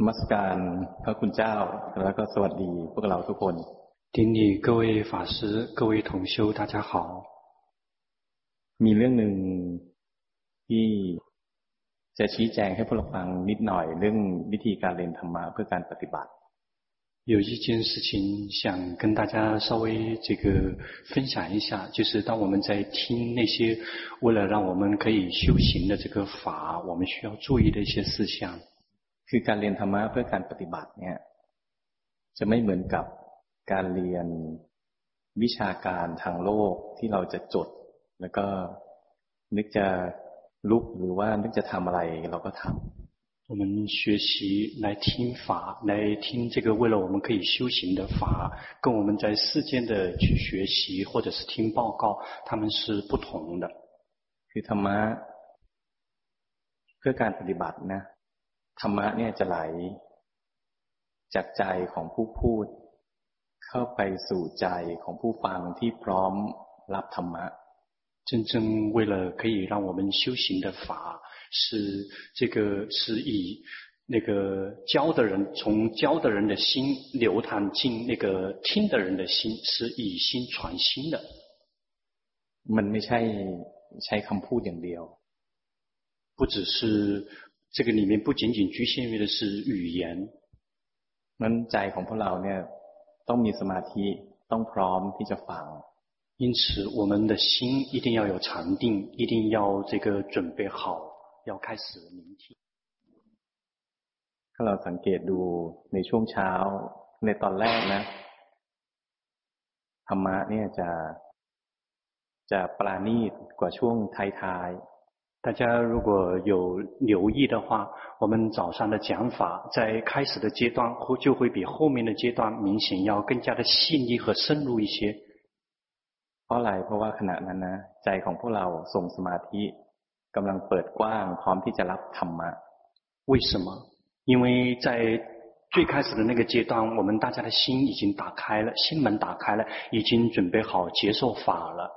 นมัสการพระคุณเจ้าแล้วก็สวัสดีพวกเราทุกคน顶礼各位法师、各位同修，大家好。มีเรื่องหนึ่งที่จะชี้แจงให้พวกเราฟังนิดหน่อยเรื่องวิธีการเรียนธรรมะเพื่อการปฏิบัติ有一件事情想跟大家稍微这个分享一下，就是当我们在听那些为了让我们可以修行的这个法，我们需要注意的一些事项。 คือการเรียนธรรมะเพื่อการปฏิบัติเนี่ยจะไม่เหมือนกับการเรียนวิชาการทางโลกที่เราจะจด แล้วก็นึกจะลุกหรือว่านึกจะทำอะไรเราก็ทำ我们学习来听法，来听这个为了我们可以修行的法，跟我们在世间的去学习或者是听报告，他们是不同的。คือธรรมะเพื่อการปฏิบัตินะ ธรรมะเนี่ยจะไหลจากใจของผู้พูด เข้าไปสู่ใจของผู้ฟังที่พร้อมรับธรรมะ真正为了可以让我们修行的法。是这个是以那个教的人从教的人的心流淌进那个听的人的心，是以心传心的。มันไม่ใช่ใช้คำพูดอย่างเดียว，不只是 这个里面不仅仅局限于的是语言。นั้นใจของพวกเราเนี่ยต้องมีสมาธิต้องพร้อมที่จะฟัง。因此，我们的心一定要有禅定，一定要这个准备好。要开始聆听。ถ้าเราสังเกตดูในช่วงเช้าในตอนแรกนะธรรมะเนี่ยจะจะปราณีตกว่าช่วงท้ายๆ。 大家如果有留意的话，我们早上的讲法在开始的阶段，会就会比后面的阶段明显要更加的细腻和深入一些。เพราะอะไรเพราะว่าขณะนั้นนะใจของพวกเราทรงสมาธิกำลังเปิดกว้างพร้อมที่จะรับธรรมะ为什么？因为在最开始的那个阶段，我们大家的心已经打开了，心门打开了，已经准备好接受法了。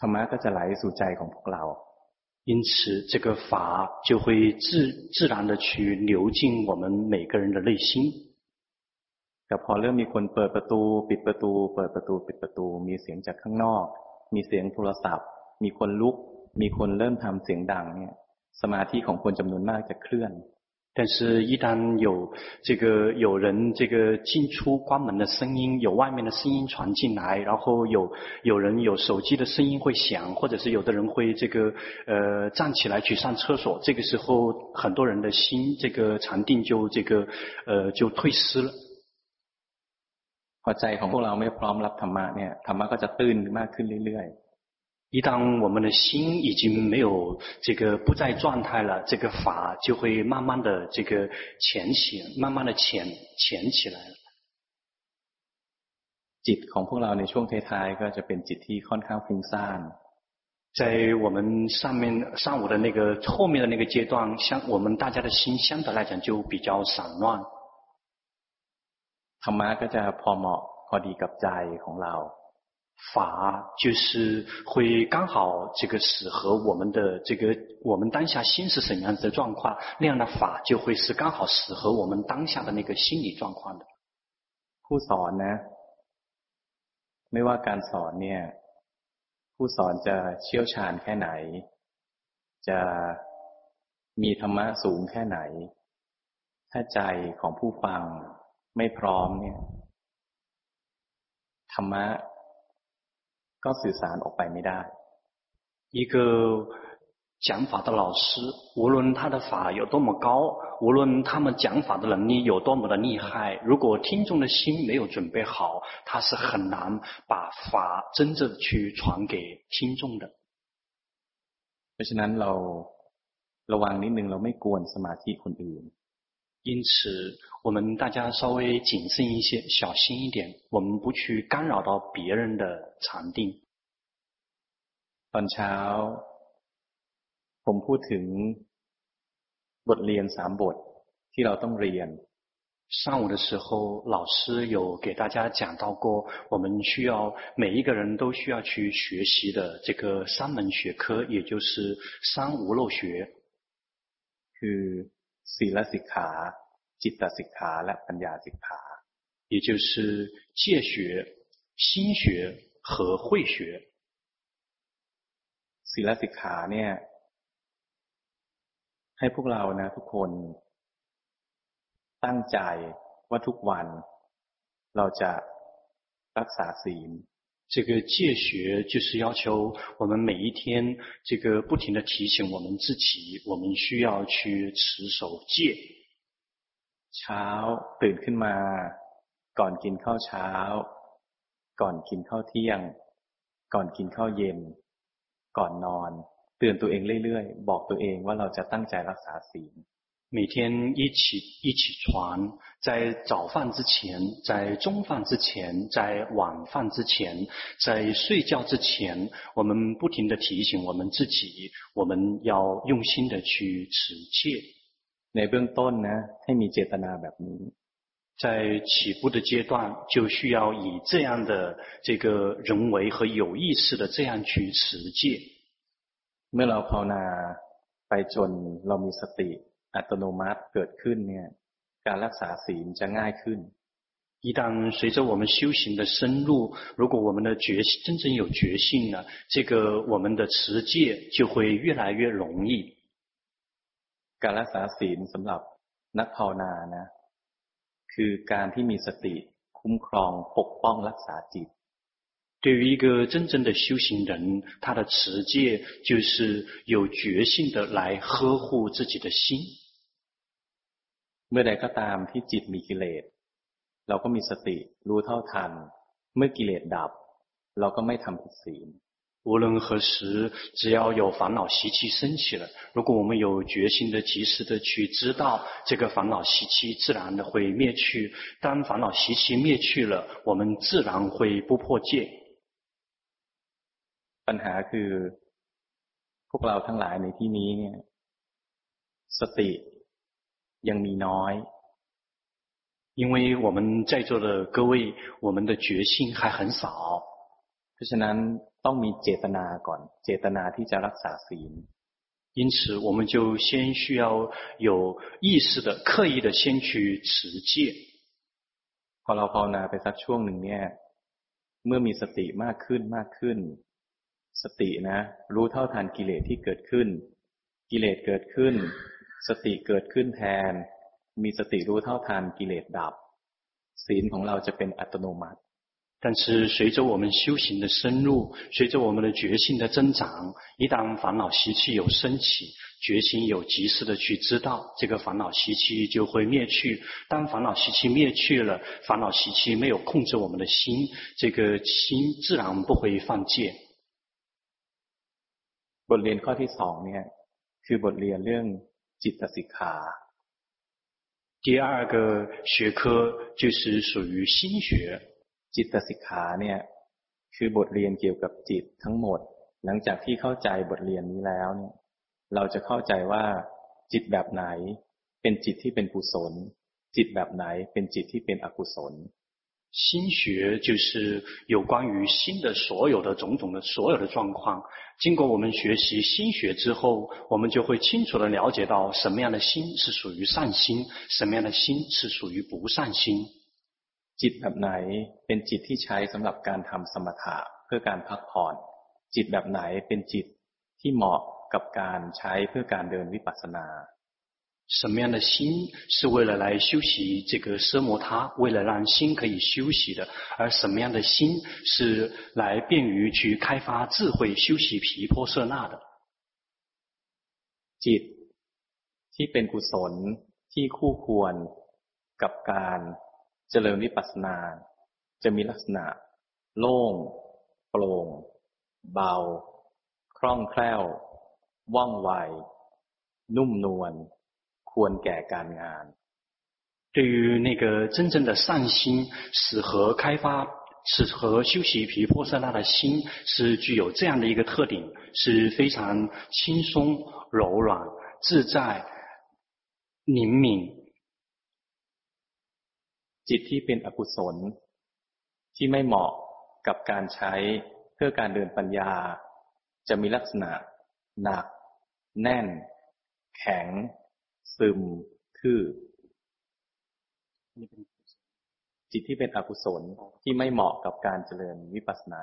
ธรรมะก็จะไหลสู่ใจของพวกเรา。因此，这个法就会自自然的去流进我们每个人的内心。แต่พอเริ่มมีคนเปิดประตู ปิดประตู เปิดประตู ปิดประตู มีเสียงจากข้างนอก มีเสียงโทรศัพท์มีคนลุกมีคนเริ่มทำเสียงดังเนี่ยสมาธิของคนจำนวนมากจะเคลื่อน 但是，一旦有这个有人这个进出关门的声音，有外面的声音传进来，然后有有人有手机的声音会响，或者是有的人会这个呃站起来去上厕所，这个时候很多人的心这个禅定就这个呃就退失了。พอใจของพวกเราไม่พร้อมรับธรรมะเนี่ยธรรมะก็จะตื้นมากขึ้นเรื่อยๆ 一旦我们的心已经没有这个不在状态了，这个法就会慢慢的这个浅起，慢慢的浅浅起来了。จิตของพวกเราในช่วงท้ายๆก็จะเป็นจิตที่ค่อนข้างฟุ้งซ่าน在我们上面上午的那个后面的那个阶段，相我们大家的心相对来讲就比较散乱。ธรรมะก็จะพอเหมาะพอดีกับใจของเรา 法就是会刚好这个适合我们的这个我们当下心是什么样子的状况，那样的法就会是刚好适合我们当下的那个心理状况的。ผู้สอนนะไม่ว่าการสอนเนี่ยผู้สอนจะเชี่ยวชาญแค่ไหน จะมีธรรมะสูงแค่ไหน ถ้าใจของผู้ฟังไม่พร้อมเนี่ยธรรมะ ก็สื่อสารออกไปไม่ได้一个讲法的老师，无论他的法有多么高，无论他们讲法的能力有多么的厉害，如果听众的心没有准备好，他是很难把法真正去传给听众的。เพราะฉะนั้นเราระวังนิดนึงเราไม่กวนสมาธิคนอื่น 因此，我们大家稍微谨慎一些，小心一点，我们不去干扰到别人的禅定。ตอนเช้าผมพูดถึงบทเรียนสามบทที่เราต้องเรียน。上午的时候，老师有给大家讲到过，我们需要每一个人都需要去学习的这个三门学科，也就是三无漏学。คือ ศีลสิกขาจิตตสิกขาและปัญญาสิกขา也就是戒学、心学和慧学。ศีลสิกขาเนี่ยให้พวกเรานะทุกคน ตั้งใจว่าทุกวัน เราจะรักษาศีล 这个戒学就是要求我们每一天，这个不停地提醒我们自己，我们需要去持守戒。เช้าตื่นขึ้นมา ก่อนกินข้าวเช้า ก่อนกินข้าวเที่ยง ก่อนกินข้าวเย็น ก่อนนอนเตือนตัวเองเรื่อยๆ บอกตัวเองว่าเราจะตั้งใจรักษาศีล 每天一起一起床，在早饭之前，在中饭之前，在晚饭之前，在睡觉之前，我们不停地提醒我们自己，我们要用心的去持戒。ในเบื้องต้นนะให้มีเจตนาแบบนี้在起步的阶段，就需要以这样的这个人为和有意识的这样去持戒。เมื่อเราภาวนาไปจนเรามีสติ อัตโนมัติเกิดขึ้นเนี่ยการรักษาศีลจะง่ายขึ้น一旦随着我们修行的深入，如果我们的觉性真正有觉性呢，这个我们的持戒就会越来越容易。การรักษาศีลสำหรับนักภาวนานะคือการที่มีสติคุ้มครองปกป้องรักษาจิต对于一个真正的修行人，他的持戒就是有决心的来呵护自己的心。 เมื่อใดก็ตามที่จิตมีกิเลสเราก็มีสติรู้เท่าทัน เมื่อกิเลสดับ เราก็ไม่ทำผิดศีล无论何时，只要有烦恼习气升起了，如果我们有决心的、及时的去知道这个烦恼习气，自然的会灭去。当烦恼习气灭去了，我们自然会不破戒。ปัญหาคือพวกเราทั้งหลายในที่นี้เนี่ยสติ ยังมีน้อย因为我们在座的各位，我们的决心还很少，เพราะฉะนั้นต้องมีเจตนาก่อน เจตนาที่จะรักษาศีล因此，我们就先需要有意识的、刻意的先去持戒。พอเราภาวนาไปสักช่วงหนึ่งเนี่ย เมื่อมีสติมากขึ้นมากขึ้นสตินะรู้เท่าทันกิเลสที่เกิดขึ้น กิเลสเกิดขึ้น สติเกิดขึ้นแทน มีสติรู้เท่าทันกิเลสดับ ศีลของเราจะเป็นอัตโนมัติ但是随着我们修行的深入，随着我们的觉性的增长，一旦烦恼习气有升起，觉心有及时的去知道，这个烦恼习气就会灭去。当烦恼习气灭去了，烦恼习气没有控制我们的心，这个心自然不会犯戒。บทเรียนข้อที่สองเนี่ยคือบทเรียนเรื่อง จิตสิกขา第二个学科就是属于心学จิตสิกขาเนี่ยคือบทเรียนเกี่ยวกับจิตทั้งหมด หลังจากที่เข้าใจบทเรียนนี้แล้วเนี่ยเราจะเข้าใจว่าจิตแบบไหนเป็นจิตที่เป็นกุศล จิตแบบไหนเป็นจิตที่เป็นอกุศล 心学就是有关于心的所有的种种的所有的状况。经过我们学习心学之后，我们就会清楚地了解到什么样的心是属于善心，什么样的心是属于不善心。จิตแบบไหนเป็นจิตที่ใช้สำหรับการทำสมถะเพื่อการพักผ่อนจิตแบบไหนเป็นจิตที่เหมาะกับการใช้เพื่อการเดินวิปัสสนา 什么样的心是为了来修习这个奢摩他，为了让心可以休息的；而什么样的心是来便于去开发智慧、修习毗婆舍那的？จิตที่เป็นกุศลที่คู่ควรกับการเจริญวิปัสสนา จะมีลักษณะ โล่ง โปร่ง เบา คล่องแคล่ว ว่องไว นุ่มนวล ควรแก่การงาน对于那个真正的善心，适合开发、适合修习毗婆舍那的心，是具有这样的一个特点，是非常轻松、柔软、自在、灵敏。จิตที่เป็นอกุศลที่ไม่เหมาะกับการใช้เพื่อการเดินปัญญา จะมีลักษณะหนัก แน่น แข็ง ซึม ทื่อจิตที่เป็นอกุศลที่ไม่เหมาะกับการเจริญวิปัสสนา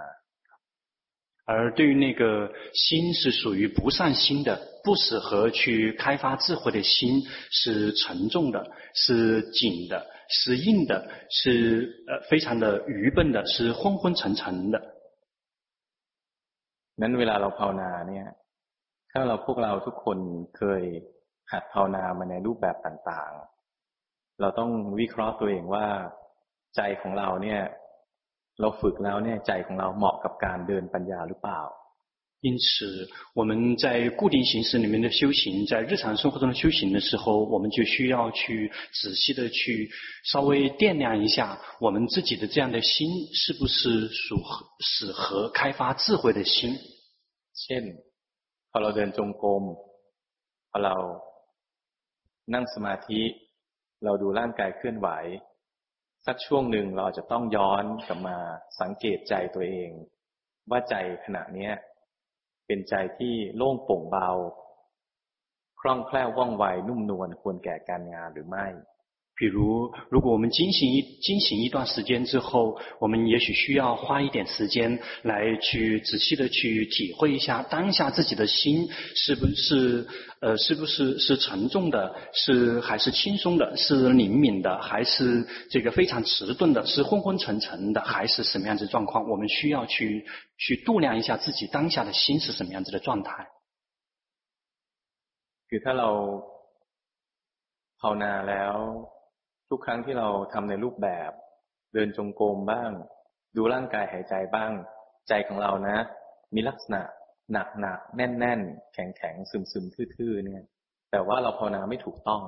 而对于那个心是属于不善心的，不适合去开发智慧的心，是沉重的，是紧的，是硬的，是呃非常的愚笨的，是昏昏沉沉的。นั้นเวลาเราภาวนาเนี่ยถ้าเราพวกเราทุกคนเคย หัดภาวนามาในรูปแบบต่างๆ เราต้องวิเคราะห์ตัวเองว่าใจของเราเนี่ยเราฝึกแล้วเนี่ยใจของเราเหมาะกับการเดินปัญญาหรือเปล่า因此，我们在固定形式里面的修行，在日常生活中的修行的时候，我们就需要去仔细的去稍微掂量一下，我们自己的这样的心是不是属合适合开发智慧的心。เช่นพอเราเดินจงกรมพอเรา นั่งสมาธิ เราดูร่างกายเคลื่อนไหว สักช่วงหนึ่งเราจะต้องย้อนกลับมาสังเกตใจตัวเอง ว่าใจขณะเนี้ย เป็นใจที่โล่งโปร่งเบา คล่องแคล่วว่องไวนุ่มนวลควรแก่การงานหรือไม่ 比如，如果我们进行一进行一段时间之后，我们也许需要花一点时间来去仔细的去体会一下当下自己的心是不是呃是不是是沉重的，是还是轻松的，是灵敏的，还是这个非常迟钝的，是昏昏沉沉的，还是什么样子状况？我们需要去去度量一下自己当下的心是什么样子的状态。คือถ้าเราภาวนาแล้ว ทุกครั้งที่เราทำในรูปแบบ เดินจงกรมบ้าง ดูร่างกายหายใจบ้าง ใจของเรานะ มีลักษณะหนักหนักแน่นแน่นแข็งแข็งซึมซึมทื่อๆเนี่ย แต่ว่าเราภาวนาไม่ถูกต้อง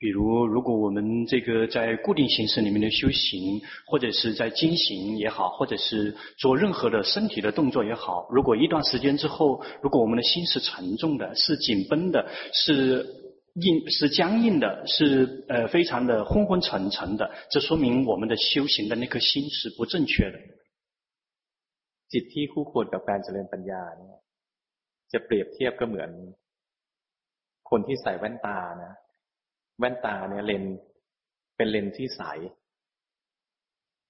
比如，如果我们这个在固定形式里面的修行，或者是在经行也好，或者是做任何的身体的动作也好，如果一段时间之后，如果我们的心是沉重的，是紧绷的，是。 硬是僵硬的，是呃非常的昏昏沉沉的，这说明我们的修行的那颗心是不正确的。จิตที่คู่ควรกับการเจริญปัญญาเนี่ยจะเปรียบเทียบก็เหมือน คนที่ใส่แว่นตานะ แว่นตาเนี่ยเลนเป็นเลนที่ใส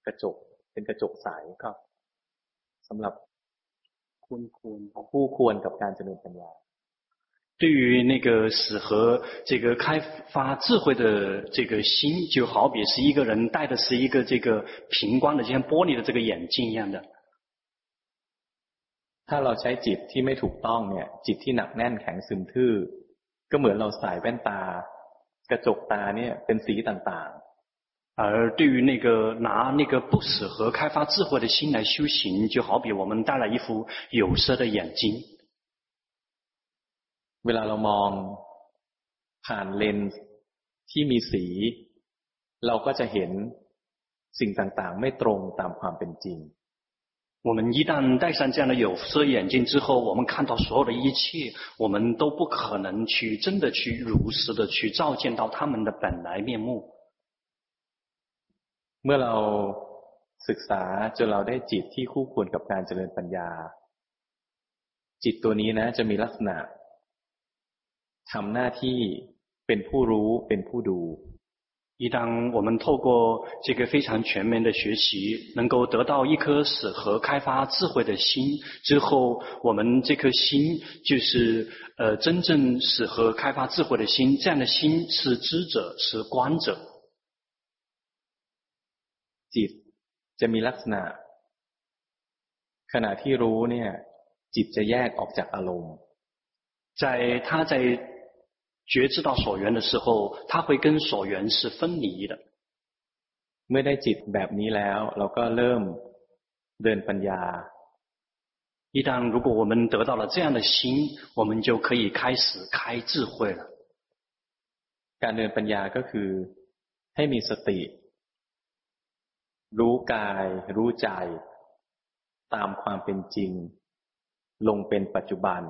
กระจก เป็นกระจกใสก็สำหรับคุณควรคู่ควรกับการเจริญปัญญา 对于那个适合这个开发智慧的这个心，就好比是一个人戴的是一个这个平光的，就像玻璃的这个眼镜一样的。ถ้าเราใช้จิตที่ไม่ถูกต้องเนี่ยจิตที่หนักแน่นแข็งซึมทื่อก็เหมือนเราใส่แว่นตากระจกตาเนี่ยเป็นสีต่างๆ。而对于那个拿那个不适合开发智慧的心来修行，就好比我们戴了一副有色的眼镜。 เวลาเรามองผ่านเลนส์ที่มีสี เราก็จะเห็นสิ่งต่างๆ ไม่ตรงตามความเป็นจริง我们一旦戴上这样的有色眼镜之后，我们看到所有的一切，我们都不可能去真的去如实的去照见到他们的本来面目。เมื่อเราศึกษาจนเราได้จิตที่คู่ควรกับการเจริญปัญญา จิตตัวนี้นะ จะมีลักษณะ ทำหน้าที่เป็นผู้รู้เป็นผู้ดู一当我们透过这个非常全面的学习，能够得到一颗适合开发智慧的心之后，我们这颗心就是呃真正适合开发智慧的心。这样的心是知者，是观者。จิตจะมีลักษณะขณะที่รู้เนี่ยจิตจะแยกออกจากอารมณ์在他在 觉知到所缘的时候，它会跟所缘是分离的。เมื่อได้จิตแบบนี้แล้ว เราก็เริ่มเดินปัญญา。一旦如果我们得到了这样的心，我们就可以开始开智慧了。การเดินปัญญาก็คือให้มีสติ รู้กาย รู้ใจ ตามความเป็นจริง ลงเป็นปัจจุบัน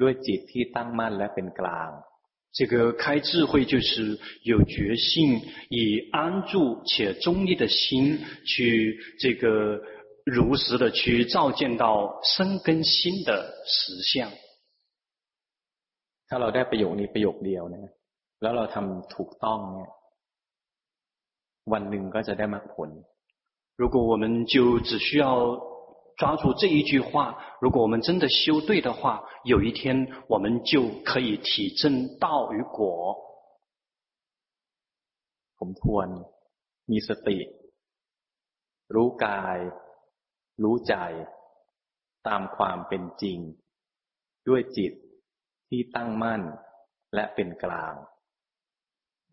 ด้วยจิตที่ตั้งมั่นและเป็นกลาง 这个开智慧就是有觉性，以安住且中立的心去这个如实的去照见到身跟心的实相。ถ้าเราได้ประโยคนี้ประโยคเดียวนะ แล้วเราทำถูกต้องเนี่ยวันหนึ่งก็จะได้มรรคผล如果我们就只需要 抓住这一句话，如果我们真的修对的话，有一天我们就可以体证道与果。ผมทวนมีสติ รู้กาย รู้ใจ ตามความเป็นจริง ด้วยจิตที่ตั้งมั่นและเป็นกลาง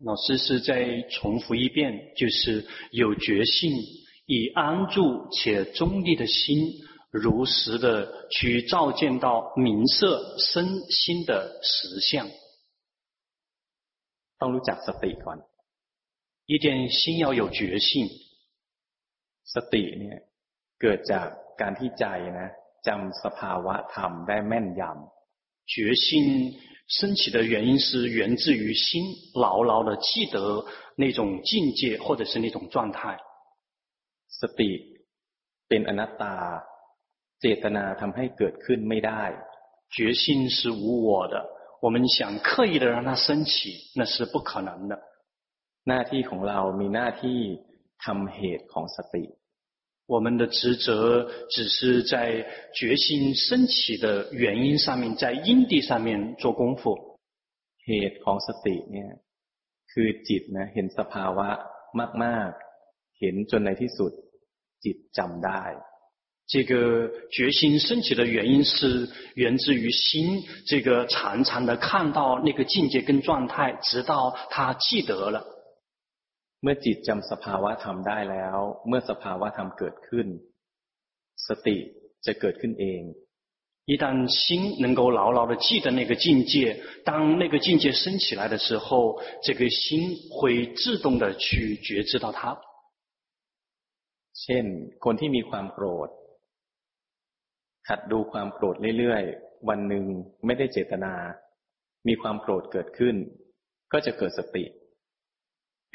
老师是再重复一遍，就是有觉性， 以安住且中立的心，如实的去照见到明色身心的实相。ต้องรู้จักสติก่อน一点心要有觉性。สติเนี่ยเกิดจากการที่ใจนะจำสภาวะธรรมได้แม่นยำ觉性。升起的原因是源自于心牢牢的记得那种境界或者是那种状态。 สติเป็นอนัตตา เจตนาทำให้เกิดขึ้นไม่ได้。觉性是无我的，我们想刻意的让它升起，那是不可能的。หน้าที่ของเรามีหน้าที่ทำเหตุของสติ。我们的职责只是在觉性升起的原因上面，在因地上面做功夫。เหตุของสติเนี่ยคือจิตนะเห็นสภาวะมากๆ เห็นจนในที่สุดจิตจำได้。这个觉性升起的原因是源自于心，这个常常的看到那个境界跟状态，直到他记得了。เมื่อจิตจำสภาวะธรรมได้แล้ว เมื่อสภาวะธรรมเกิดขึ้น สติจะเกิดขึ้นเอง 一旦心能够牢牢的记得那个境界，当那个境界升起来的时候，这个心会自动的去觉知到它。 เช่น คนที่มีความโกรธหัดดูความโกรธเรื่อยๆ วันหนึ่งไม่ได้เจตนา มีความโกรธเกิดขึ้น ก็จะเกิดสติ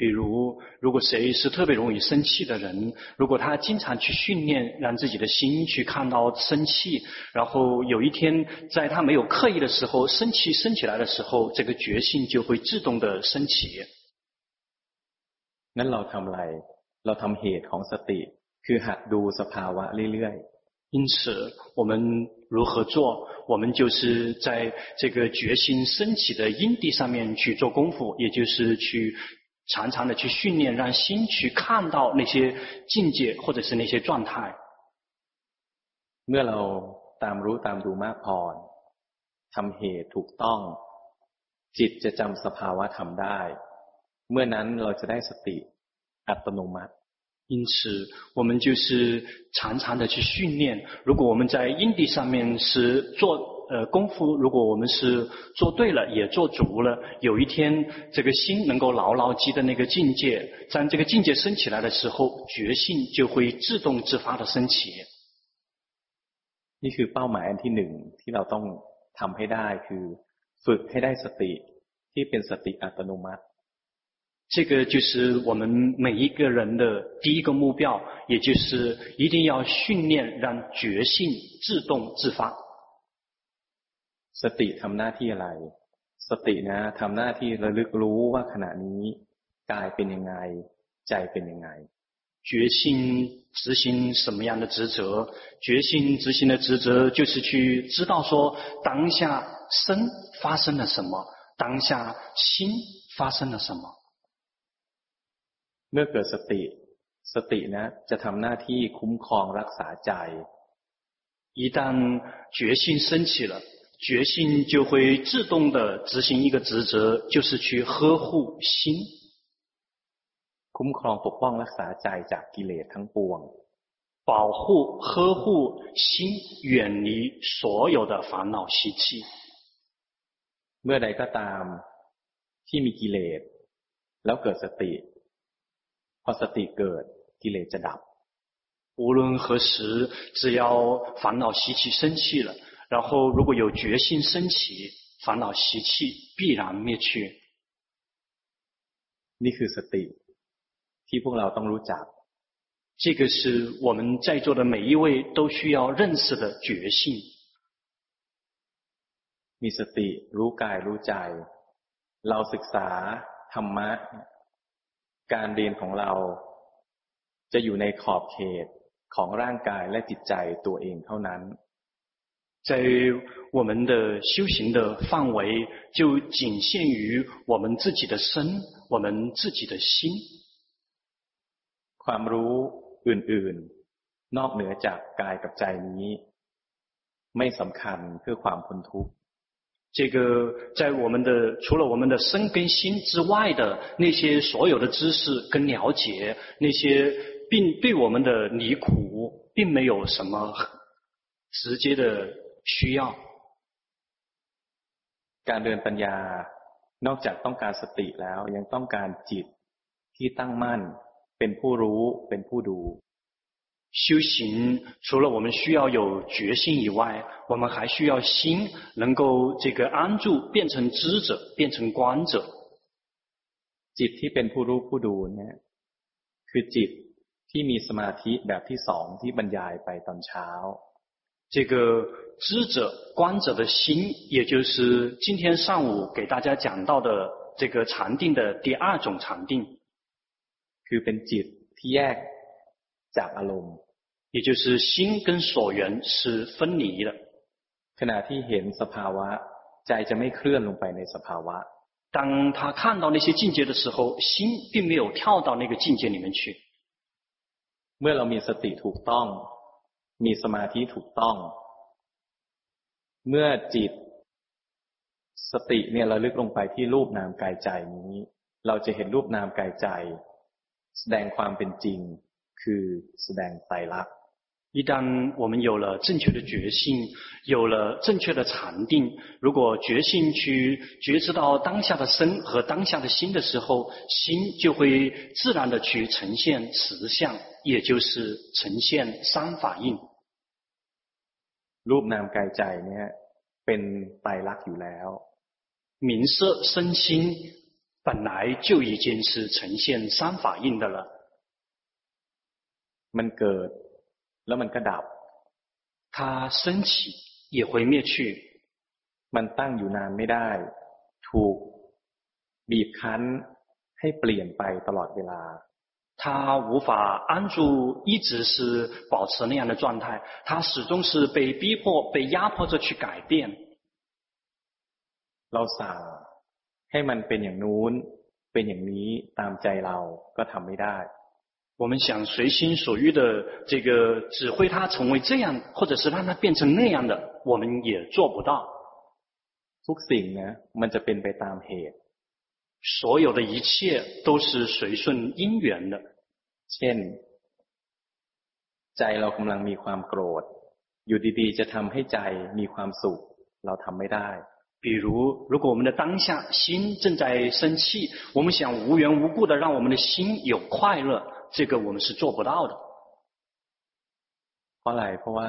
比如，如果谁是特别容易生气的人，如果他经常去训练，让自己的心去看到生气，然后有一天在他没有刻意的时候，生气升起来的时候，这个觉性就会自动的升起。那เราทำอะไร？ เราทำเหตุของสติ，คือหัดดูสภาวะเรื่อยๆ。因此，我们如何做？我们就是在这个觉性升起的因地上面去做功夫，也就是去。常常的去训练，让心去看到那些境界，或者是那些状态。เมื่อเราตามรู้ตามดูมากพอทำเหตุถูกต้อง จิตจะจำสภาวะธรรมได้ เมื่อนั้นเราจะได้สติ อัตโนมัติ因此，我们就是常常的去训练。如果我们在因地上面是做。呃，功夫如果我们是做对了，也做足了，有一天这个心能够牢牢记得那个境界，当这个境界升起来的时候，觉性就会自动自发的升起。นี่คือเป้าหมายอันที่หนึ่งที่เราต้องทำให้ได้คือฝึกให้ได้สติที่เป็นสติอัตโนมัติ。 这个就是我们每一个人的第一个目标，也就是一定要训练让觉性自动自发。สติทำหน้าที่อะไร สตินะทำหน้าที่ระลึกรู้ว่าขณะนี้กายเป็นยังไง ใจเป็นยังไง觉性执行什么样的职责？觉性执行的职责就是去知道说当下身发生了什么，当下心发生了什么。 เมื่อเกิดสติ สตินะจะทำหน้าที่คุ้มครองรักษาใจ一旦觉性升起了。觉性就会自动的执行一个职责，就是去呵护心，คุ้มครองปกป้องรักษาใจจากกิเลสทั้งปวง，保护呵护心远离所有的烦恼习气。เมื่อใดก็ตามที่มีกิเลสแล้วเกิดสติ พอสติเกิดกิเลสจะดับ。无论何时，只要烦恼习气生气了。然后，如果有觉性升起，烦恼习气必然灭去。นี่คือสติที่พวกเราต้องรู้จัก。这个是我们在座的每一位都需要认识的觉性。มีสติรู้กายรู้ใจ เราศึกษาธรรมะ การเรียนของเราจะอยู่ในขอบเขตของร่างกายและจิตใจตัวเองเท่านั้น在我们的修行的范围就仅限于我们自己的身，我们自己的心。ความรู้อื่นๆ นอกเหนือจากกายกับใจนี้ ไม่สำคัญเพื่อความพ้นทุกข์ 这个在我们的除了我们的身跟心之外的那些所有的知识跟了解，那些并对我们的离苦并没有什么直接的。需要การเดินปัญญา นอกจากต้องการสติแล้ว ยังต้องการจิตที่ตั้งมั่น เป็นผู้รู้ เป็นผู้ดู 修行除了我们需要有决心以外，我们还需要心能够这个安住，变成知者，变成观者。จิตที่เป็นผู้รู้ผู้ดูเนี่ยคือจิตที่มีสมาธิแบบที่สองที่บรรยายไปตอนเช้า这个知者观者的心，也就是今天上午给大家讲到的这个禅定的第二种禅定，คือเป็นจิตที่แยก จากอารมณ์也就是心跟所缘是分离的。ขณะที่เห็นสภาวะใจจะไม่เคลื่อนลงไปในสภาวะ当他看到那些境界的时候，心并没有跳到那个境界里面去。เมื่อเรามีสติถูกต้องมีสมาธิถูกต้อง เมื่อจิต สติเนี่ยเราลึกลงไปที่รูปนามกายใจนี้ เราจะเห็นรูปนามกายใจ แสดงความเป็นจริง คือแสดงไตรลักษณ์一旦我们有了正确的觉性，有了正确的禅定，如果觉性去觉知到当下的身和当下的心的时候，心就会自然的去呈现实相，也就是呈现三法印。รูปนามกายใจเนี่ยเป็นไตรลักษณ์อยู่แล้ว 名色身心本来就已经是呈现三法印的了。 มันเกิดแล้วมันก็ดับ它升起也会灭去มันตั้งอยู่นานไม่ได้ ถูกบีบคั้นให้เปลี่ยนไปตลอดเวลา他无法安住，一直是保持那样的状态。他始终是被逼迫、被压迫着去改变。เราสั่งให้มันเป็นอย่างนู้นเป็นอย่างนี้ตามใจเราก็ทำไม่ได้ 我们想随心所欲的这个指挥他成为这样，或者是让他变成那样的，我们也做不到。ทุกสิ่งนะมันจะเป็นไปตามเหตุ所有的一切都是随顺因缘的。เช่นใจเรากำลังมีความโกรธ อยู่ดีๆ จะทำให้ใจมีความสุข เราทำไม่ได้ 比如，如果我们的当下心正在生气，我们想无缘无故的让我们的心有快乐， 这个我们是做不到的。เพราะอะไรเพราะว่า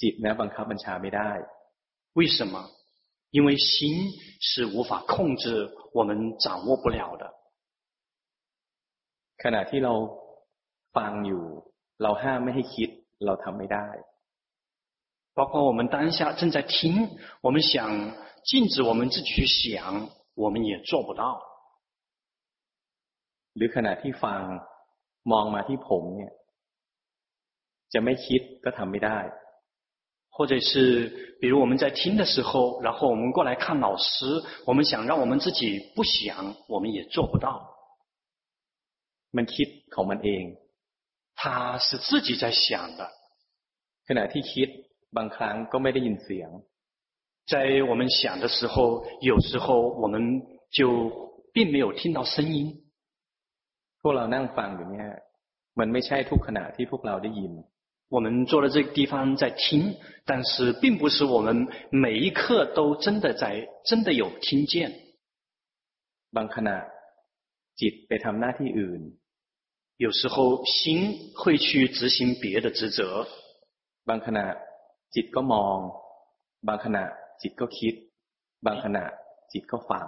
จิตนะบังคับบัญชาไม่ได้为什么？因为心是无法控制，我们掌握不了的。ขณะที่เราฟังอยู่ เราห้ามไม่ให้คิด เราทำไม่ได้ 包括我们当下正在听，我们想禁止我们自己去想，我们也做不到。 หรือขณะที่ฟังมองมาที่ผมเนี่ย จะไม่คิดก็ทำไม่ได้或者是，比如我们在听的时候，然后我们过来看老师，我们想让我们自己不想，我们也做不到。มันคิดของมันเอง他是自己在想的。ขณะที่คิดบางครั้งก็ไม่ได้ยินเสียง。在我们想的时候，有时候我们就并没有听到声音。 พวกเรานั่งฟังอยู่เนี่ยมันไม่ใช่ทุกขณะที่พวกเราได้ยิน。我们坐在这个地方在听，但是并不是我们每一刻都真的在真的有听见。บางขณะจิตไปทำหน้าที่อื่น，有时候心会去执行别的职责。บางขณะจิตก็มอง，บางขณะจิตก็คิด，บางขณะจิตก็ฟัง。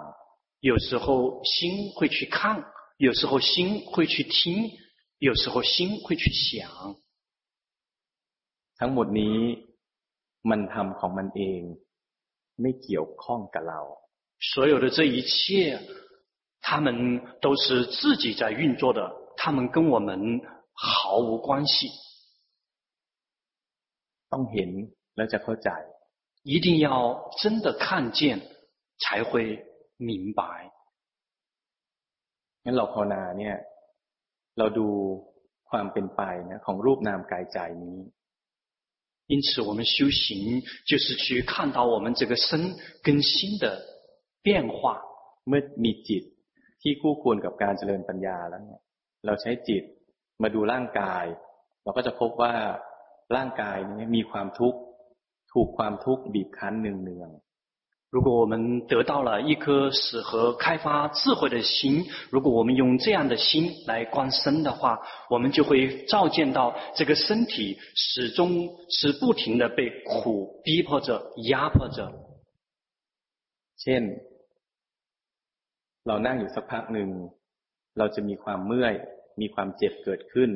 有时候心会去看， 有时候心会去听，有时候心会去想。ทั้งหมดนี้มันทำของมันเอง ไม่เกี่ยวข้องกับเรา 所有的这一切，他们都是自己在运作的，他们跟我们毫无关系。ต้องเห็นแล้วจะเข้าใจ一定要真的看见，才会明白。 งั้นเราภาวนาเนี่ย เราดูความเป็นไปนะของรูปนามกายใจนี้因此，我们修行就是去看到我们这个身跟心的变化。เมื่อมีจิตที่คู่ควรกับการเจริญปัญญาแล้วเนี่ยเราใช้จิตมาดูร่างกาย เราก็จะพบว่าร่างกายนี้มีความทุกข์ถูกความทุกข์บีบคั้นเนืองๆ 如果我们得到了一颗适合开发智慧的心，如果我们用这样的心来观身的话，我们就会照见到这个身体始终是不停的被苦逼迫着、压迫着。เช่นเรานั่งอยู่สักพักหนึ่งเราจะมีความเมื่อยมีความเจ็บเกิดขึ้น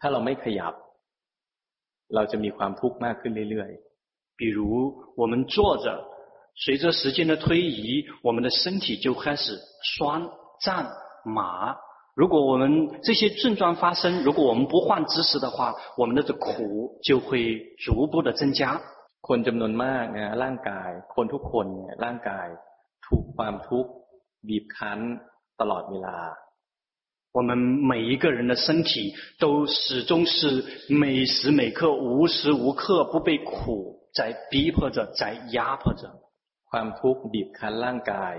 ถ้าเราไม่ขยับ เราจะมีความทุกข์มากขึ้นเรื่อยๆ比如我们坐着。 随着时间的推移，我们的身体就开始酸、胀、麻。如果我们这些症状发生，如果我们不换姿势的话，我们的这苦就会逐步的增加。คนจำนวนมากนะร่างกายคนทุกคนเนี่ยร่างกายถูกความทุกข์บีบคั้นตลอดเวลา。我们每一个人的身体都始终是每时每刻、无时无刻不被苦在逼迫着、在压迫着。 ความทุกข์บีบคั้นร่างกาย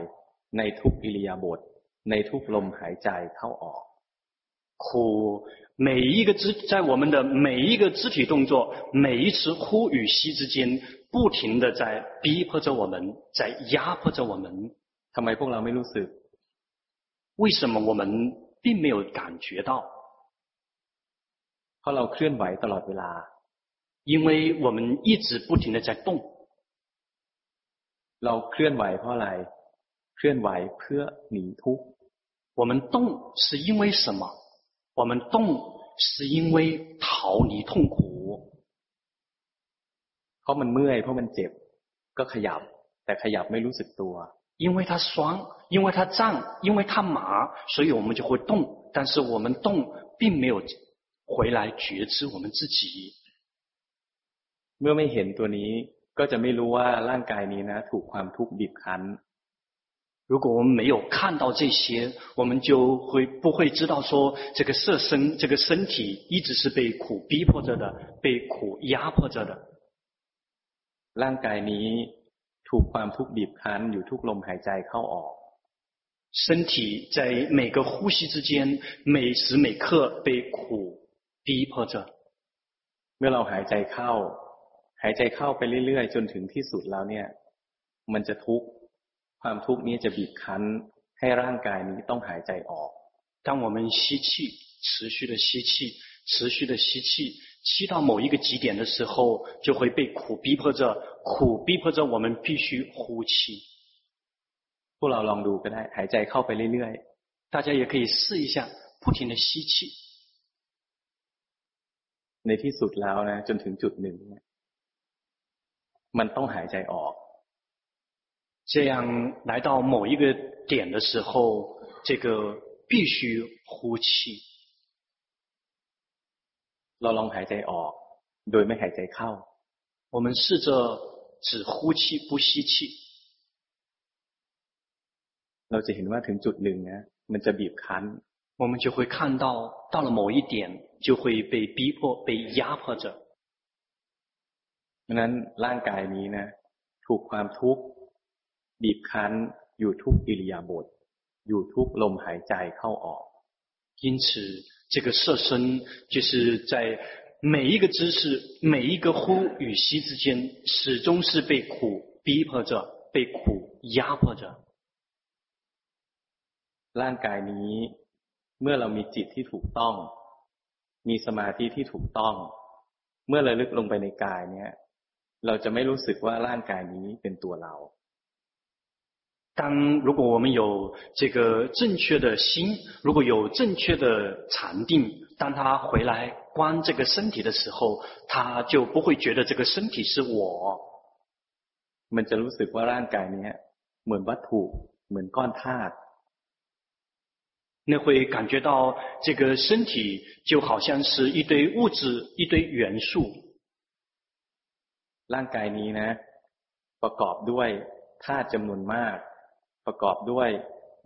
ในทุกอิริยาบถในทุกลมหายใจเข้าออก苦每一个肢在我们的每一个肢体动作每一次呼与吸之间不停的在逼迫着我们在压迫着我们ทำไมพวกเราไม่รู้สึก为什么我们并没有感觉到เพราะเราเคลื่อนไหวตลอดเวลา因为我们一直不停的在动 เราเคลื่อนไหวเพราะอะไร เคลื่อนไหวเพื่อหนีทุกข์我们动是因为什么？我们动是因为逃离痛苦。เพราะมันเมื่อยเพราะมันเจ็บ ก็ขยับ แต่ขยับไม่รู้สึกตัว因为它酸，因为它胀，因为它麻，所以我们就会动。但是我们动，并没有回来觉知我们自己。เมื่อไม่เห็นตัวนี้ ก็จะไม่รู้ว่าร่างกายนี้นะถูกความทุกข์บีบคั้น如果我们没有看到这些，我们就会不会知道说，这个色身、这个身体一直是被苦逼迫着的，被苦压迫着的。ร่างกายนี้ถูกความทุกข์บีบคั้นอยู่ทุกลมหายใจเข้าออก身体在每个呼吸之间，每时每刻被苦逼迫着。เมื่อเราหายใจเข้า หายใจเข้าไปเรื่อยๆจนถึงที่สุดแล้วเนี่ย มันจะทุกข์ความทุกข์นี้จะบีบคั้นให้ร่างกายนี้ต้องหายใจออก当我们吸气，持续的吸气，持续的吸气，吸到某一个极点的时候，就会被苦逼迫着，苦逼迫着我们必须呼气。พวกเราลองดูก็ได้หายใจเข้าไปเรื่อยๆ大家也可以试一下，不停的吸气。ในที่สุดแล้วนะจนถึงจุดหนึ่งเนี่ย มันต้องหายใจออก这样来到某一个点的时候，这个必须呼气。เราลองหายใจออกโดยไม่หายใจเข้า我们试着只呼气不吸气。เราจะเห็นว่าถึงจุดหนึ่งนะมันจะบีบคั้น我们就会看到到了某一点就会被逼迫被压迫着。 ราะนั้นร่างกายนี้นะถูกความทุกข์บีบคั้นอยู่ทุกอิริยาบถอยู่ทุกลมหายใจเข้าออก因此这个色身就是在每一个姿势每一个呼与吸之间始终是被苦逼迫着被苦压迫着ร่างกายนี้เมื่อเรามีจิตที่ถูกต้อง มีสมาธิที่ถูกต้อง เมื่อระลึกลงไปในกายเนี่ย เราจะไม่รู้สึกว่าร่างกายนี้เป็นตัวเรา当如果我们有这个正确的心，如果有正确的禅定，当他回来观这个身体的时候，他就不会觉得这个身体是我。มันจะรู้สึกว่าร่างกายนี้ เหมือนวัตถุเหมือนก้อนธาตุ那会感觉到这个身体就好像是一堆物质、一堆元素。 ร่างกายนี้นะประกอบด้วยธาตุจำนวนมาก ประกอบด้วย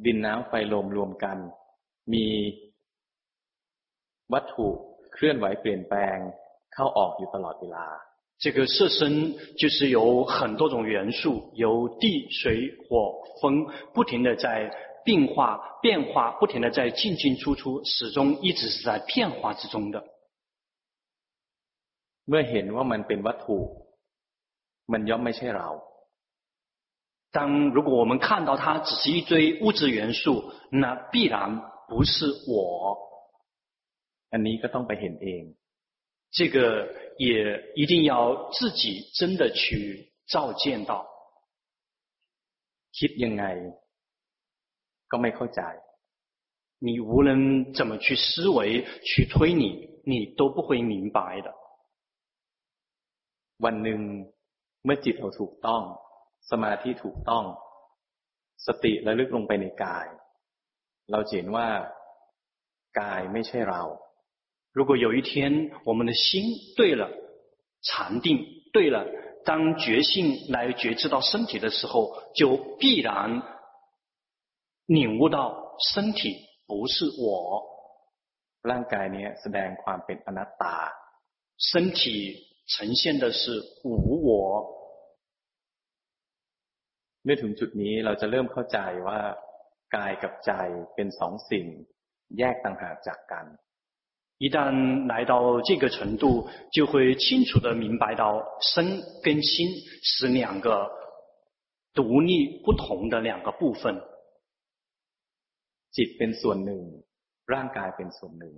ดินน้ำไฟลมรวมกัน มีวัตถุเคลื่อนไหวเปลี่ยนแปลงเข้าออกอยู่ตลอดเวลา这个色身就是有很多种元素，由地、水、火、风不停的在变化、变化，不停的在进进出出，始终一直是在变化之中的。เมื่อเห็นว่ามันเป็นวัตถุ มันย่อมไม่ใช่เรา。当如果我们看到它只是一堆物质元素，那必然不是我。อันนี้ก็ต้องไปเห็นเอง。这个也一定要自己真的去照见到。คิดยังไงก็ไม่เข้าใจ。你无论怎么去思维、去推理，你都不会明白的。วันหนึ่ง เมื่อจิตเราถูกต้อง สมาธิถูกต้อง สติระลึกลงไปในกาย เราเห็นว่ากายไม่ใช่เรา如果有一天我们的心对了，禅定对了，当觉性来觉知到身体的时候，就必然领悟到身体不是我。ร่างกายนี้แสดงความเป็นอนัตตา，身体 呈现的是无我。เมื่อถึงจุดนี้เราจะเริ่มเข้าใจว่ากายกับใจเป็นสองสิ่งแยกต่างหากจากกัน一旦来到这个程度，就会清楚地明白到身跟心是两个独立不同的两个部分。จิตเป็นส่วนหนึ่งร่างกายเป็นส่วนหนึ่ง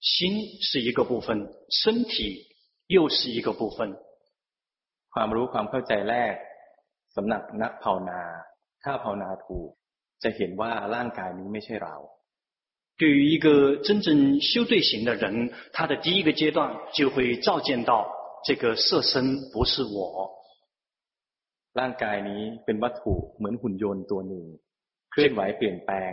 心是一个部分，身体 又是一个部分。ความรู้ความเข้าใจแรกสำหรับนักภาวนาถ้าภาวนาถูกจะเห็นว่าร่างกายนี้ไม่ใช่เรา对于一个真正修对行的人，他的第一个阶段就会照见到这个色身不是我。ร่างกายนี้เป็นวัตถุเหมือนหุ่นยนต์ตัวหนึ่งเคลื่อนไหวเปลี่ยนแปลง。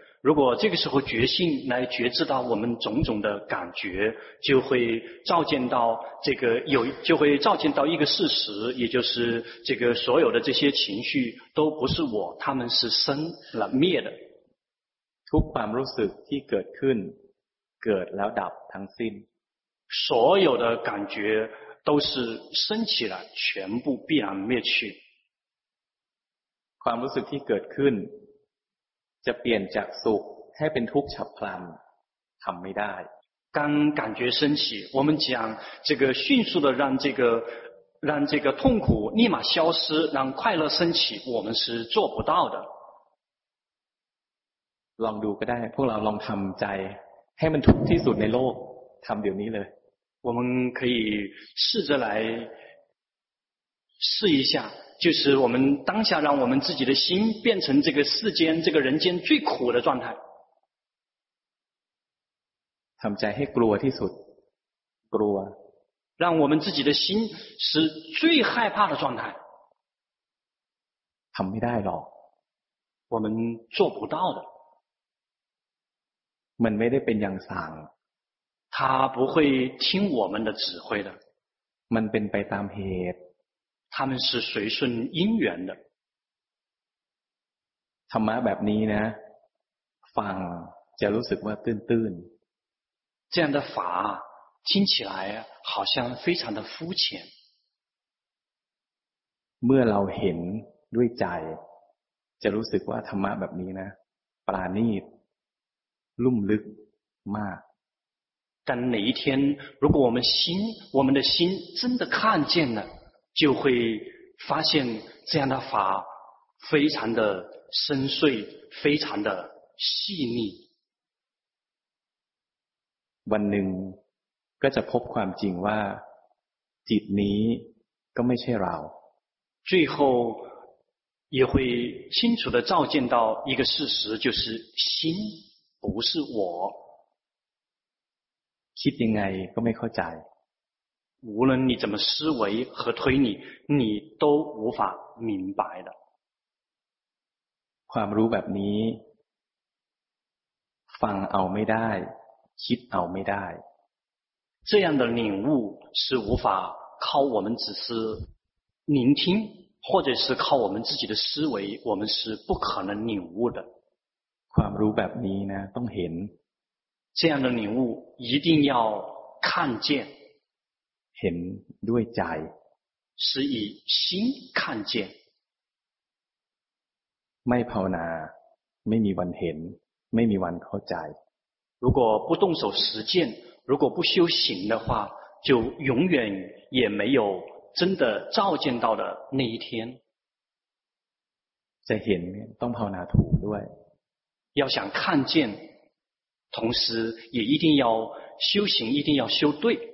如果这个时候觉性来觉知到我们种种的感觉，就会照见到这个有，就会照见到一个事实，也就是这个所有的这些情绪都不是我，他们是生了灭的。ทุกความรู้สึกที่เกิดขึ้นเกิดแล้วดับทั้งสิ้น所有的感觉都是升起来，全部必然灭去。ความรู้สึกที่เกิดขึ้น จะเปลี่ยนจากสุขให้เป็นทุกข์ฉับพลันทำไม่ได้当感觉升起，我们讲这个迅速的让这个让这个痛苦立马消失，让快乐升起，我们是做不到的。ลองดูก็ได้ พวกเราลองทำใจให้มันทุกข์ที่สุดในโลกทำเดี๋ยวนี้เลย我们可以试着来试一下， 就是我们当下让我们自己的心变成这个世间、这个人间最苦的状态。ทำใจให้กลัวที่สุดกลัว让我们自己的心是最害怕的状态。ทำไม่ได้หรอก我们做不到的。มันไม่ได้เป็นอย่างสั่ง他不会听我们的指挥的。มันเป็นไปตามเหตุ 他们是随顺因缘的。ธรรมะแบบนี้นะ ฟังจะรู้สึกว่าตื้นๆ。这样的法听起来好像非常的肤浅。เมื่อเราเห็นด้วยใจ จะรู้สึกว่าธรรมะแบบนี้นะ ปราณีตลุ่มลึกมาก但哪一天，如果我们心，我们的心真的看见了， 就会发现这样的法非常的 深邃，非常的细腻。วันหนึ่งก็จะพบความจริงว่า จิตนี้ก็ไม่ใช่เรา 最后也会清楚地照见到一个事实，就是心不是我。คิดยังไงก็ไม่เข้าใจ。 无论你怎么思维和推理，你都无法明白的。ความรู้แบบนี้ฟังเอาไม่ได้คิดเอาไม่ได้这样的领悟是无法靠我们只是聆听，或者是靠我们自己的思维，我们是不可能领悟的。ความรู้แบบนี้นะต้องเห็น这样的领悟一定要看见， เห็นด้วยใจ是以心看见。ไม่ภาวนาไม่มีวันเห็น ไม่มีวันเข้าใจ。如果不动手实践，如果不修行的话，就永远也没有真的照见到的那一天。จะเห็นต้องภาวนาถูกด้วย。要想看见，同时也一定要修行，一定要修对。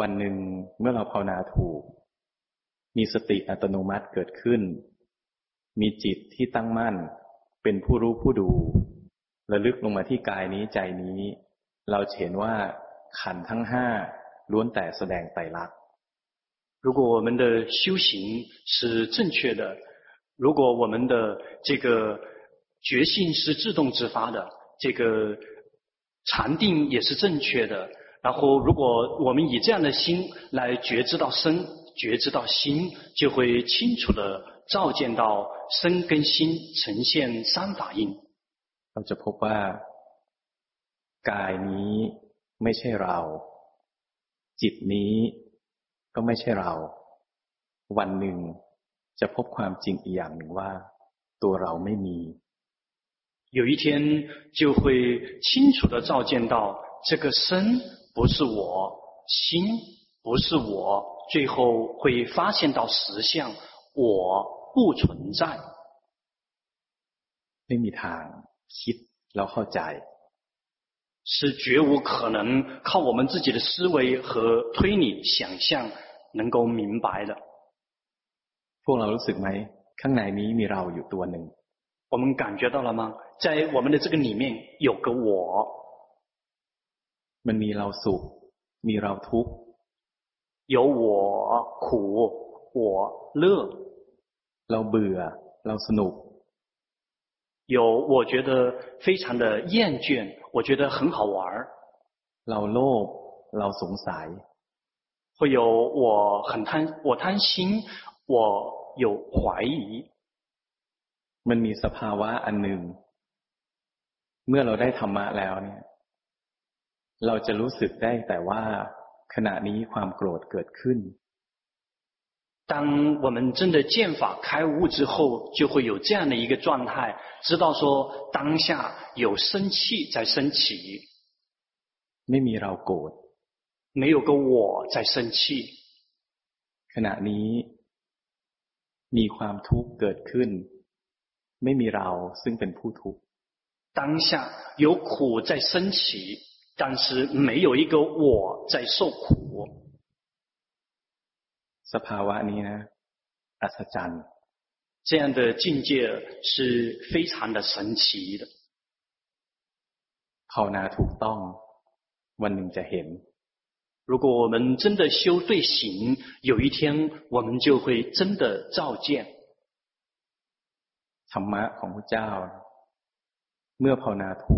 วันหนึ่งเมื่อเราภาวนาถูก มีสติอัตโนมัติเกิดขึ้น มีจิตที่ตั้งมั่น เป็นผู้รู้ผู้ดูระลึกลงมาที่กายนี้ใจนี้ เราเห็นว่าขันธ์ทั้งห้าล้วนแต่แสดงไตรลักษณ์如果我们的修行是正确的，如果我们的这个觉性是自动自发的，这个禅定也是正确的， 然后如果我们以这样的心来觉知到身，觉知到心，就会清楚地照见到身跟心呈现三法印。เราจะพบว่า กายนี้ไม่ใช่เรา จิตนี้ก็ไม่ใช่เรา วันหนึ่งจะพบความจริงอีกอย่างหนึ่งว่า ตัวเราไม่มี 有一天就会清楚地照见到这个身 不是我，心不是我，最后会发现到实相，我不存在。ไม่มีทางคิดแล้วเข้าใจ是绝无可能靠我们自己的思维和推理想象能够明白的。พวกเรารู้สึกไหมข้างในนี้มีเราอยู่ตัวหนึ่ง我们感觉到了吗？在我们的这个里面有个我。 มันมีเราสุขมีเราทุกข์有我苦我乐เราเบื่อเราสนุก有我觉得非常的厌倦，我觉得很好玩。เราโลภเราสงสัย会有我很贪，我贪心，我有怀疑。มันมีสภาวะอันหนึ่งเมื่อเราได้ธรรมะแล้วเนี่ย เราจะรู้สึกได้แต่ว่าขณะนี้ความโกรธเกิดขึ้น当我们真的见法开悟之后，就会有这样的一个状态，知道说当下有生气在升起，ไม่มีเราโกรธ没有个我在生气。ขณะนี้มีความทุกข์เกิดขึ้น ไม่มีเราซึ่งเป็นผู้ทุกข์。当下有苦在升起， 但是没有一个我在受苦。สภาวะนี้นะอัศจรรย์这样的境界是非常的神奇的。ภาวนาถูกต้อง วันหนึ่งจะเห็น如果我们真的修对行，有一天我们就会真的照见。ธรรมะของพระเจ้า เมื่อภาวนาถูก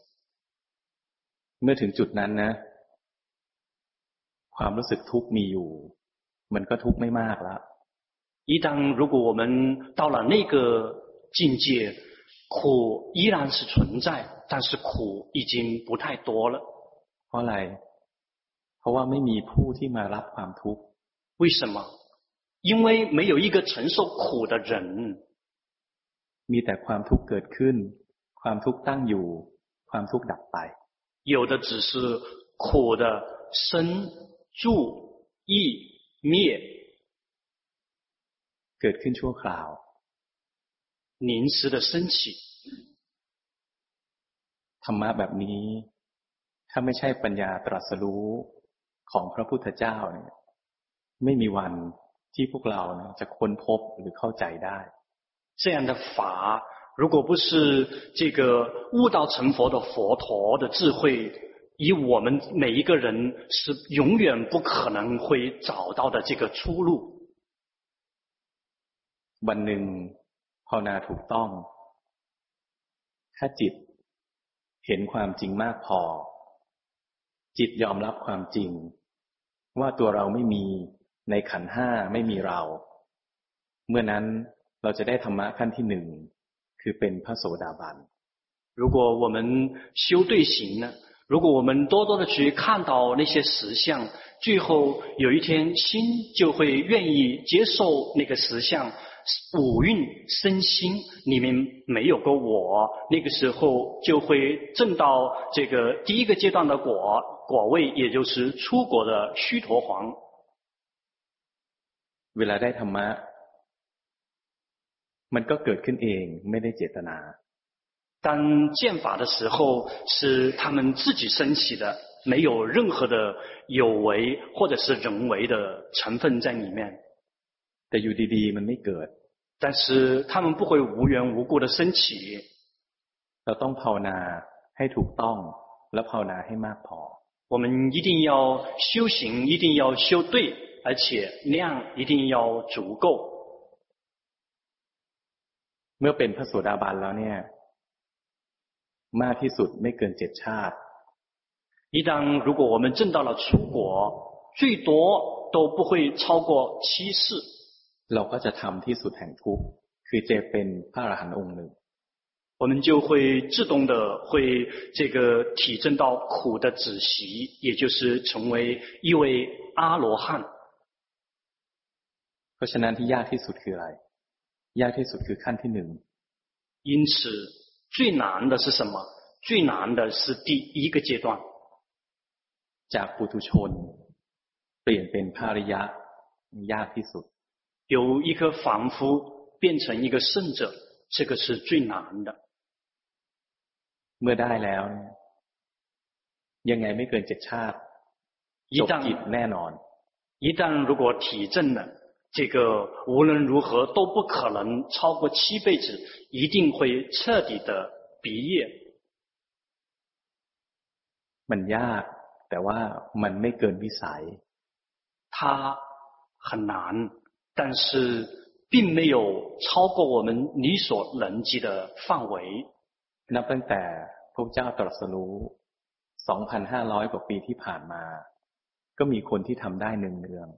เมื่อถึงจุดนั้นนะ ความรู้สึกทุกข์มีอยู่มันก็ทุกข์ไม่มากแล้ว一旦如果我们到了那个 境界，苦依然是存在，但是苦已经不太多了。เพราะอะไรเพราะว่าไม่มีผู้ที่มารับความทุกข์。为什么？因为没有一个承受苦的人。มีแต่ความทุกข์เกิดขึ้น ความทุกข์ตั้งอยู่ ความทุกข์ดับไป。 有的只是苦的生住异灭。เกิดขึ้นชั่วคราว临时的升起ธรรมะแบบนี้ ถ้าไม่ใช่ปัญญาตรัสรู้ของพระพุทธเจ้าเนี่ย ไม่มีวันที่พวกเราเนี่ยจะค้นพบหรือเข้าใจได้这样的法 如果不是这个悟道成佛的佛陀的智慧，以我们每一个人是永远不可能会找到的这个出路。วันหนึ่งภาวนาถูกต้อง ถ้าจิตเห็นความจริงมากพอ จิตยอมรับความจริง ว่าตัวเราไม่มีในขันห้าไม่มีเรา เมื่อนั้นเราจะได้ธรรมะขั้นที่หนึ่ง คือเป็นพระโสดาบัน如果我们修对行呢？如果我们多多的去看到那些实相，最后有一天心就会愿意接受那个实相。五蕴身心里面没有个我，那个时候就会证到这个第一个阶段的果果位，也就是出果的须陀洹。เวลาได้ธรรมะ มันก็เกิดขึ้นเองไม่ได้เจตนา当见法的时候，是他们自己升起的，没有任何的有为或者是人为的成分在里面。แต่อยู่ดีๆมันไม่เกิด但是他们不会无缘无故的升起。เราต้องภาวนาให้ถูกต้องและภาวนาให้มากพอ。我们一定要修行，一定要修对，而且量一定要足够。 เมื่อเป็นพระโสดาบันแล้วเนี่ยมากที่สุดไม่เกินเจ็ดชาติ。一旦如果我们证到了出果，最多都不会超过七世。เราก็จะทำที่สุดแห่งทุกข์คือจะเป็นพระอรหันต์องค์หนึ่ง我们就会自动的会这个体证到苦的止息，也就是成为一位阿罗汉。เพราะฉะนั้นที่ยากที่สุดคืออะไร ยากที่สุดคือขั้นที่หนึ่ง因此最难的是什么最难的是第一个阶段จากปุถุชน เปลี่ยนเป็นพระอริยะยากที่สุด由一个凡夫变成一个圣者，这个是最难的。เมื่อได้แล้วยังไงไม่เกินเจ็ดชาติจบกิจแน่นอน一旦如果体证了， 这个无论如何都不可能超过七辈子，一定会彻底的毕业。มันยากแต่ว่ามันไม่เกินวิสัย。它很难。但是并没有超过我们力所能及的范围。นับตั้งแต่พระเจ้าตรัสรู้สองพันห้าร้อยกว่าปีที่ผ่านมา ก็มีคนที่ทำได้หนึ่งเนือง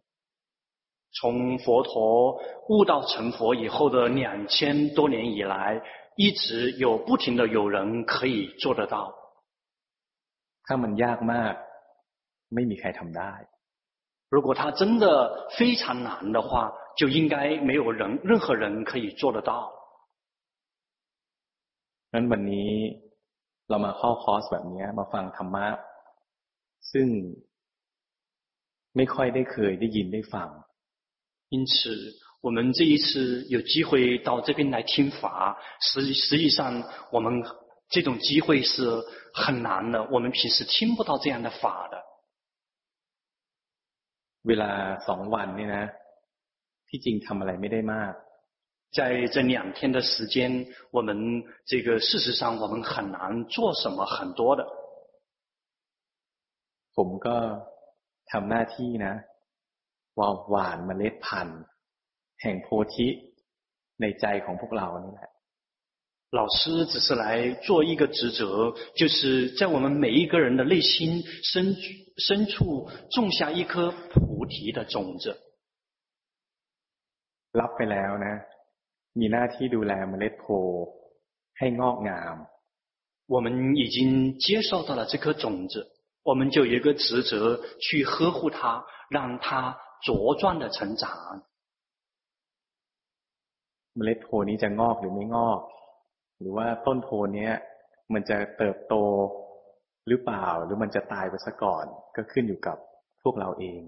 从佛陀悟道成佛以后的两千多年以来，一直有不停的有人可以做得到。ถ้ามันยากมาก ไม่มีใครทำได้。如果他真的非常难的话，就应该没有人任何人可以做得到。นั้นวันนี้เรามาเข้าคอร์สแบบนี้มาฟังธรรมะซึ่งไม่ค่อยได้เคยได้ยินได้ฟัง。 因此，我们这一次有机会到这边来听法，实实际上我们这种机会是很难的，我们平时听不到这样的法的。เวลาสองวันนี่นะที่จริงทำอะไรไม่ได้มาก在这两天的时间，我们这个事实上我们很难做什么很多的。ผมก็ทำหน้าที่นะ ว่าหว่านเมล็ดพันธุ์แห่งโพธิในใจของพวกเรานี่แหละ老师只是来做一个职责，就是在我们每一个人的内心深深处种下一颗菩提的种子。รับไปแล้วนะ มีหน้าที่ดูแลเมล็ดโพให้งอกงาม 我们已经接受到了这颗种子，我们就有一个职责去呵护它，让它 茁壮的成长。เมล็ดโพนี้จะงอกหรือไม่งอก หรือว่าต้นโพนี้มันจะเติบโตหรือเปล่า หรือมันจะตายไปซะก่อน ก็ขึ้นอยู่กับพวกเราเอง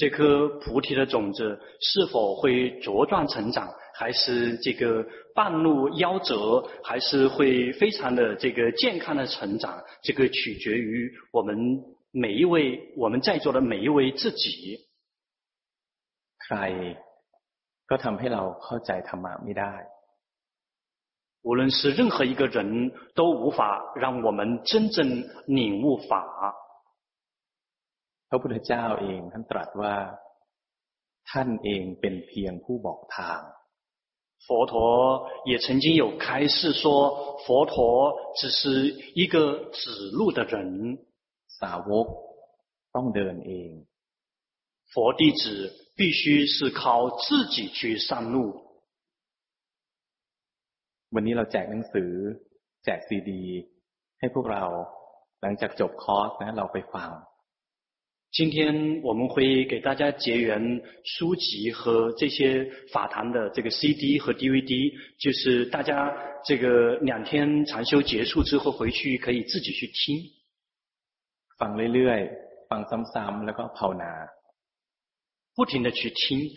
这颗菩提的种子是否会茁壮成长，还是这个半路夭折，还是会非常的这个健康的成长？这个取决于我们每一位，我们在座的每一位自己。 ใครก็ทำให้เราเข้าใจธรรมะไม่ได้。无论是任何一个人都无法让我们真正领悟法。พระพุทธเจ้าเองท่านตรัสว่า ท่านเองเป็นเพียงผู้บอกทาง佛陀也曾经有开示说，佛陀只是一个指路的人，สาวกต้องเดินเอง，佛弟子 必须是靠自己去上路。วันนี้เราแจกหนังสือ แจกซีดี ให้พวกเราหลังจากจบคอร์สนะเราไปฟัง今天我们会给大家结缘书籍和这些法堂的这个 CD 和 DVD，就是大家这个两天禅修结束之后回去可以自己去听。ฟังเรื่อยๆฟังซ้ำๆแล้วก็ภาวนา 不停的去听，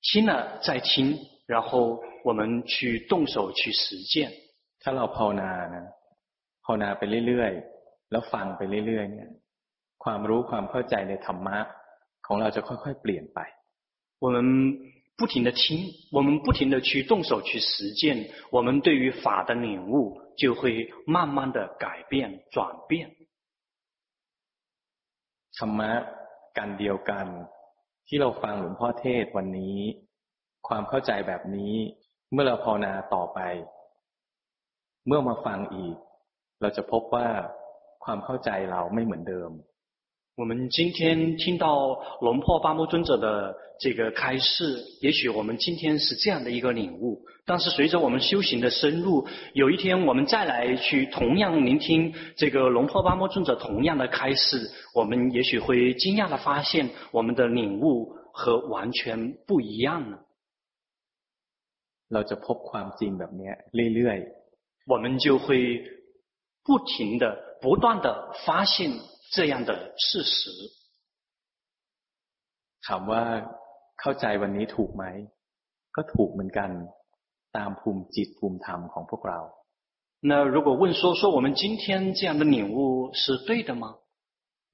听了再听，然后我们去动手去实践。ถ้าเราภาวนานะภาวนาไปเรื่อยๆแล้วฟังไปเรื่อยๆเนี่ยความรู้ความเข้าใจในธรรมะของเราจะค่อยๆเปลี่ยนไป我们不停的听，我们不停的去动手去实践，我们对于法的领悟就会慢慢的改变转变。ธรรมะกันเดียวกัน ที่เราฟังหลวงพ่อเทศวันนี้ ความเข้าใจแบบนี้ เมื่อเราภาวนาต่อไป เมื่อมาฟังอีก เราจะพบว่าความเข้าใจเราไม่เหมือนเดิม 我们今天听到龙破巴摩尊者的这个开示，也许我们今天是这样的一个领悟。但是随着我们修行的深入，有一天我们再来去同样聆听这个龙破巴摩尊者同样的开示，我们也许会惊讶的发现，我们的领悟和完全不一样了。เราจะพบความจริงแบบนี้เรื่อยๆ，我们就会不停的、不断的发现。 这样的事实，ถามว่าเข้าใจวันนี้ถูกไหมก็ถูกเหมือนกันตามภูมิจิตภูมิธรรมของพวกเรา那如果问说说我们今天这样的领悟是对的吗？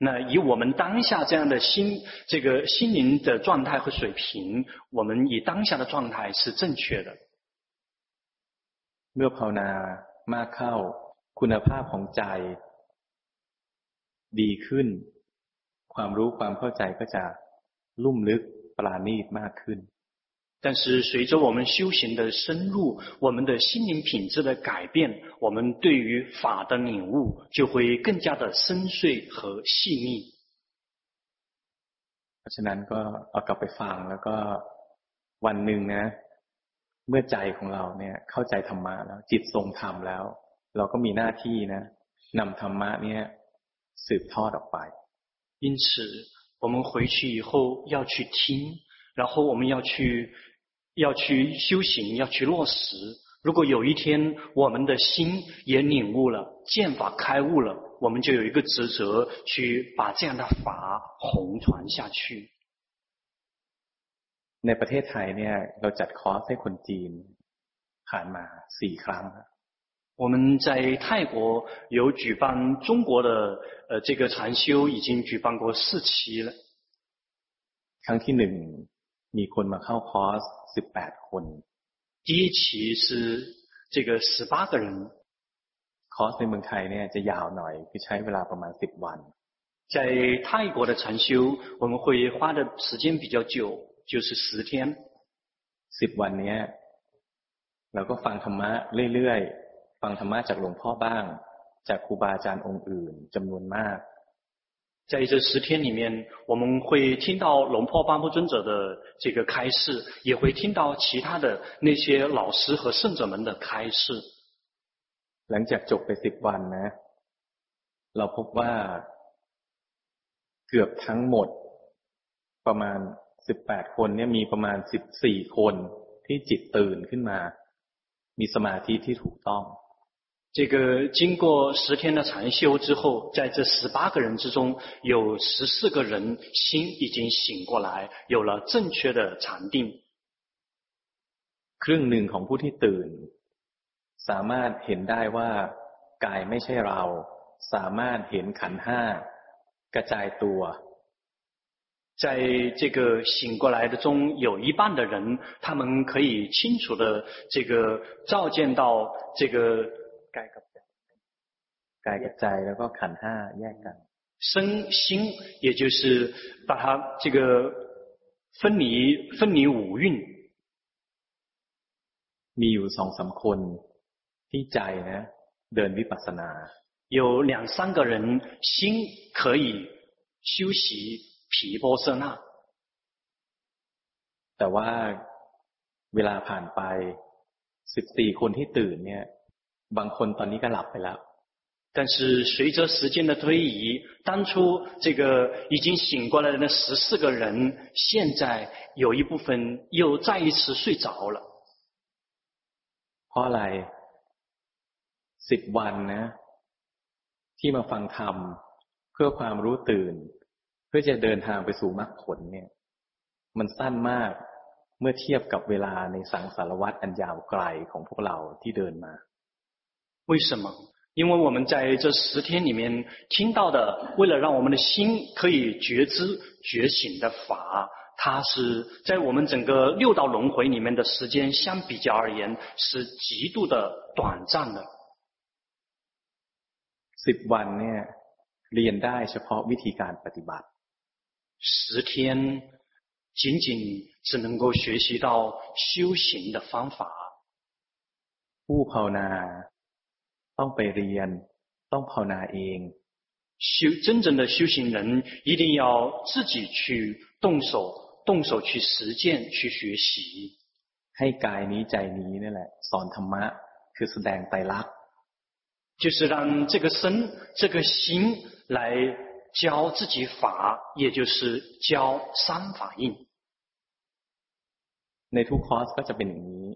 那以我们当下这样的心这个心灵的状态和水平，我们以当下的状态是正确的。เมื่อภาวนามากเข้าคุณภาพของใจ ดีขึ้นความรู้ความเข้าใจก็จะลุ่มลึกปราณีตมากขึ้น但是随着我们修行的深入，我们的心灵品质的改变，我们对于法的领悟就会更加的深邃和细腻。เพราะฉะนั้นก็เอากลับไปฟังแล้วก็วันหนึ่งนะเมื่อใจของเราเนี่ยเข้าใจธรรมะแล้วจิตทรงธรรมแล้ว เราก็มีหน้าที่นะนำธรรมะเนี่ย สืบทอดออกไป因此，我们回去以后要去听，然后我们要去要去修行，要去落实。如果有一天我们的心也领悟了，见法开悟了，我们就有一个职责去把这样的法弘传下去。ในประเทศไทยเนี่ยเราจัดคอร์สให้คนจีนผ่านมาสี่ครั้ง 我们在泰国有举办中国的呃这个禅修，已经举办过四期了。ครั้งที่หนึ่งมีคนมาเข้าคอร์สสิบแปดคน。第一期是这个十八个人。คอร์สในเมืองไทยเนี่ยจะยาวหน่อยคือใช้เวลาประมาณสิบวัน。在泰国的禅修，我们会花的时间比较久，就是十天。สิบวันเนี้ยเราก็ฟังธรรมะเรื่อยๆ ฟังธรรมะจากหลวงพ่อบ้าง จากครูบาอาจารย์องค์อื่นจำนวนมาก 在这十天里面，我们会听到龙坡班布尊者的这个开示，也会听到其他的那些老师和圣者们的开示。หลังจากจบไปสิบวันนะ เราพบว่าเกือบทั้งหมด ประมาณสิบแปดคนเนี่ยมีประมาณสิบสี่คนที่จิตตื่นขึ้นมา มีสมาธิที่ถูกต้อง 这个经过十天的禅修之后，在这十八个人之中，有十四个人心已经醒过来，有了正确的禅定。ครึ่งหนึ่งของผู้ที่ตื่น สามารถเห็นได้ว่ากายไม่ใช่เรา สามารถเห็นขันห้ากระจายตัว。在这个醒过来的中，有一半的人，他们可以清楚的这个照见到这个。 กายกับใจกายกับใจแล้วก็ขันห้าแยกกัน身心也就是把它这个分离分离五蕴มีอยู่สองสามคนที่ใจนะเดินวิปัสสนา有两三个人心可以修习毗钵舍那แต่ว่าเวลาผ่านไปสิบสี่คนที่ตื่นเนี่ย บางคนตอนนี้ก็หลับไปแล้ว但是随着时间的推移，当初这个已经醒过来的那十四个人，现在有一部分又再一次睡着了。เพราะอะไรสิบวันนะที่มาฟังธรรมเพื่อความรู้ตื่น เพื่อจะเดินทางไปสู่มรรคผลเนี่ย มันสั้นมากเมื่อเทียบกับเวลาในสังสารวัฏอันยาวไกลของพวกเราที่เดินมา 为什么？因为我们在这十天里面听到的，为了让我们的心可以觉知觉醒的法，它是在我们整个六道轮回里面的时间相比较而言是极度的短暂的。十วันเนี่ยเรียนได้เฉพาะวิธีการปฏิบัติ。十天仅仅只能够学习到修行的方法。ผู้ภาวนา ต้องไปเรียนต้องภาวนาเอง修真正的修行人一定要自己去动手动手去实践去学习ให้กายนี้ใจนี้นี่แหละสอนธรรมะคือแสดงไตรลักษณ์就是让这个身这个心来教自己法也就是教三法印ในทุกคอร์สก็จะเป็นอย่างนี้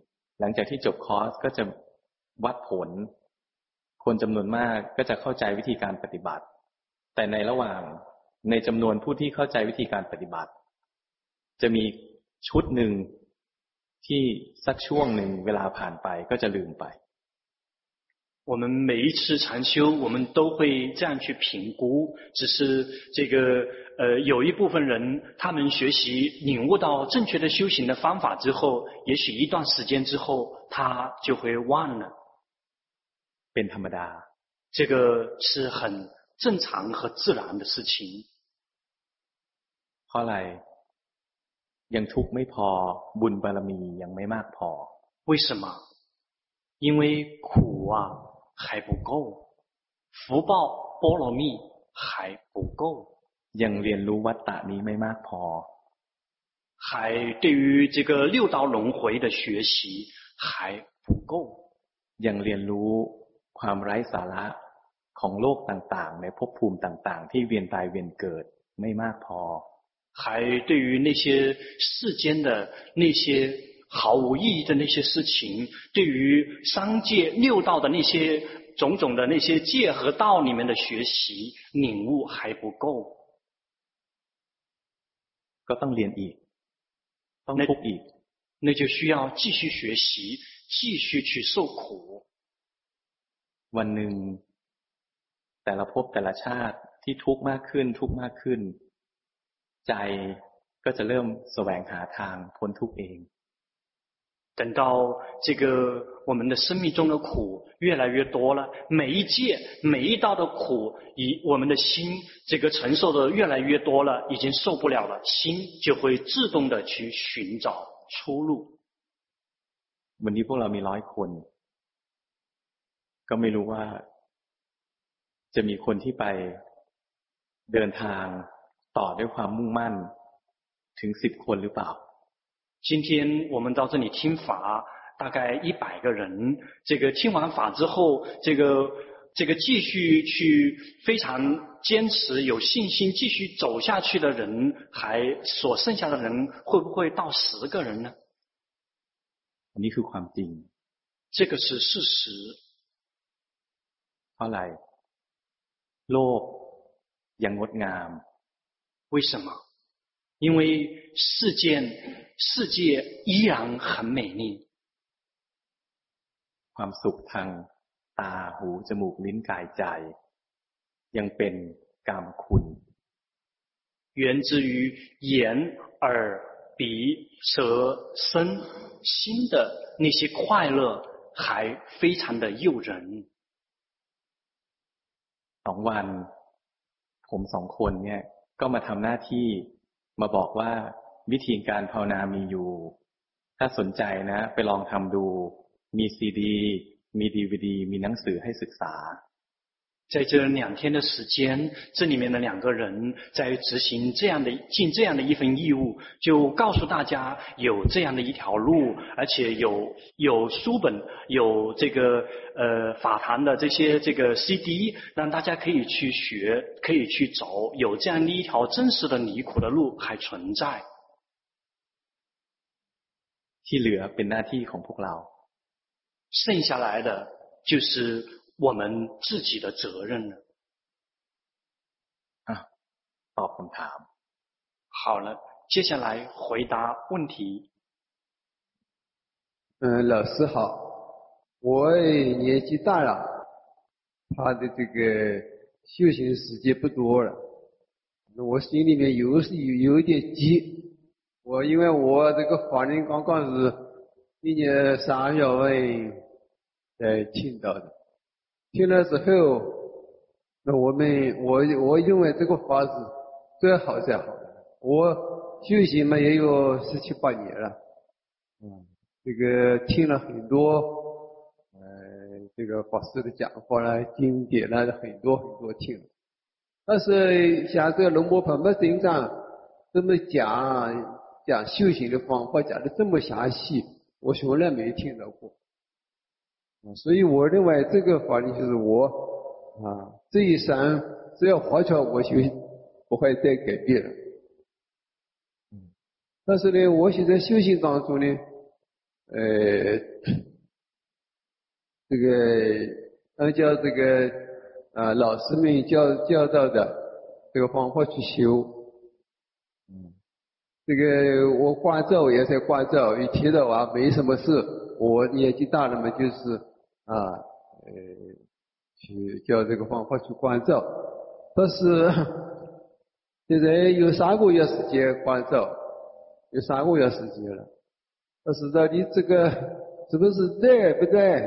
หลังจากที่จบคอร์สก็จะวัดผล คนจำนวนมากก็จะเข้าใจวิธีการปฏิบัติ แต่ในระหว่างในจำนวนผู้ที่เข้าใจวิธีการปฏิบัติ จะมีชุดหนึ่งที่สักช่วงหนึ่งเวลาผ่านไปก็จะลืมไป我们每一次禅修，我们都会这样去评估。只是这个，呃，有一部分人，他们学习领悟到正确的修行的方法之后，也许一段时间之后，他就会忘了。 เป็นธรรมดา这个是很正常和自然的事情。เพราะอะไรยังทุกข์ไม่พอบุญบารมียังไม่มากพอ为什么？因为苦啊还不够，福报波罗蜜还不够，ยังเรียนรู้วัฏฏะนี้ไม่มากพอ，还对于这个六道轮回的学习还不够，ยังเรียนรู้ ความไร้สาระของโลกต่างๆ ในภพภูมิต่างๆ ที่เวียนตายเวียนเกิดไม่มากพอ还对于那些世间的那些毫无意义的那些事情，对于三界六道的那些种种的那些界和道里面的学习领悟还不够，ก็ต้องเรียนอีกต้องทุกข์อีก那就需要继续学习，继续去受苦。 วันหนึ่งแต่ละภพแต่ละชาติที่ทุกข์มากขึ้น ทุกข์มากขึ้น ใจก็จะเริ่มแสวงหาทางพ้นทุกข์เอง等到这个我们的生命中的苦越来越多了，每一界每一道的苦，以我们的心这个承受的越来越多了，已经受不了了，心就会自动的去寻找出路。วันนี้พวกเรามีร้อยคน ก็ไม่รู้ว่าจะมีคนที่ไป เดินทางต่อด้วยความมุ่งมั่นถึงสิบคนหรือเปล่า今天我们到这里听法，大概一百个人。这个听完法之后，这个这个继续去非常坚持、有信心继续走下去的人，还所剩下的人会不会到十个人呢？你是ความจริง这个是事实。 เพราะอะไรโลกยังงดงาม为什么？因为世间。世界依然很美丽。ความสุขทางตาหูจมูกลิ้นกายใจยังเป็นกามคุณ源自于眼耳鼻舌身心的那些快乐还非常的诱人。 สองวัน ผมสองคนเนี่ย ก็มาทำหน้าที่มาบอกว่าวิธีการภาวนามีอยู่ ถ้าสนใจนะ ไปลองทำดู มีซีดี มีดีวดี มีหนังสือให้ศึกษา 在这两天的时间，这里面的两个人在执行这样的尽这样的一份义务，就告诉大家有这样的一条路，而且有有书本，有这个呃法坛的这些这个 CD，让大家可以去学，可以去走，有这样的一条真实的离苦的路还存在。ที่เหลือเป็นหน้าที่ของพวกเรา剩下来的就是 我们自己的责任了啊ตอบคำถาม好了接下来回答问题嗯老师好我年纪大了他的这个修行时间不多了我心里面有有有一点急我因为我这个法轮刚刚是今年三月份才听到的， 听了之后，那我们我我认为这个法是最好最好。我修行嘛也有十七八年了，嗯，这个听了很多，呃，这个法师的讲话啦、经典啦，很多很多听。但是像这个龙波槃槃经上这么讲。讲修行的方法讲的这么详细，我从来没听到过。所以我认为这个法律就是我啊这一生只要活着，我就不会再改变了。但是呢，我现在修行当中呢，呃，这个按照这个啊老师们教教导的这个方法去修。这个我观照也在观照，一天到晚没什么事。我年纪大了嘛，就是啊，呃，去叫这个方法去关照。但是现在有三个月时间关照，有三个月时间了。但是到底这个是不是对不对？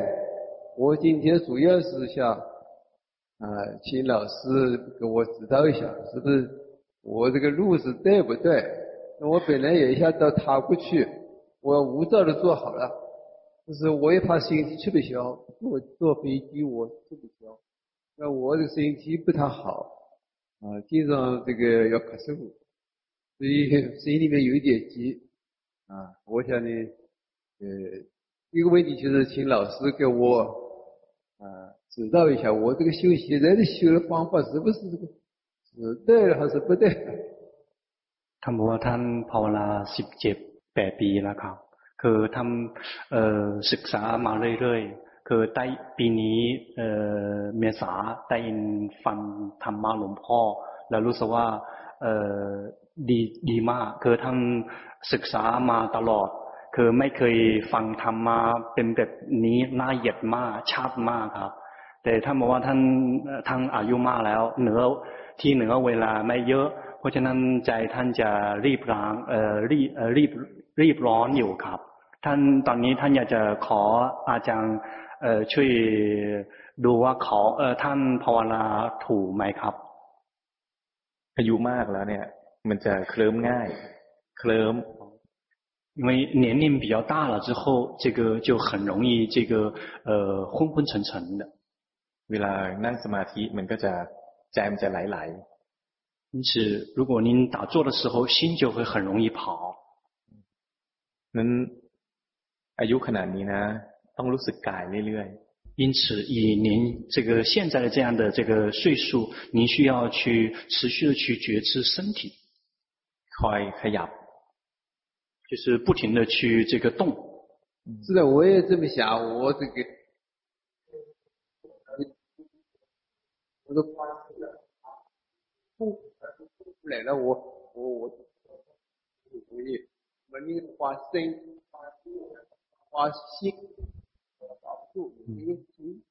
我今天主要是想啊，请老师给我指导一下，是不是我这个路是对不对？我本来也想到他过去，我无照的做好了，但是我也怕身体吃不消，坐坐飞机我吃不消，那我的身体不太好，啊，经常这个要咳嗽，所以心里面有一点急，啊，我想呢，呃，一个问题就是请老师给我啊指导一下，我这个修行人的修的方法是不是这个是对还是不对？ท่านบอกว่าท่านภาวนาสิบเจ็ดแปดปีแล้วครับ คือทำศึกษามาเรื่อยๆ คือได้ปีนี้เมษาได้ยินฟังธรรมะหลวงพ่อ แล้วรู้สึกว่าดีดีมาก คือท่านศึกษามาตลอด คือไม่เคยฟังธรรมมาเป็นแบบนี้น่าเหยียดมากชัดมากครับ แต่ท่านบอกว่าท่านท่านอายุมากแล้ว เหนือที่เหนือเวลาไม่เยอะ เพราะฉะนั้นใจท่านจะรีบร้างเอ่อรีบรีบรีบร้อนอยู่ครับ ท่านตอนนี้ท่านอยากจะขออาจารย์เอ่อช่วยดูว่าขอเอ่อท่านภาวนาถูกไหมครับ อายุมากแล้วเนี่ย มันจะเคลิ้มง่าย เคลิ้ม因为年龄比较大了之后，这个就很容易这个呃昏昏沉沉的。เวลานั่งสมาธิมันก็จะใจมันจะไหลไหล 因此，如果您打坐的时候心就会很容易跑。นั้น อายุขนาดนี้นะต้องรู้สึกกายเรื่อยๆ因此，以您这个现在的这样的这个岁数，您需要去持续的去觉知身体，快ขยับ，就是不停的去这个动。是的，我也这么想，我这个，我都发誓了，不，不来了，我我我，我也，我那个 发身，发心。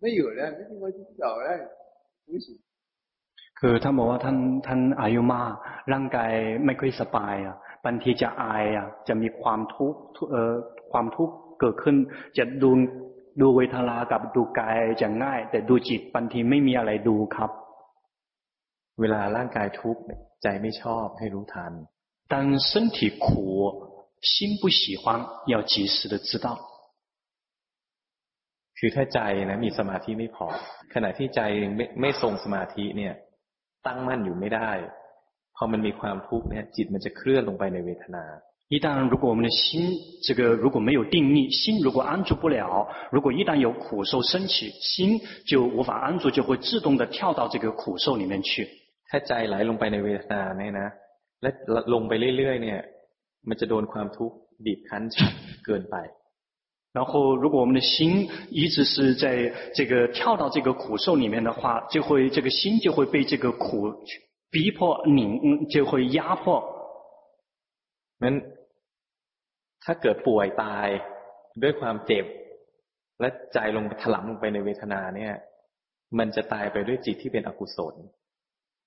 没有了，那地方就少了，不行。คือท่านบอกว่าท่านท่านอายุมากร่างกายไม่ค่อยสบายอ่ะบางทีจะอายอ่ะจะมีความทุกข์เอ่อความทุกข์เกิดขึ้น จะดูดูเวทนากับดูกายจะง่าย แต่ดูจิตบางทีไม่มีอะไรดูครับ เวลาร่างกายทุกข์ใจไม่ชอบให้รู้ทัน当身体苦 心不喜欢要及时的知道คือถ้าใจนะมีสมาธิไม่พอขณะที่ใจไม่ไม่ทรงสมาธิเนี่ย ตั้งมั่นอยู่ไม่ได้พอมันมีความทุกข์เนี่ยจิตมันจะเคลื่อนลงไปในเวทนา一旦如果我们的心这个如果没有定力，心如果安住不了，如果一旦有苦受升起，心就无法安住，就会自动的跳到这个苦受里面去。ถ้าใจไหลลงไปในเวทนาเนี่ยนะและลงไปเรื่อยๆเนี่ย มันจะโดนความทุกข์บีบคั้นชัดเกินไป然后，如果我们的心一直是在这个跳到这个苦受里面的话，就会这个心就会被这个苦逼迫拧，就会压迫。นั้นถ้าเกิดป่วยตายด้วยความเจ็บและใจลงถลำลงไปในเวทนาเนี่ย มันจะตายไปด้วยจิตที่เป็นอกุศล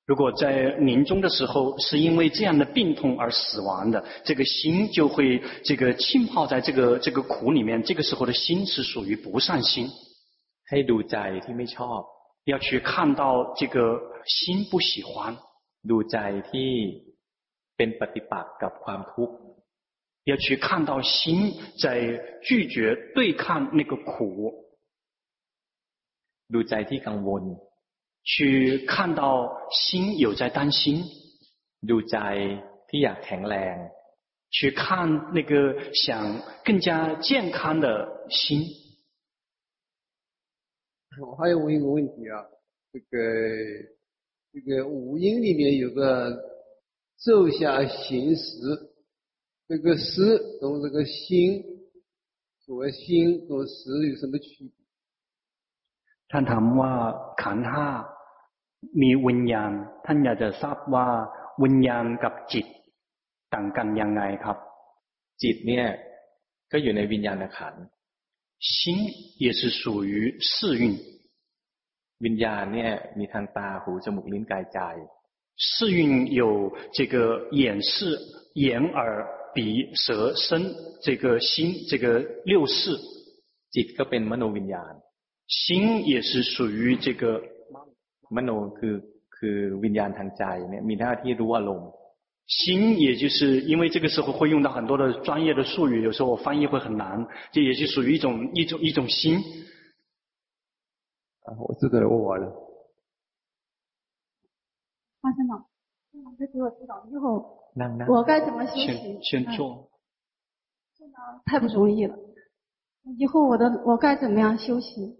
如果在临终的时候是因为这样的病痛而死亡的，这个心就会这个浸泡在这个这个苦里面。这个时候的心是属于不善心。ให้ดูใจที่ไม่ชอบ要去看到这个心不喜欢，ดูใจที่เป็นปฏิปักษ์กับความทุกข์要去看到心在拒绝对抗那个苦，ดูใจที่กังวล 去看到心有在担心，ดูใจที่อยากแข็งแรง，去看那个想更加健康的心。我还要问一个问题啊，这个这个五阴里面有个咒下行识，这个识同这个心，所谓心和识有什么区别？ท่านถามว่าขันธ์ห้า มีวิญญาณท่านอยากจะทราบว่าวิญญาณกับจิตต่างกันยังไงครับ จิตเนี่ยก็อยู่ในวิญญาณขันธ์心也是属于四蕴วิญญาณเนี่ยมีทางตาหูจมูกลิ้นกายใจ四蕴有这个眼视眼耳鼻舌身这个心这个六识จิตก็เป็นมโนวิญญาณ心也是属于这个 มโนคือคือวิญญาณทางใจเนี่ยมีหน้าที่รู้อารมณ์心也就是因为这个时候会用到很多的专业的术语，有时候我翻译会很难，这也是属于一种一种一种心。啊，我知道了，我完了。发生了，老师给我指导之后，我该怎么修行？先做。真的太不容易了，以后我的我该怎么样修行？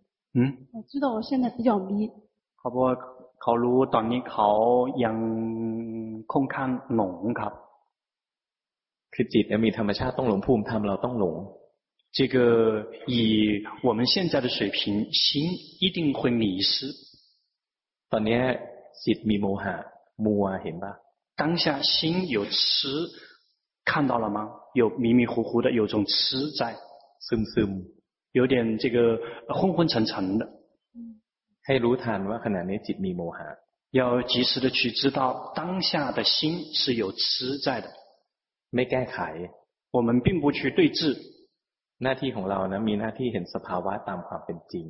嗯，我知道我现在比较迷。เขาบอกว่าเขารู้ตอนนี้เขายังค่อนข้างหลงครับคือจิตมีธรรมชาติต้องหลงภูมิธรรมเราต้องหลง这个以我们现在的水平，心一定会迷失。ตอนนี้จิตมีโมหะมัวเห็นปะ当下心有痴，看到了吗？有迷迷糊糊的，有种痴在，ซึมซึม 有点这个昏昏沉沉的。ให้รู้ทันว่าขณะนี้จิตมีโมหะ 要及时的去知道当下的心是有痴在的。ไม่แก้ไข我们并不去对治。หน้าที่ของเรานะมีหน้าที่เห็นสภาวะตามความเป็นจริง。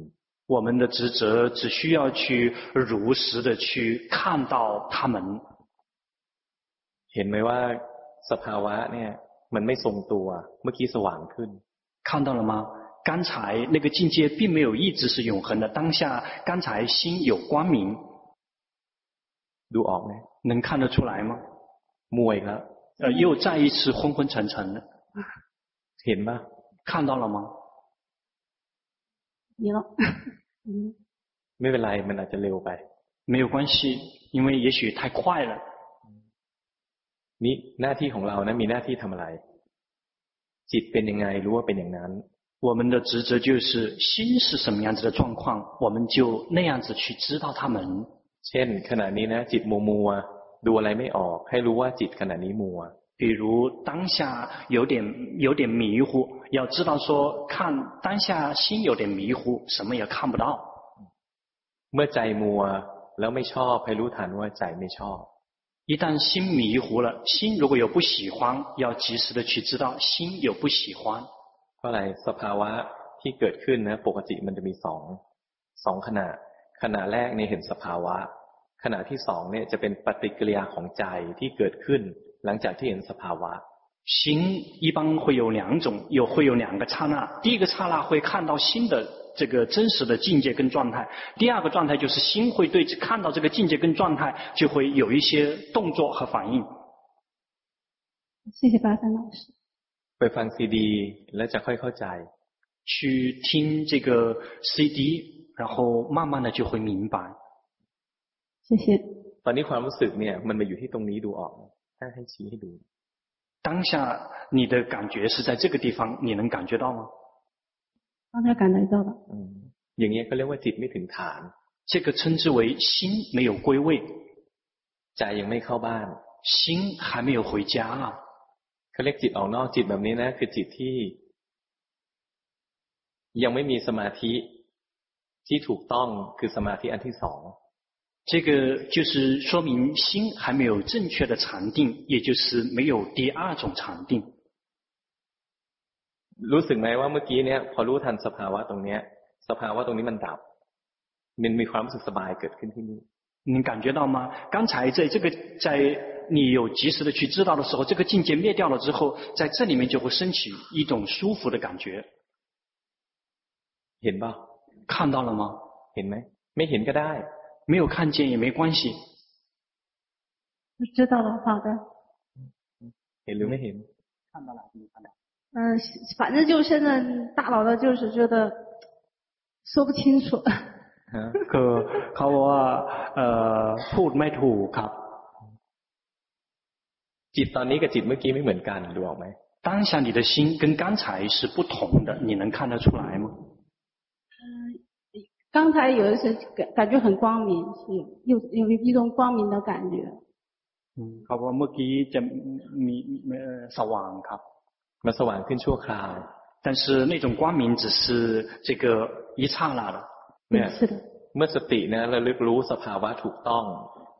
我们的职责只需要去如实的去看到他们。เห็นไหมว่าสภาวะเนี่ยมันไม่ทรงตัวเมื่อกี้สว่างขึ้น。看到了吗？ 刚才那个境界并没有一直是永恒的，当下刚才心有光明。ดูออกไหม能看得出来吗？มัวอีกแล้ว呃，又再一次昏昏沉沉了。เห็น吗？看到了吗？有。嗯。ไม่เป็นไรมันอาจจะเร็วไป。没有关系，因为也许太快了。นี่หน้าที่ของเรานะมีหน้าที่ทำอะไร จิตเป็นยังไงรู้ว่าเป็นอย่างนั้น 我们的职责就是心是什么样子的状况，我们就那样子去知道他们。เช่นขณะนี้นะจิตมัวมัวดูอะไรไม่ออกให้รู้ว่าจิตขณะนี้มัว比如当下有点有点迷糊，要知道说看当下心有点迷糊，什么也看不到。เมื่อใจมัวแล้วไม่ชอบให้รู้ทันว่าใจไม่ชอบ一旦心迷糊了，心如果有不喜欢，要及时的去知道心有不喜欢。 เพราะอะไรสภาวะที่เกิดขึ้นนะปกติมันจะมีสองสองขณะขณะแรกนี่เห็นสภาวะขณะที่สองเนี่ยจะเป็นปฏิกิริยาของใจที่เกิดขึ้นหลังจากที่เห็นสภาวะ心一般会有两种，有会有两个刹那。第一个刹那会看到心的这个真实的境界跟状态，第二个状态就是心会对看到这个境界跟状态，就会有一些动作和反应。谢谢巴山老师。 ไปฟังซีดีแล้วจะค่อยเข้าใจ去听这个 CD，然后慢慢的就会明白。谢谢。ตอนนี้ความรู้สึกเนี่ยมันมาอยู่ที่ตรงนี้ดูออกถ้าให้ชี้ให้ดู当下你的感觉是在这个地方，你能感觉到吗？刚才感觉到了。嗯，อย่างนี้ก็เรียกว่าจิตไม่ถึงฐาน。这个称之为心没有归位。ใจยังไม่เข้าบ้าน。心还没有回家啊。 เขาเรียกจิตออกนอกจิตแบบนี้นะคือจิตที่ยังไม่มีสมาธิที่ถูกต้องคือสมาธิอันที่สอง这个就是说明心还没有正确的禅定，也就是没有第二种禅定。รู้สึกไหมว่าเมื่อกี้เนี่ยพอรู้ทันสภาวะตรงเนี้ยสภาวะตรงนี้มันดับมันมีความรู้สึกสบายเกิดขึ้นที่นี่你感觉到吗？刚才在这个在 你有及时的去知道的时候，这个境界灭掉了之后，在这里面就会升起一种舒服的感觉。เห็นป่ะ看到了吗？เห็นไหมไม่เห็นก็ได้没有看见也没关系。知道了，好的。เห็นหรือไม่เห็น看到了，没看到。嗯，反正就现在大脑的，就是觉得说不清楚。คือเขาว่าเอ่อพูดไม่ถูกครับ จิตตอนนี้กับจิตเมื่อกี้ไม่เหมือนกันดูออกไหม当下你的心跟刚才是不同的，你能看得出来吗？刚才有一些感感觉很光明，是有有有一种光明的感觉。嗯，เขาว่าเมื่อกี้จะมีสว่างครับมันสว่างขึ้นชั่วคราว但是那种光明只是这个一刹那的。เนี่ยเมื่อสตินะระลึกรู้สภาวะถูกต้อง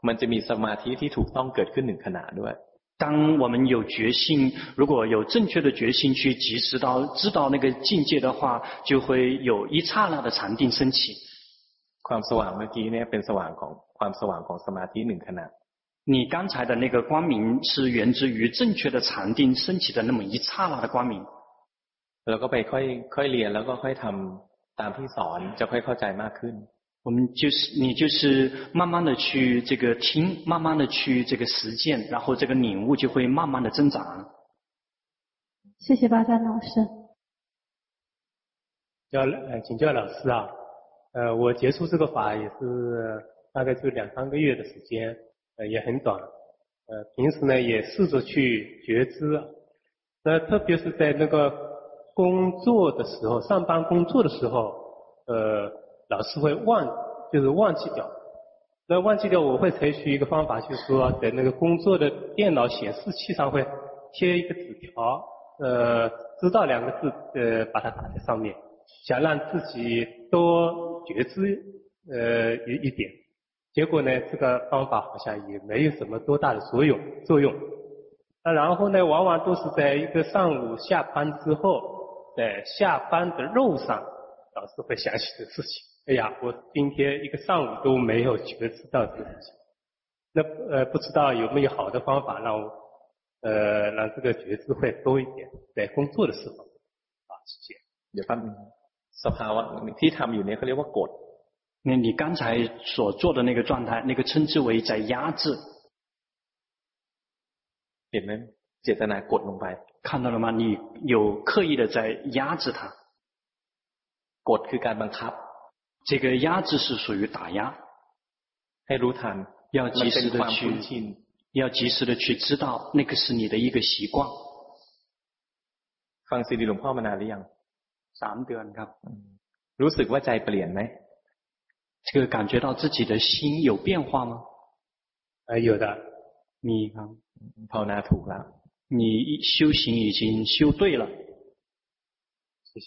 มันจะมีสมาธิที่ถูกต้องเกิดขึ้นหนึ่งขณะด้วย 当我们有决心，如果有正确的决心去及时到知道那个境界的话，就会有一刹那的禅定升起。ความสว่างเมื่อกี้เนี่ยเป็นสว่างของความสว่างของสมาธิหนึ่งขณะ。你刚才的那个光明是源自于正确的禅定升起的那么一刹那的光明。เราก็ไปค่อยค่อยเรียนแล้วก็ค่อยทำตามที่สอนจะค่อยเข้าใจมากขึ้น。 我们就是你就是慢慢的去这个听，慢慢的去这个实践，然后这个领悟就会慢慢的增长。谢谢巴山老师。教呃请教老师啊，呃我接触这个法也是大概就两三个月的时间，呃也很短，呃平时呢也试着去觉知，那特别是在那个工作的时候，上班工作的时候，呃。老是会忘，就是忘记掉。那忘记掉，我会采取一个方法，就是说，在那个工作的电脑显示器上会贴一个纸条，呃，知道两个字，呃，把它打在上面，想让自己多觉知，呃，一一点。结果呢，这个方法好像也没有什么多大的作用作用。那然后呢，往往都是在一个上午下班之后，在下班的路上，老是会想起这事情。哎呀，我今天一个上午都没有觉知到这个事情。那呃，不知道有没有好的方法让我呃让这个觉知会多一点，在工作的时候啊，谢谢。有办法。สภาวะที่ทำอยู่เนี่ยเขาเรียกว่ากด那你刚才所做的那个状态，那个称之为在压制。เห็นไหมเจตนากดลงไป看到了吗？你有刻意的在压制它。กดคือการบังคับ 这个压制是属于打压。ให้รู้ทัน要及时的去要及时的去知道，那个是你的一个习惯。ฟังซีดีหลวงพ่อมานานหรือยังสามเดือนครับรู้สึกว่าใจเปลี่ยนไหม这个感觉到自己的心有变化吗？呃，有的。มีครับภาวนาถูกแล้ว你修行已经修对了。谢谢。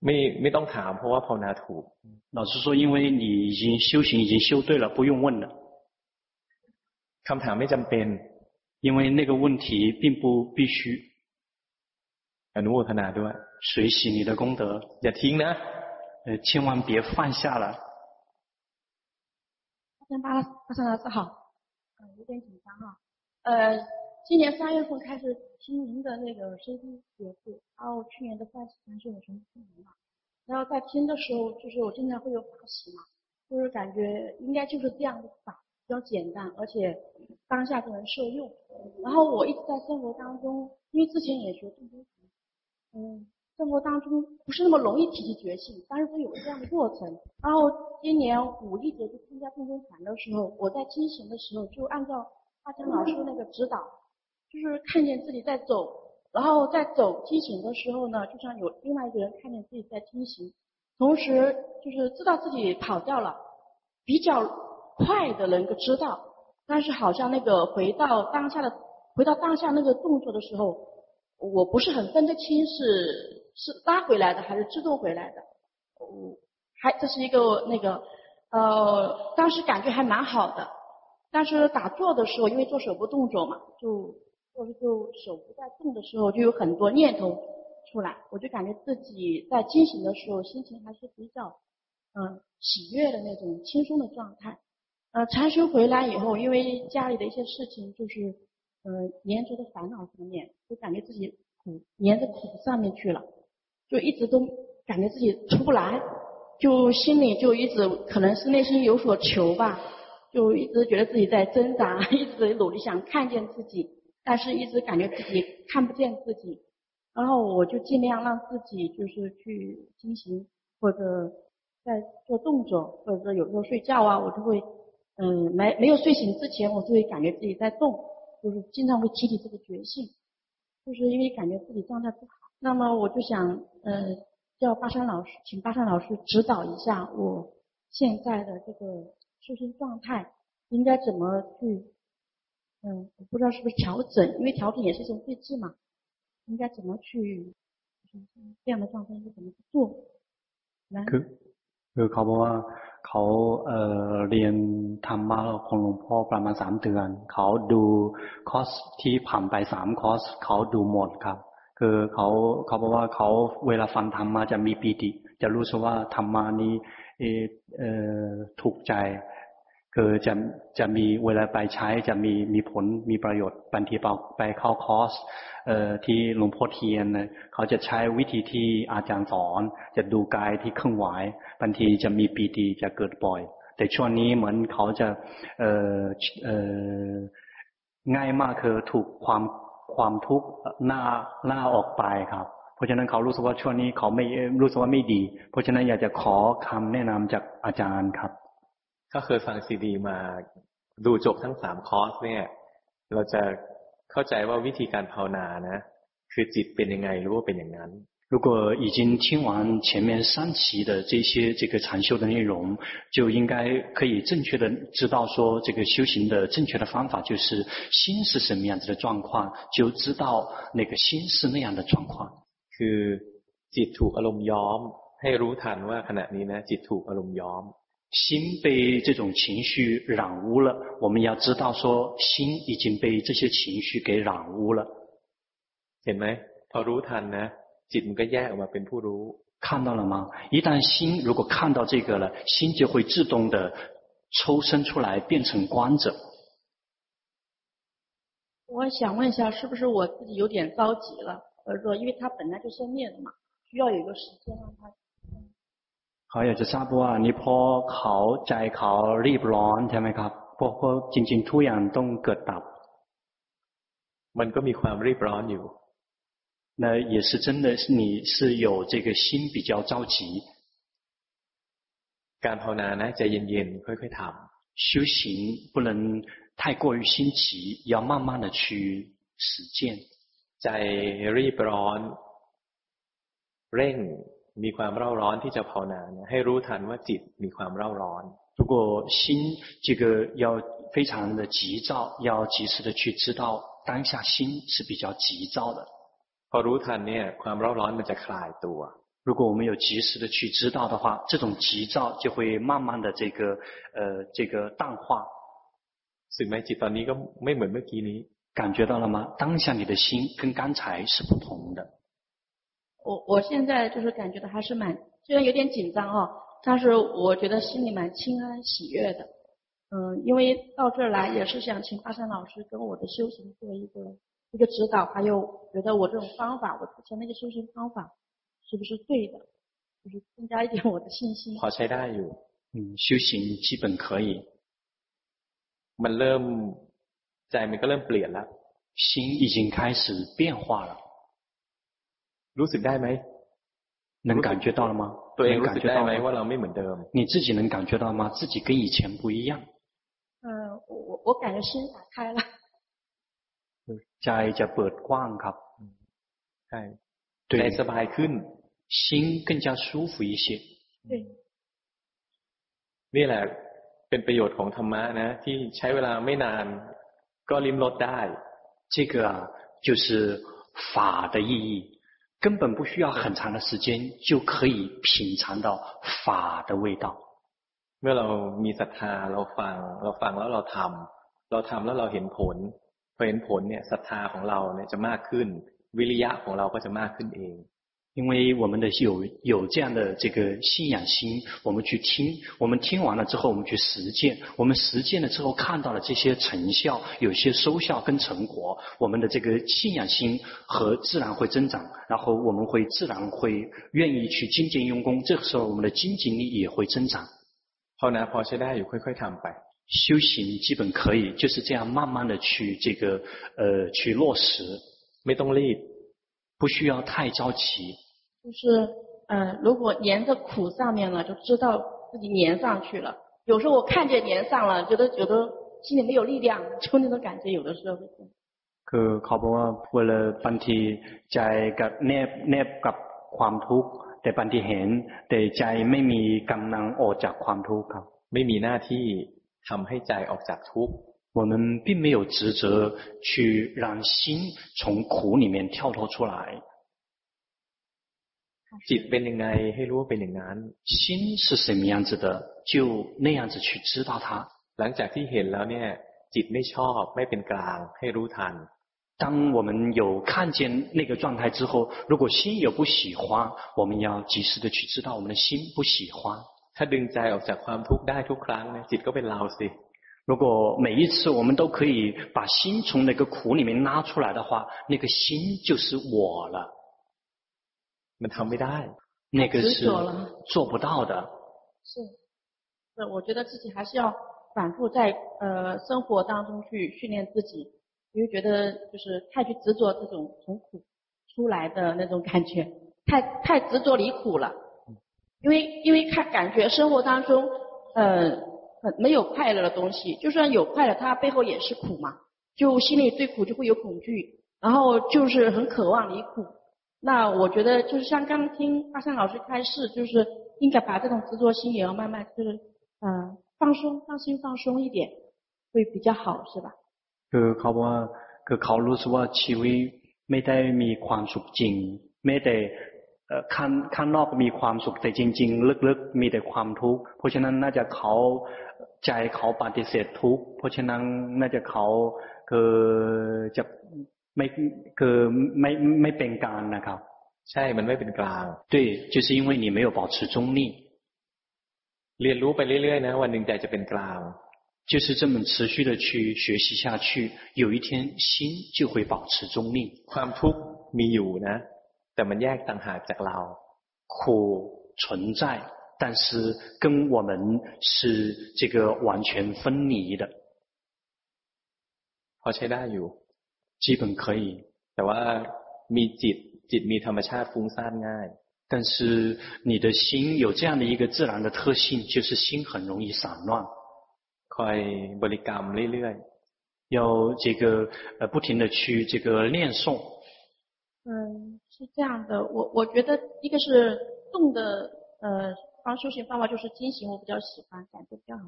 没没ต้องถามเพราะว่าภาวนาถูก。老师说，因为你已经修行已经修对了，不用问了。คำถามไม่จำเป็น。因为那个问题并不必须，อนุโมทนาด้วย随喜你的功德，อย่าทิ้งนะ，呃，千万别放下了。巴巴山老师好，呃，有点紧张哈，呃，今年三月份开始 听您的那个 CD 节目，然后去年的三十三岁我全部听完了，然后在听的时候，就是我经常会有法喜嘛，就是感觉应该就是这样的法。比较简单，而且当下就能受用。然后我一直在生活当中，因为之前也学正修行，嗯，生活当中不是那么容易提起觉性，但是都有这样的过程。然后今年五一节去参加正修禅的时候，我在听行的时候就按照阿江老师那个指导，就是看见自己在走，然后在走梯形的时候呢，就像有另外一个人看见自己在梯形，同时就是知道自己跑掉了，比较。快的能够知道，但是好像那个回到当下的，回到当下那个动作的时候，我不是很分得清是是拉回来的还是自动回来的。我，还这是一个那个呃，当时感觉还蛮好的，但是打坐的时候，因为做手部动作嘛，就或者就手不在动的时候，就有很多念头出来，我就感觉自己在清醒的时候心情还是比较嗯喜悦的那种轻松的状态。呃，禅修回来以后，因为家里的一些事情，就是呃，黏着的烦恼上面，就感觉自己苦，黏着苦上面去了，就一直都感觉自己出不来，就心里就一直可能是内心有所求吧，就一直觉得自己在挣扎，一直努力想看见自己，但是一直感觉自己看不见自己，然后我就尽量让自己就是去进行，或者在做动作，或者说有时候睡觉啊，我就会。嗯，没没有睡醒之前，我就会感觉自己在动，就是经常会提起这个觉性，就是因为感觉自己状态不好。那么我就想，呃，叫巴山老师，请巴山老师指导一下我现在的这个修行状态，应该怎么去，嗯，不知道是不是调整，因为调整也是一种对治嘛，应该怎么去，这样的状态应该怎么去做？来。คือเขาบอกว่าเขาเอ่อเรียนธรรมะของหลวงพ่อประมาณสามเดือนเขาดูคอร์สที่ผ่านไปสามคอร์สเขาดูหมดครับ คือเขาเขาบอกว่าเขาเวลาฟังธรรมะจะมีปีติ จะรู้สึกว่าธรรมะนี้เอ่อถูกใจ คือจะจะมีเวลาไปใช้จะมีมีผลมีประโยชน์บางทีไปไปเข้าคอร์สเอ่อที่หลวงพ่อเทียนเขาจะใช้วิธีที่อาจารย์สอน จะดูกายที่เคลื่อนไหวบางทีจะมีปีติจะเกิดบ่อย แต่ช่วงนี้เหมือนเขาจะเอ่อเอ่อง่ายมากคือถูกความความทุกข์หน้าหน้าออกไปครับ เพราะฉะนั้นเขารู้สึกว่าช่วงนี้เขาไม่รู้สึกว่าไม่ดี เพราะฉะนั้นอยากจะขอคำแนะนำจากอาจารย์ครับ ก็เคยฟังซีดีมา ดูจบทั้งสามคอร์สเนี่ยเราจะเข้าใจว่าวิธีการภาวนานะคือจิตเป็นยังไงรู้ว่าเป็นอย่างนั้น如果已经听完前面三期的这些这个禅修的内容，就应该可以正确的知道说，这个修行的正确的方法就是心是什么样子的状况，就知道那个心是那样的状况。คือจิตถูกอารมณ์ย้อมให้รู้ทันว่าขณะนี้นะจิตถูกอารมณ์ย้อม 心被这种情绪染污了，我们要知道说，心已经被这些情绪给染污了。เห็นไหมพอรู้ทันนะจิตมันก็แยกออกมาเป็นผู้รู้看到了吗？一旦心如果看到这个了，心就会自动的抽身出来，变成观者。我想问一下，是不是我自己有点着急了？或者说，因为它本来就生灭的嘛，需要有一个时间让它。 เขาอยากจะทราบว่านี่พอเขาใจเขารีบร้อนใช่ไหมครับเพราะเพราะจริงๆทุกอย่างต้องเกิดดับมันก็มีความรีบร้อนอยู่那也是真的，你是有这个心比较着急。การภาวนานะใจเย็นๆค่อยๆทำ修行不能太过于心急，要慢慢的去实践。ใจรีบร้อนเร่ง มีความเร่าร้อนที่จะภาวนาให้รู้ทันว่าจิตมีความเร่าร้อน如果心这个要非常的急躁，要及时的去知道当下心是比较急躁的。พอรู้ทันเนี่ยความร้อนร้อนมันจะคลายตัว如果我们有及时的去知道的话，这种急躁就会慢慢的这个呃这个淡化。สึกไหมจิตตอนนี้ก็ไม่เหมือนเมื่อกี้นี้感觉到了吗？当下你的心跟刚才是不同的。 我我现在就是感觉到还是蛮虽然有点紧张哦，但是我觉得心里蛮轻安喜悦的。嗯，因为到这儿来也是想请巴山老师跟我的修行做一个。一个指导，还有觉得我这种方法，我之前那个修行方法是不是对的？就是增加一点我的信心。好，ใช้ได้อยู่嗯，修行基本可以。มันเริ่มใจมันก็เริ่มเปลี่ยนแล้ว心已经开始变化了。 รู้สึกได้ไหม能感觉到了吗？ตัวเองรู้สึกได้ไหมว่าเราไม่เหมือนเดิม你自己能感觉到吗？自己跟以前不一样。嗯，我我我感觉心打开了。ใจจะเปิดกว้างครับใช่ใจสบายขึ้น心更加舒服一些นี่แหละเป็นประโยชน์ของธรรมะนะที่ใช้เวลาไม่นานก็ลิ้มรสได้这个啊就是法的意义 根本不需要很长的时间就可以品尝到法的味道เมื่อเรามีศรัทธาเราฟังเราฟังแล้วเราทำเราทำแล้วเราเห็นผลพอเห็นผลเนี่ยศรัทธาของเราเนี่ยจะมากขึ้น วิริยะของเราก็จะมากขึ้นเอง 因为我们的有有这样的这个信仰心，我们去听，我们听完了之后，我们去实践，我们实践了之后看到了这些成效，有些收效跟成果，我们的这个信仰心和自然会增长，然后我们会自然会愿意去精进用功，这个时候我们的精进力也会增长。好呢，พอใช้ได้อยู่ค่อยๆทำไป修行基本可以，就是这样慢慢的去这个呃去落实，没动力，不需要太着急。 就是呃，如果粘在苦上面了，就知道自己粘上去了。有时候我看见粘上了，觉得觉得心里没有力量，就那种感觉，有的时候会。คือเขาบอกว่าเวลาบางทีใจกับแนบแนบกับความทุกข์แต่บางทีเห็นแต่ใจไม่มีกำลังออกจากความทุกข์ครับไม่มีหน้าที่ทำให้ใจออกจากทุกข์我们并没有职责去让心从苦里面跳脱出来。 จิตเป็นยังไงให้รู้ว่าเป็นอย่างนั้น心是什么样子的，就那样子去知道它。หลังจากที่เห็นแล้วเนี่ยจิตไม่ชอบไม่เป็นกลางให้รู้ทัน。当我们有看见那个状态之后，如果心有不喜欢，我们要及时的去知道我们的心不喜欢。ถ้าดึงใจออกจากความทุกข์ได้ทุกครั้งเนี่ยจิตก็เป็นเราสิ如果每一次我们都可以把心从那个苦里面拉出来的话，那个心就是我了。 มันทำไม่ได้那个是做不到的。是，是，我觉得自己还是要反复在呃生活当中去训练自己，因为觉得就是太去执着这种从苦出来的那种感觉，太太执着离苦了。因为因为看感觉生活当中，呃， 很没有快乐的东西，就算有快乐，它背后也是苦嘛。就心里对苦就会有恐惧，然后就是很渴望离苦。 那我觉得就是像刚刚听阿山老师开示，就是应该把这种执着心也要慢慢就是嗯、呃、放松，放心放松一点，会比较好，是吧？คือเขาว่าคือเขารู้สึกว่าชีวิตไม่ได้มีความสุขจริงไม่ได้ข้างข้างนอกมีความสุขแต่จริงๆลึกๆมีแต่ความทุกข์เพราะฉะนั้นน่าจะเขาใจเขาปฏิเสธทุกข์เพราะฉะนั้นน่าจะเขาคือจะ ไม่คือไม่ไม่เป็นกลางนะครับใช่มันไม่เป็นกลาง对就是因为你没有保持中立เรียนรู้ไปเรื่อยๆนะวันหนึ่งใจจะเป็นกลาง就是这么持续的去学习下去有一天心就会保持中立ความทุกข์มีอยู่นะแต่มันแยกต่างหากจากเรา苦存在但是跟我们是这个完全分离的พอใช้ได้อยู่ 基本可以แต่ว่ามีจิตจิตมีธรรมชาติฟุ้งซ่านง่าย但是你的心有这样的一个自然的特性就是心很容易散乱คอยบริกรรมเรื่อยๆ要这个呃不停的去这个念诵嗯是这样的我我觉得一个是动的呃方修行方法就是经行我比较喜欢感觉比较好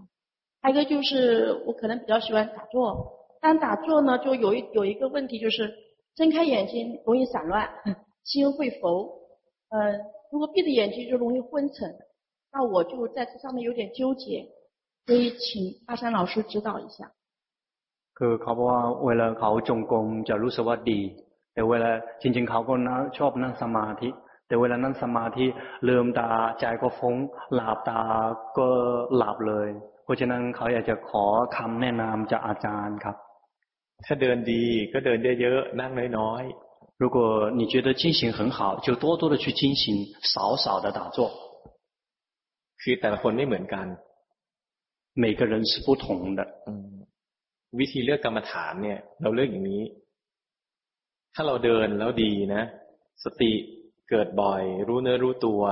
还有一个就是我可能比较喜欢打坐 但打坐呢，就有一有一个问题，就是睁开眼睛容易散乱，心会浮。呃，如果闭着眼睛就容易昏沉。那我就在这上面有点纠结，所以请阿山老师指导一下。คือเขาบอกว่าเวลาเขาจงกรมจะรู้สึกว่าดีแต่เวลาจริงๆเขาก็นะชอบนั่งสมาธิแต่เวลานั่งสมาธิลืมตาใจก็ฟุ้งหลับตาก็หลับเลยเพราะฉะนั้นเขาอยากจะขอคำแนะนำจากอาจารย์ครับ ถ้าเดินดีก็เดินเยอะๆนั่งน้อยๆ如果你觉得进行很好就多多的去进行少少的打坐คือแต่ละคนไม่เหมือนกัน每个人是不同的วิธีเลือกกรรมฐานเนี่ย เราเลือกอย่างนี้ ถ้าเราเดินแล้วดีนะ สติเกิดบ่อย รู้เนื้อรู้ตัว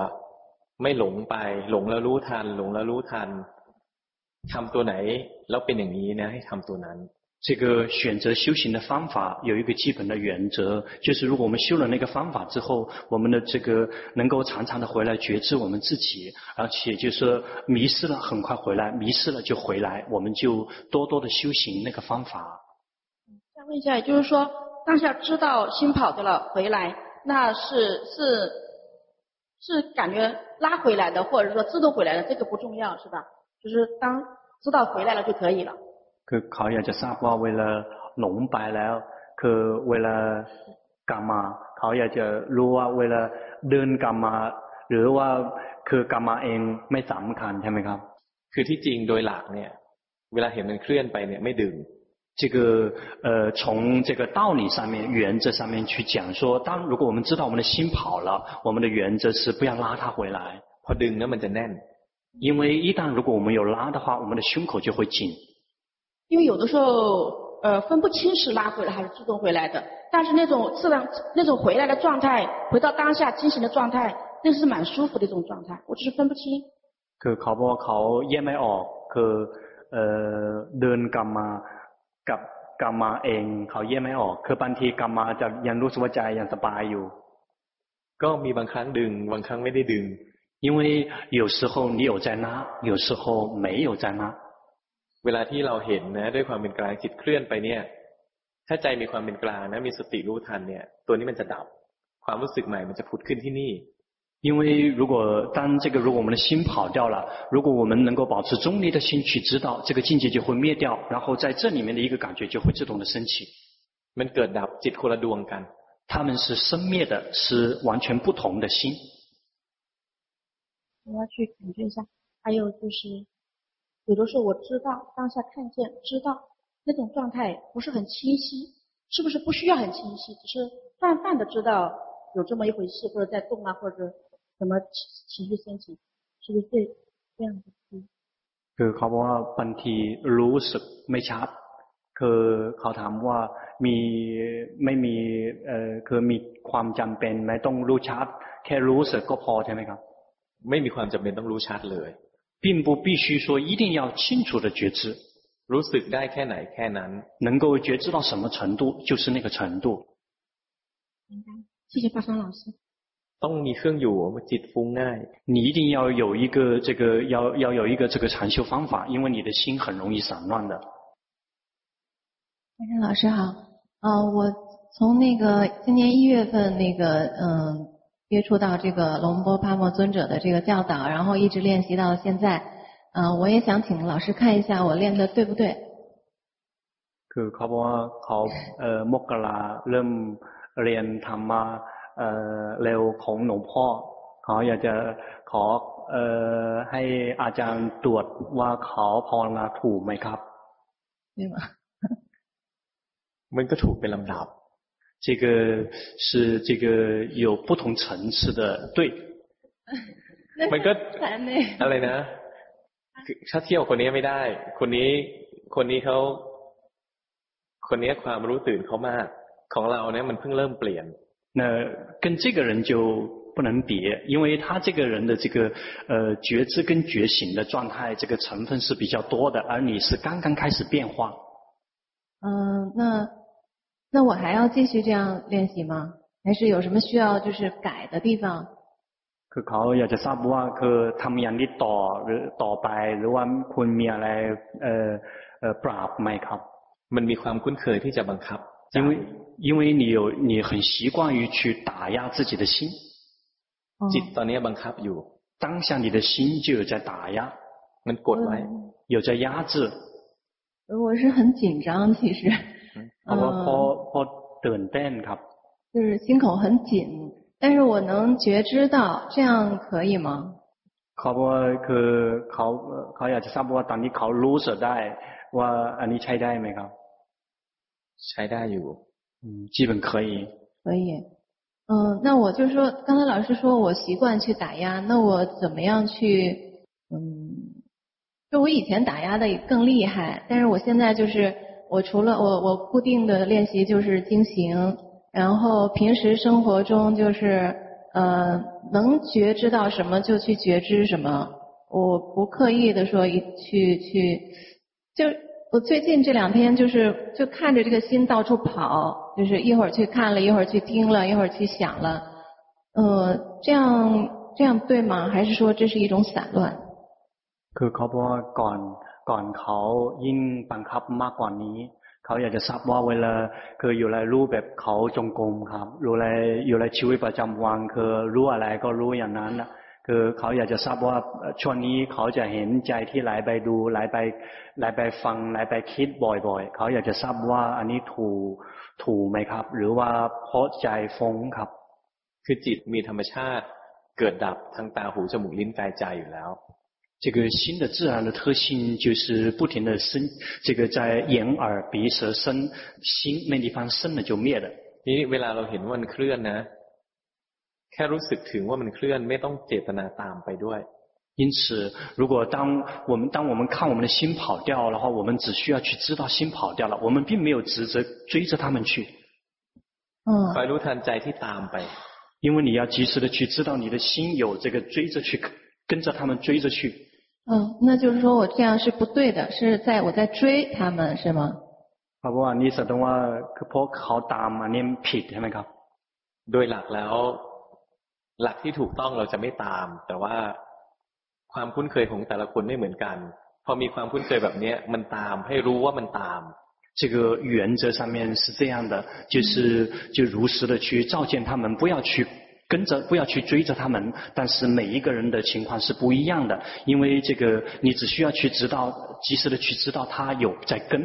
ไม่หลงไป หลงแล้วรู้ทัน หลงแล้วรู้ทันทำตัวไหนแล้วเป็นอย่างนี้นะให้ทำตัวนั้น 这个选择修行的方法有一个基本的原则，就是如果我们修了那个方法之后，我们的这个能够常常的回来觉知我们自己，而且就是迷失了很快回来，迷失了就回来，我们就多多的修行那个方法。再问一下，也就是说当下知道心跑掉了回来，那是是是感觉拉回来的，或者说自动回来的，这个不重要是吧？就是当知道回来了就可以了。 คือเขาอยากจะทราบว่าเวลาหลงไปแล้ว คือเวลากรรมาเขาอยากจะรู้ว่าเวลาเดินกรรมาหรือว่าคือกรรมาเองไม่สำคัญใช่ไหมครับคือที่จริงโดยหลักเนี่ย เวลาเห็นมันเคลื่อนไปเนี่ยไม่ดึง这个呃，从这个道理上面、原则上面去讲说，当如果我们知道我们的心跑了，我们的原则是不要拉它回来。พอดึงแล้วมันจะแน่น因为一旦如果我们有拉的话，我们的胸口就会紧。 因为有的时候，呃，分不清是拉回来还是自动回来的。但是那种自然、那种回来的状态，回到当下进行的状态，那是蛮舒服的一种状态。我只是分不清。คือเขาบอกเขาแยกไม่ออกคือเอ่อเดินกรรมากับกรรมาเองเขาแยกไม่ออกคือบางทีกรรมาจะยังรู้สึกว่าใจยังสบายอยู่ก็มีบางครั้งดึงบางครั้งไม่ได้ดึง因为有时候你有在拉有时候没有在拉 เวลาที่เราเห็นนะด้วยความเป็นกลางจิตเคลื่อนไปเนี่ย ถ้าใจมีความเป็นกลางนะมีสติรู้ทันเนี่ย ตัวนี้มันจะดับ ความรู้สึกใหม่มันจะผุดขึ้นที่นี่因为如果当这个如果我们的心跑掉了，如果我们能够保持中立的心去知道，这个境界就会灭掉，然后在这里面的一个感觉就会自动的升起。มันเกิดดับจิตคนละดวงกัน他们是生灭的，是完全不同的心。我要去感觉一下，还有就是。 有的时候我知道当下看见知道那种状态不是很清晰，是不是不需要很清晰，只是泛泛的知道有这么一回事，或者在动啊，或者什么情绪升起，是不是这这样子？คือเขาบอกว่าบางทีรู้สึกไม่ชัดคือเขาถามว่ามีไม่มีเอ่อคือมีความจำเป็นไหมต้องรู้ชัดแค่รู้สึกก็พอใช่ไหมครับไม่มีความจำเป็นต้องรู้ชัดเลย 并不必须说一定要清楚的觉知。รู้สึกได้แค่ไหนแค่นั้น。能够觉知到什么程度，就是那个程度。明白，谢谢法商老师。ต้องมีเครื่องอยู่จิตฟุ้งง่าย。你一定要有一个这个要要有一个这个禅修方法，因为你的心很容易散乱的。法商老师好，啊、呃，我从那个今年一月份那个嗯 接触到这个龙波帕默尊者的这个教导，然后一直练习到现在，嗯、呃，我也想请老师看一下我练的对不对。คือเขาบอกว่าเขาเอ่อมกราเริ่มเรียนธรรมะเอ่อเร็วของหลวงพ่อเขาอยากจะขอเอ่อให้อาจารย์ตรวจว่าเขาภาวนาถูกไหมครับ对吗มันก็ถูกเป็นลำดับ 这个是这个有不同层次的对มันก็อะไรนะถ้าเที่ยวคนนี้ไม่ได้ คนนี้คนนี้เขาคนนี้ความรู้ตื่นเขามากของเราเนี่ยมันเพิ่งเริ่มเปลี่ยน那跟这个人就不能比，因为他这个人的这个呃觉知跟觉醒的状态，这个成分是比较多的，而你是刚刚开始变化。嗯，那 那我还要继续这样练习吗？还是有什么需要就是改的地方？คือเขาอยากจะทราบว่าคือทำอย่างนี้ต่อหรือต่อไปหรือว่าคุณมีอะไรเอ่อเอ่อปรับไหมครับมันมีความคุ้นเคยที่จะบังคับ因为因为你有你很习惯于去打压自己的心，จิตตอนนี้บังคับอยู่当下你的心就有在打压，มันกดไว้有在压制。我是很紧张，其实。 เพราะว่าพอพอตื่นเต้นครับ。就是心口很紧，但是我能觉知到，这样可以吗？เขาบอกว่าคือเขาเขาอยากจะทราบว่าตอนนี้เขารู้สึกได้ว่าอันนี้ใช้ได้ไหมครับใช้ได้อยู่嗯，基本可以。可以。嗯，那我就说，刚才老师说我习惯去打压，那我怎么样去？嗯，就我以前打压的更厉害，但是我现在就是， 我除了我我固定的练习就是经行，然后平时生活中就是，呃，能觉知到什么就去觉知什么，我不刻意的说一去去，就。我最近这两天就是就看着这个心到处跑，就是一会儿去看了，一会儿去听了，一会儿去想了，呃，这样这样对吗？还是说这是一种散乱？คือเขาบอกว่าก่อน ก่อนเขายิ่งบังคับมากกว่านี้ เขาอยากจะทราบว่าเวลาคืออยู่ในรูปแบบเขาจงกรมครับอยู่ในอยู่ในชีวิตประจำวันคือรู้อะไรก็รู้อย่างนั้นนะคือเขาอยากจะทราบว่าช่วงนี้เขาจะเห็นใจที่ไหลไปดูไหลไปไหลไปฟังไหลไปคิดบ่อยๆ เขาอยากจะทราบว่าอันนี้ถูกถูกไหมครับ หรือว่าเพราะใจฟงครับ คือจิตมีธรรมชาติเกิดดับทางตาหูจมูกลิ้นกายใจอยู่แล้ว 这个心的自然的特性就是不停的生，这个在眼耳鼻舌身心那地方生了就灭了。นี่เวลาเราเห็นว่ามันเคลื่อนนะแค่รู้สึกถึงว่ามันเคลื่อนไม่ต้องเจตนาตามไปด้วย因此，如果当我们当我们看我们的心跑掉了的话，我们只需要去知道心跑掉了，我们并没有执着追着他们去。嗯。คอยรู้ทันใจที่ตามไป。因为你要及时的去知道你的心有这个追着去，跟着他们追着去。 嗯，那就是说我这样是不对的，是在我在追他们，是吗？好不好？你说的话，可不好打嘛？你ผิดใช่ไหมครับ？โดยหลักแล้วหลักที่ถูกต้องเราจะไม่ตามแต่ว่าความคุ้นเคยของแต่ละคนไม่เหมือนกันพอมีความคุ้นเคยแบบนี้มันตามให้รู้ว่ามันตาม这个原则上面是这样的，就是就如实的去照见他们，不要去 跟着，不要去追着他们。但是每一个人的情况是不一样的，因为这个你只需要去知道，及时的去知道他有在跟。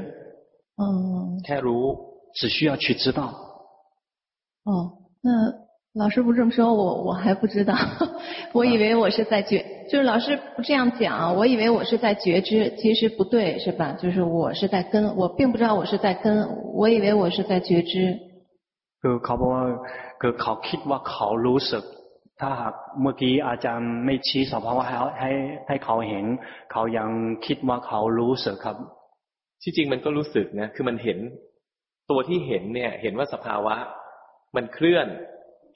嗯。แค่รู้只需要去知道。哦，那。老师不这么说，我我还不知道，我以为我是在觉，就是老师不这样讲，我以为我是在觉知，其实不对，是吧？就是我是在跟，我并不知道我是在跟，我以为我是在觉知。คือเขาบอกว่า คือเขาคิดว่าเขารู้สึกถ้าหากเมื่อกี้อาจารย์ไม่ชี้สภาวะให้ให้ให้เขาเห็นเขายังคิดว่าเขารู้สึกครับที่จริงมันก็รู้สึกนะคือมันเห็นตัวที่เห็นเนี่ยเห็นว่าสภาวะมันเคลื่อน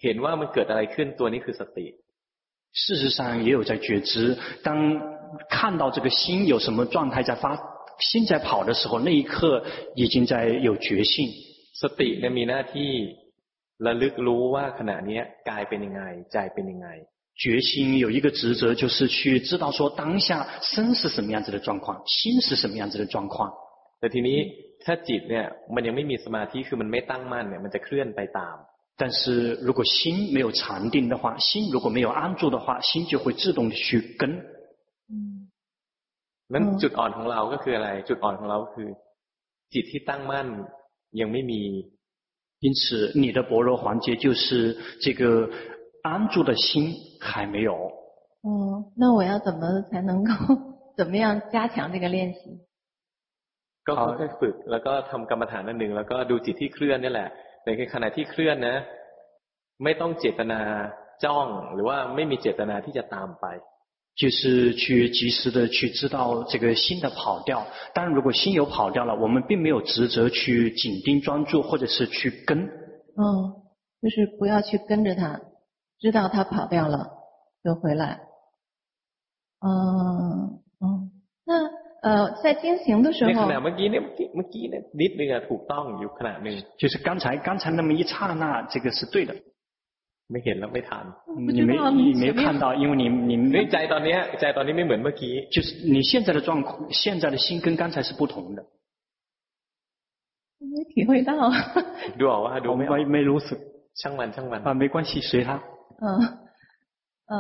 เห็นว่ามันเกิดอะไรขึ้นตัวนี้คือสติ事实上也有在觉知当 看到这个心有什么状态在发，心在跑的时候，那一刻已经在有觉性。สติเนี่ยมีหน้าที่ ระลึกรู้ว่าขณะนี้กายเป็นยังไงใจเป็นยังไง觉心有一个职责，就是去知道说当下身是什么样子的状况，心是什么样子的状况。แต่ทีนี้ถ้าจิตเนี่ยมันยังไม่มีสมาธิคือมันไม่ตั้งมั่นเนี่ยมันจะเคลื่อนไปตาม。但是如果心没有禅定的话，心如果没有安住的话，心就会自动的去跟。嗯。นั้นจุดอ่อนของเราก็คืออะไร จุดอ่อนของเราคือจิตที่ตั้งมั่นยังไม่มี。 因此，你的般若环节就是这个。安住的心还没有。哦，那我要怎么才能够怎么样加强这个练习？ก็ค่อยๆฝึกแล้วก็ทำกรรมฐานอันหนึ่งแล้วก็ดูจิตที่เคลื่อนนี่แหละในขณะที่เคลื่อนนะไม่ต้องเจตนาจ้องหรือว่าไม่มีเจตนาที่จะตามไป 就是去及时的去知道这个心的跑掉。当然，如果心有跑掉了，我们并没有职责去紧盯专注，或者是去跟。嗯，就是不要去跟着他。知道他跑掉了，就回来。嗯嗯，那呃，在进行的时候。就是刚才刚才那么一刹那，这个是对的。没见了，没谈。你没你没看到，因为你你。你在当年，在当年没门没就是你现在的状况，现在的心跟刚才是不同的。没体会到。ดูออกว่าดู没没没如此。ช่างมันช่างมัน。啊，没关系，随他。嗯，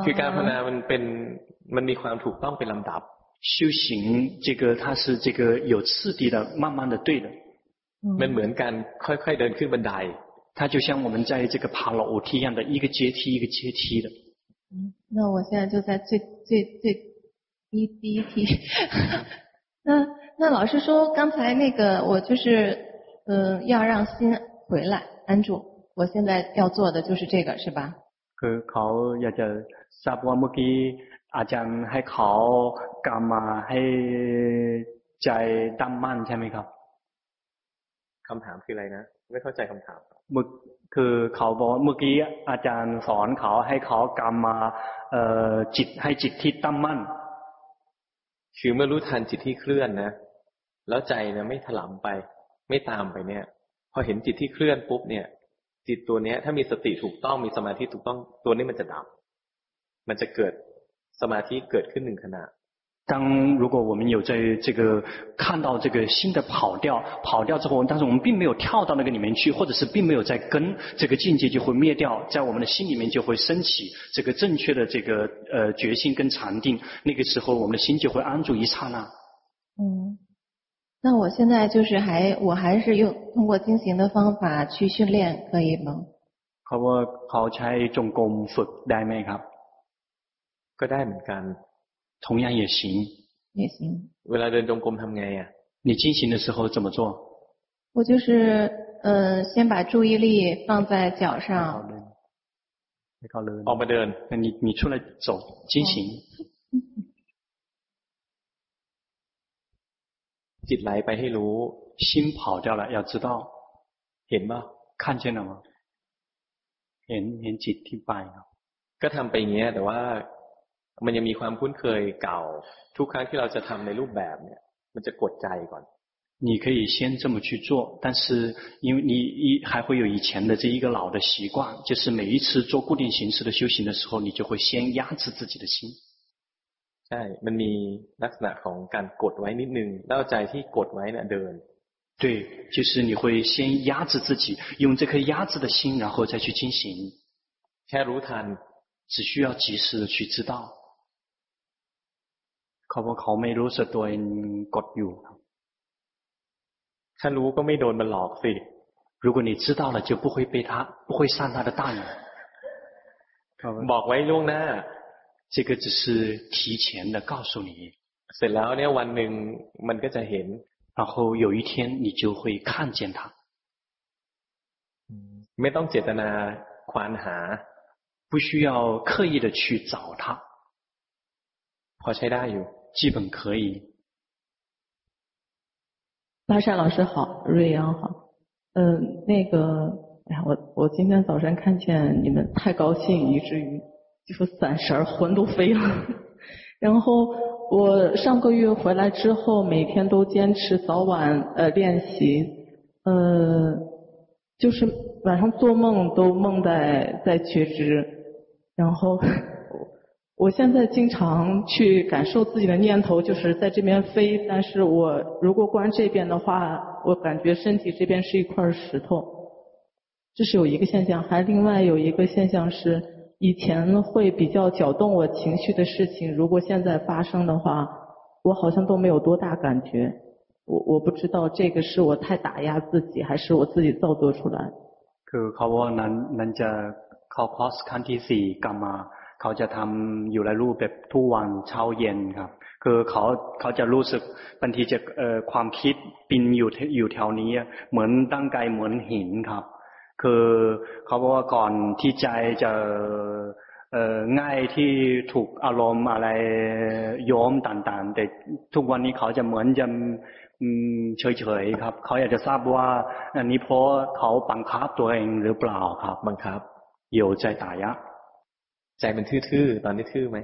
คือการภาวนามันเป็นมันมีความถูกต้องเป็นลำดับ修行这个它是这个有次第的，慢慢的对的。มันเหมือนกันค่อยๆเดินขึ้นบันได， 它就像我们在这个爬楼梯一样的一个阶梯一个阶梯的。嗯，那我现在就在最最最第一第一梯。那那老师说刚才那个我就是嗯要让心回来安住，我现在要做的就是这个是吧？คือเขาอยากจะทราบว่าเมื่อกี้อาจารย์ให้เขากรรมาให้ใจตั้งมั่นใช่ไหมครับคำถามคืออะไรนะ ไม่เข้าใจคำถามมึกคือเขาบอกว่าเมื่อกี้อาจารย์สอนเขาให้เขากรรมาเอ่อจิตให้จิตที่ตั้งมั่น คือเมื่อรู้ทันจิตที่เคลื่อนนะ แล้วใจเนี่ยไม่ถลำไป ไม่ตามไปเนี่ย พอเห็นจิตที่เคลื่อนปุ๊บเนี่ย จิตตัวเนี้ย ถ้ามีสติถูกต้องมีสมาธิถูกต้องตัวนี้มันจะดับ มันจะเกิดสมาธิเกิดขึ้นหนึ่งขณะ 当如果我们有在这个看到这个心的跑掉跑掉之后，但是我们并没有跳到那个里面去，或者是并没有在跟这个境界就会灭掉，在我们的心里面就会升起这个正确的这个呃决心跟禅定，那个时候我们的心就会安住一刹那。嗯。那我现在就是还，我还是用通过经行的方法去训练，可以吗？เขาว่าเขาใช้จงกรมฝึกได้ไหมครับ ก็ได้เหมือนกัน 同样也行也行เวลาเดินจงกรมทำไงอ่ะ你进行的时候怎么做我就是呃先把注意力放在脚上ออกมาเดิน那你你出来走经行จิตไหลไปให้รู้心跑掉了要知道เห็นป่ะ看见了吗เห็นเห็นจิตที่ไปก็ทำไปอย่างเงี้ย แต่ว่า มันยังมีความคุ้นเคยเก่า ทุกครั้งที่เราจะทำในรูปแบบเนี่ย มันจะกดใจก่อน你可以先这么去做，但是因为你一还会有以前的这一个老的习惯，就是每一次做固定形式的修行的时候，你就会先压制自己的心。ใช่ มันมีลักษณะของการกดไว้นิดนึงแล้วใจที่กดไว้เนี่ยเดิน对，就是你会先压制自己，用这颗压制的心，然后再去进行。แค่รู้ทัน，只需要及时的去知道。 เขาบอกเขาไม่รู้สึกตัวเองกดอยู่ถ้ารู้ก็ไม่โดนมันหลอกสิ如果你知道了，就不会被他，不会上他的当。บอกไว้ล่วงหน้า这个只是提前的告诉你，เสร็จแล้วเนี่ยวันหนึ่งมันก็จะเห็น，然后有一天你就会看见它。ไม่ต้องเจตนาควานหา，不需要刻意的去找它，พอใช้ได้อยู่， 基本可以。拉山老师好，瑞阳好，嗯，那个，哎呀，我我今天早晨看见你们太高兴，以至于。就是散神儿，魂都飞了。然后我上个月回来之后，每天都坚持早晚呃练习，呃，就是晚上做梦都梦在在觉知，然后我现在经常去感受自己的念头，就是在这边飞，但是我如果观这边的话，我感觉身体这边是一块石头，这是有一个现象，还另外有一个现象是。以前会比较搅动我情绪的事情，如果现在发生的话，我好像都没有多大感觉。我我不知道这个是我太打压自己，还是我自己造作出来。คือเขาว่านั้นนั้นจะเข้าคอร์สขั้นที่สี่กรรมา เขาจะทำอยู่ละรูปแบบทุกวันเช้าเย็นครับ คือเขาเขาจะรู้สึกบางทีจะเอ่อความคิดปินอยู่อยู่แถวนี้ เหมือนตั้งกายเหมือนหินครับ คือเขาบอกว่าก่อนที่ใจจะเอ่อง่ายที่ถูกอารมณ์อะไรโยมต่างๆ แต่ทุกวันนี้เขาจะเหมือนจะเฉยๆครับ เขาอยากจะทราบว่า อันนี้เพราะเขาบังคับตัวเองหรือเปล่าครับบังคับอยู่ใจตายะ ใจมันทื่อๆตอนนี้ทื่อไหม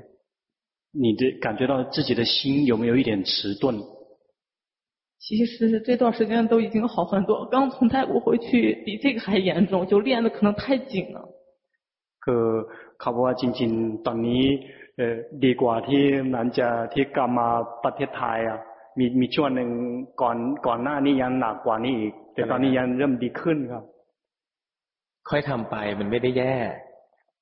你的感觉到自己的心有没有一点迟钝其实这段时间都已经好很多，刚从泰国回去，比这个还严重，就练的可能太紧了。คือเขาบอกว่าจริงๆตอนนี้เออดีกว่าที่มันจะที่กลับมาประเทศไทยอ่ะมีมีช่วงหนึ่งก่อนก่อนหน้านี้ยังหนักกว่านี้อีกแต่ตอนนี้ยังเริ่มดีขึ้นครับค่อยทำไปมันไม่ได้แย่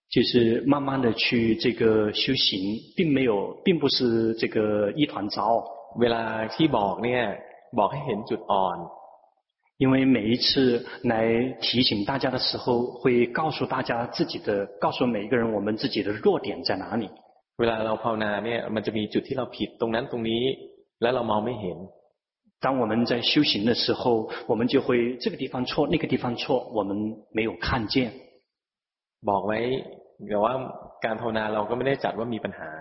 就是慢慢的去这个修行，并没有，并不是这个一团糟。เวลาที่บอกเนี่ยบอกให้เห็นจุดอ่อน，因为每一次来提醒大家的时候，会告诉大家自己的，告诉每一个人我们自己的弱点在哪里。เวลาเราภาวนาเนี่ยมันจะมีจุดที่เราผิดตรงนั้นตรงนี้แล้วเรามองไม่เห็น。当我们在修行的时候，我们就会这个地方错，那个地方错，我们没有看见。 บอกไว้แต่ว่าการภาวนาเราก็ไม่ได้จัดว่ามีปัญหา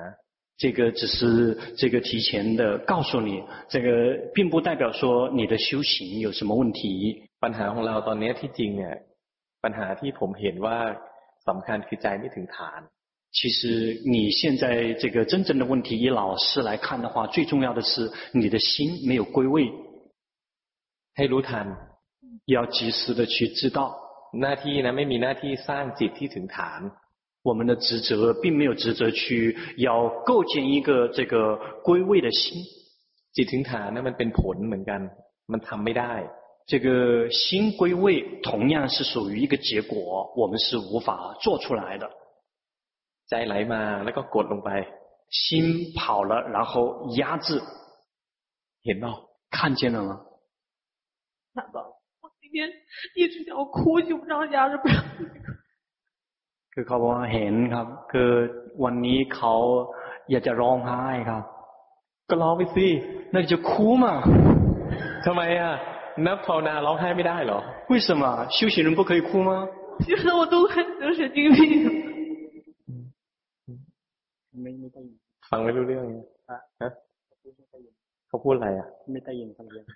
这个只是这个提前的告诉你，这个并不代表说你的修行有什么问题。ปัญหาของเราตอนนี้ที่จริงเนี่ยปัญหาที่ผมเห็นว่าสำคัญคือใจไม่ถึงฐาน。其实你现在这个真正的问题，以老师来看的话，最重要的是你的心没有归位。ให้รู้ทัน，要及时的去知道。 หน้าที่นะไม่มีหน้าที่สร้างจิตที่ถึงฐาน。我们的职责并没有职责去要构建一个这个归位的心。จิตถึงฐาน那มันเป็นผลเหมือนกันมันทำไม่ได้这个心归位同样是属于一个结果，我们是无法做出来的。ใจไหลมาแล้วก็กดลงไป心跑了然后压制เห็นเปล่า看见了吗看到我今 天一直想哭就不让压制不让คือเขาบอกเห็นครับ คือวันนี้เขาอยากจะร้องไห้ครับ ก็ร้องไปสิ那就哭嘛ทำไมอ่ะนักภาวนาร้องไห้ไม่ได้เหรอ为什么修行人不可以哭吗其实我都很得神经病ไม่ไม่ได้ยินฟังไม่รู้เรื่องฮะเขาพูดอะไรอ่ะไม่ได้ยินฟังเรื่อง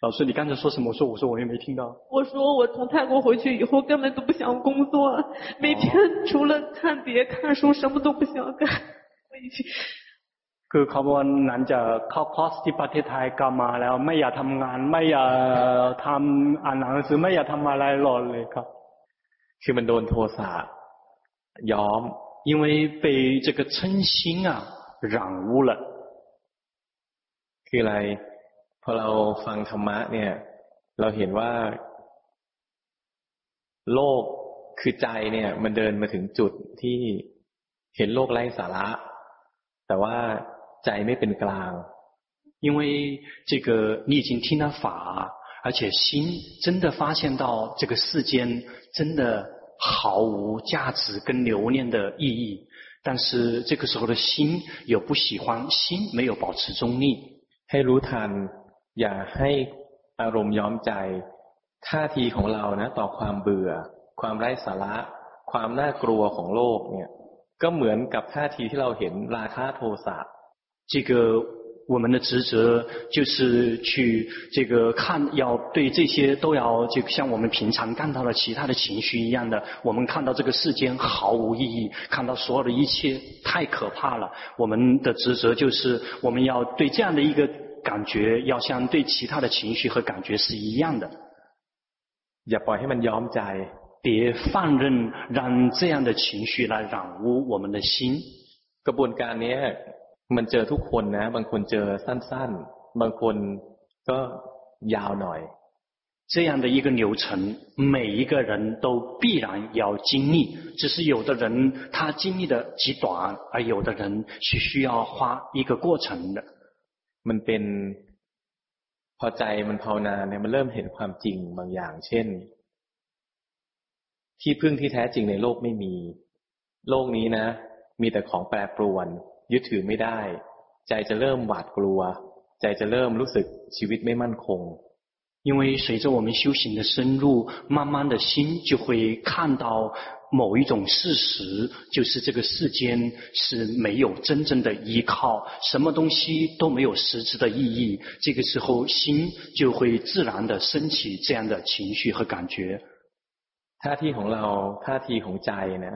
老师，你刚才说什么？我说，我说我也没听到。我说我从泰国回去以后根本都不想工作，每天除了看碟、看书，什么都不想干。我已经。คือเขาบอกหลังจากเข้าคอร์สที่ประเทศไทยกลับมาแล้วไม่อยากทำงานไม่อยากทำอ่านหนังสือไม่อยากทำอะไรหลอเลยครับคือมันโดนโทสะย้อม因为被这个嗔心啊染污了。คืออะไร พอเราฟังธรรมะเนี่ย เราเห็นว่า โลกคือใจเนี่ย มันเดินมาถึงจุดที่เห็นโลกไร้สาระ แต่ว่าใจไม่เป็นกลาง因为这个你已经听了法，而且心真的发现到这个世间真的毫无价值跟留念的意义，但是这个时候的心有不喜欢，心没有保持中立，ให้รู้ทัน อย่าให้อารมณ์ย้อมใจท่าทีของเรานะ ต่อความเบื่อ ความไร้สาระ ความน่ากลัวของโลกเนี่ย ก็เหมือนกับท่าทีที่เราเห็นราคะโทสะ这个 我们的职责就是去这个看，要对这些都要就像我们平常看到的其他的情绪一样的，我们看到这个世间毫无意义，看到所有的一切太可怕了。我们的职责就是我们要对这样的一个 感觉，要像对其他的情绪和感觉是一样的。อย่าปล่อยให้มันย้อมใจ，别放任让这样的情绪来染污我们的心。กระบวนการนี้มันเจอทุกคนนะบางคนเจอสั้นๆบางคนก็ยาวหน่อย这样的一个流程，每一个人都必然要经历，只是有的人他经历的极短，而有的人是需要花一个过程的。 มันเป็นพอใจมันภาวนาเนี่ยมันเริ่มเห็นความจริงบางอย่าง เช่น ที่พึ่งที่แท้จริงในโลกไม่มี โลกนี้นะ มีแต่ของแปรปรวนยึดถือไม่ได้ ใจจะเริ่มหวาดกลัว ใจจะเริ่มรู้สึกชีวิตไม่มั่นคง因为随着我们修行的深入，慢慢的心就会看到 某一种事实，就是这个世间是没有真正的依靠，什么东西都没有实质的意义。这个时候，心就会自然的升起这样的情绪和感觉。ท่าทีของเราท่าทีของใจนะ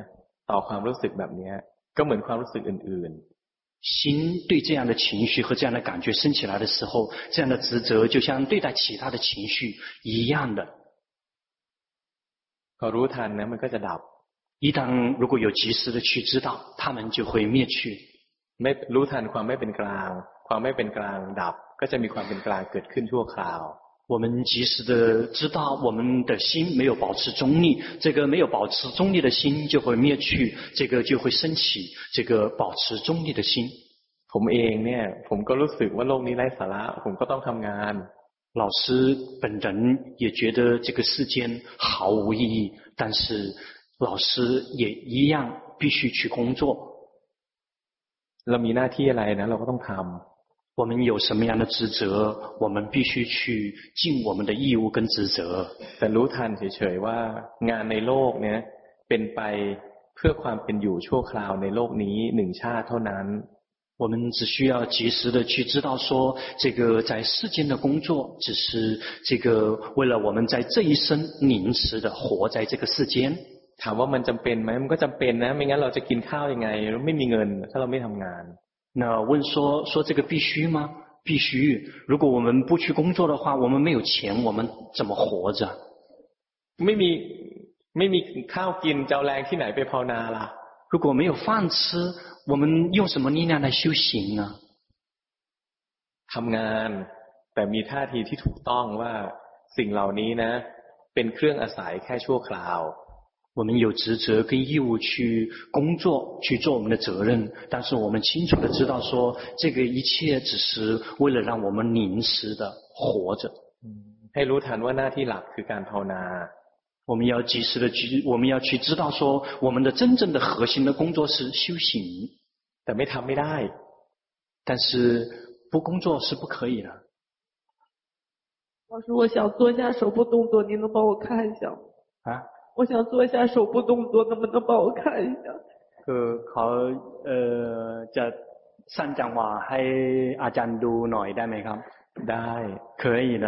ต่อความรู้สึกแบบนี้ก็เหมือนความรู้สึกอื่นๆ心对这样的情绪和这样的感觉升起来的时候，这样的职责就像对待其他的情绪一样的。 一旦如果有及时的去知道，他们就会灭去。我们及时的知道，我们的心没有保持中立，这个没有保持中立的心就会灭去，这个就会升起这个保持中立的心。ผมเองเนี่ยผมก็รู้สึกว่าโลกนี้ไร้สาระผมก็ต้องทำงาน老师本人也觉得这个世间毫无意义，但是 老师也一样必须去工作。เรามีหน้าที่อะไรนะเราก็ต้องทำ我们有什么样的职责，我们必须去尽我们的义务跟职责。แต่รู้ทันเฉยๆว่างานในโลกเนี่ยเป็นไปเพื่อความเป็นอยู่ชั่วคราวในโลกนี้หนึ่งชาติเท่านั้น。我们只需要及时的去知道说，这个在世间的工作只是这个为了我们在这一生临时的活在这个世间。 ถามว่ามันจำเป็นไหมมันก็จำเป็นนะไม่งั้นเราจะกินข้าวยังไงไม่มีเงินถ้าเราไม่ทำงาน那问说说这个必须吗？必须。如果我们不去工作的话，我们没有钱，我们怎么活着？ไม่มีไม่มีข้าวกินจะเอาแรงที่ไหนไปภาวนาล่ะ？如果没有饭吃，我们用什么力量来修行呢？ทำงานแต่มีท่าทีที่ถูกต้องว่าสิ่งเหล่านี้นะเป็นเครื่องอาศัยแค่ชั่วคราว 我们有职责跟义务去工作，去做我们的责任，但是我们清楚的知道说，这个一切只是为了让我们临时的活着。ให้รู้ทันว่าหน้าที่หลักคือการภาวนา。我们要及时的去，我们要去知道说，我们的真正的核心的工作是修行。แต่ไม่ทำไม่ได้，但是不工作是不可以的。老师，我想做一下手部动作，您能帮我看一下吗？啊？ 我想做一下手部动作，能不能帮我看一下？คือเขาเอ่อจะสั่งจังหวะให้อาจารย์ดูหน่อยได้ไหมครับ ได้可以的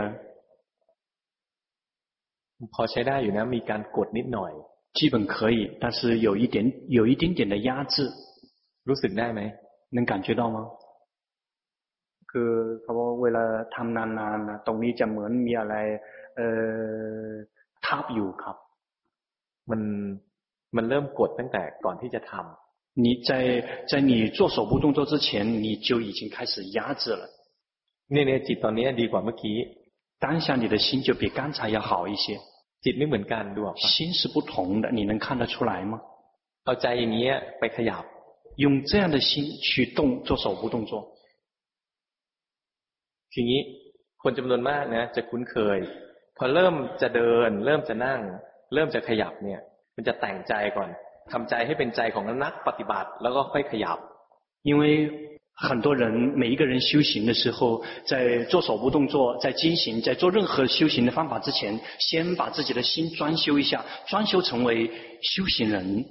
พอใช้ได้อยู่นะมีการกดนิดหน่อย基本可以但是有一点有一点点的压制รู้สึกได้ไหม能感觉到吗คือเขาบอกเวลาทำนานๆนะตรงนี้จะเหมือนมีอะไรเอ่อทับอยู่ครับ มันมันเริ่มกดตั้งแต่ก่อนที่จะทำ你在在你做手部动作之前，你就已经开始压制了。เนี่ยเนี่ยจิตตอนนี้ดีกว่าเมื่อกี้当下你的心就比刚才要好一些。จิตไม่เหมือนกันดูออก心是不同的，你能看得出来吗？เอาใจอย่างนี้ไปขยับ用这样的心去动做手部动作。ทีนี้คนจำนวนมากนะจะคุ้นเคย พอเริ่มจะเดิน เริ่มจะนั่ง เริ่มจะขยับเนี่ยมันจะแต่งใจก่อนทำใจให้เป็นใจของนักปฏิบัติแล้วก็ค่อยขยับ因为很多人每一个人修行的时候在做手部动作在进行在做任何修行的方法之前先把自己的心装修一下装修成为修行人“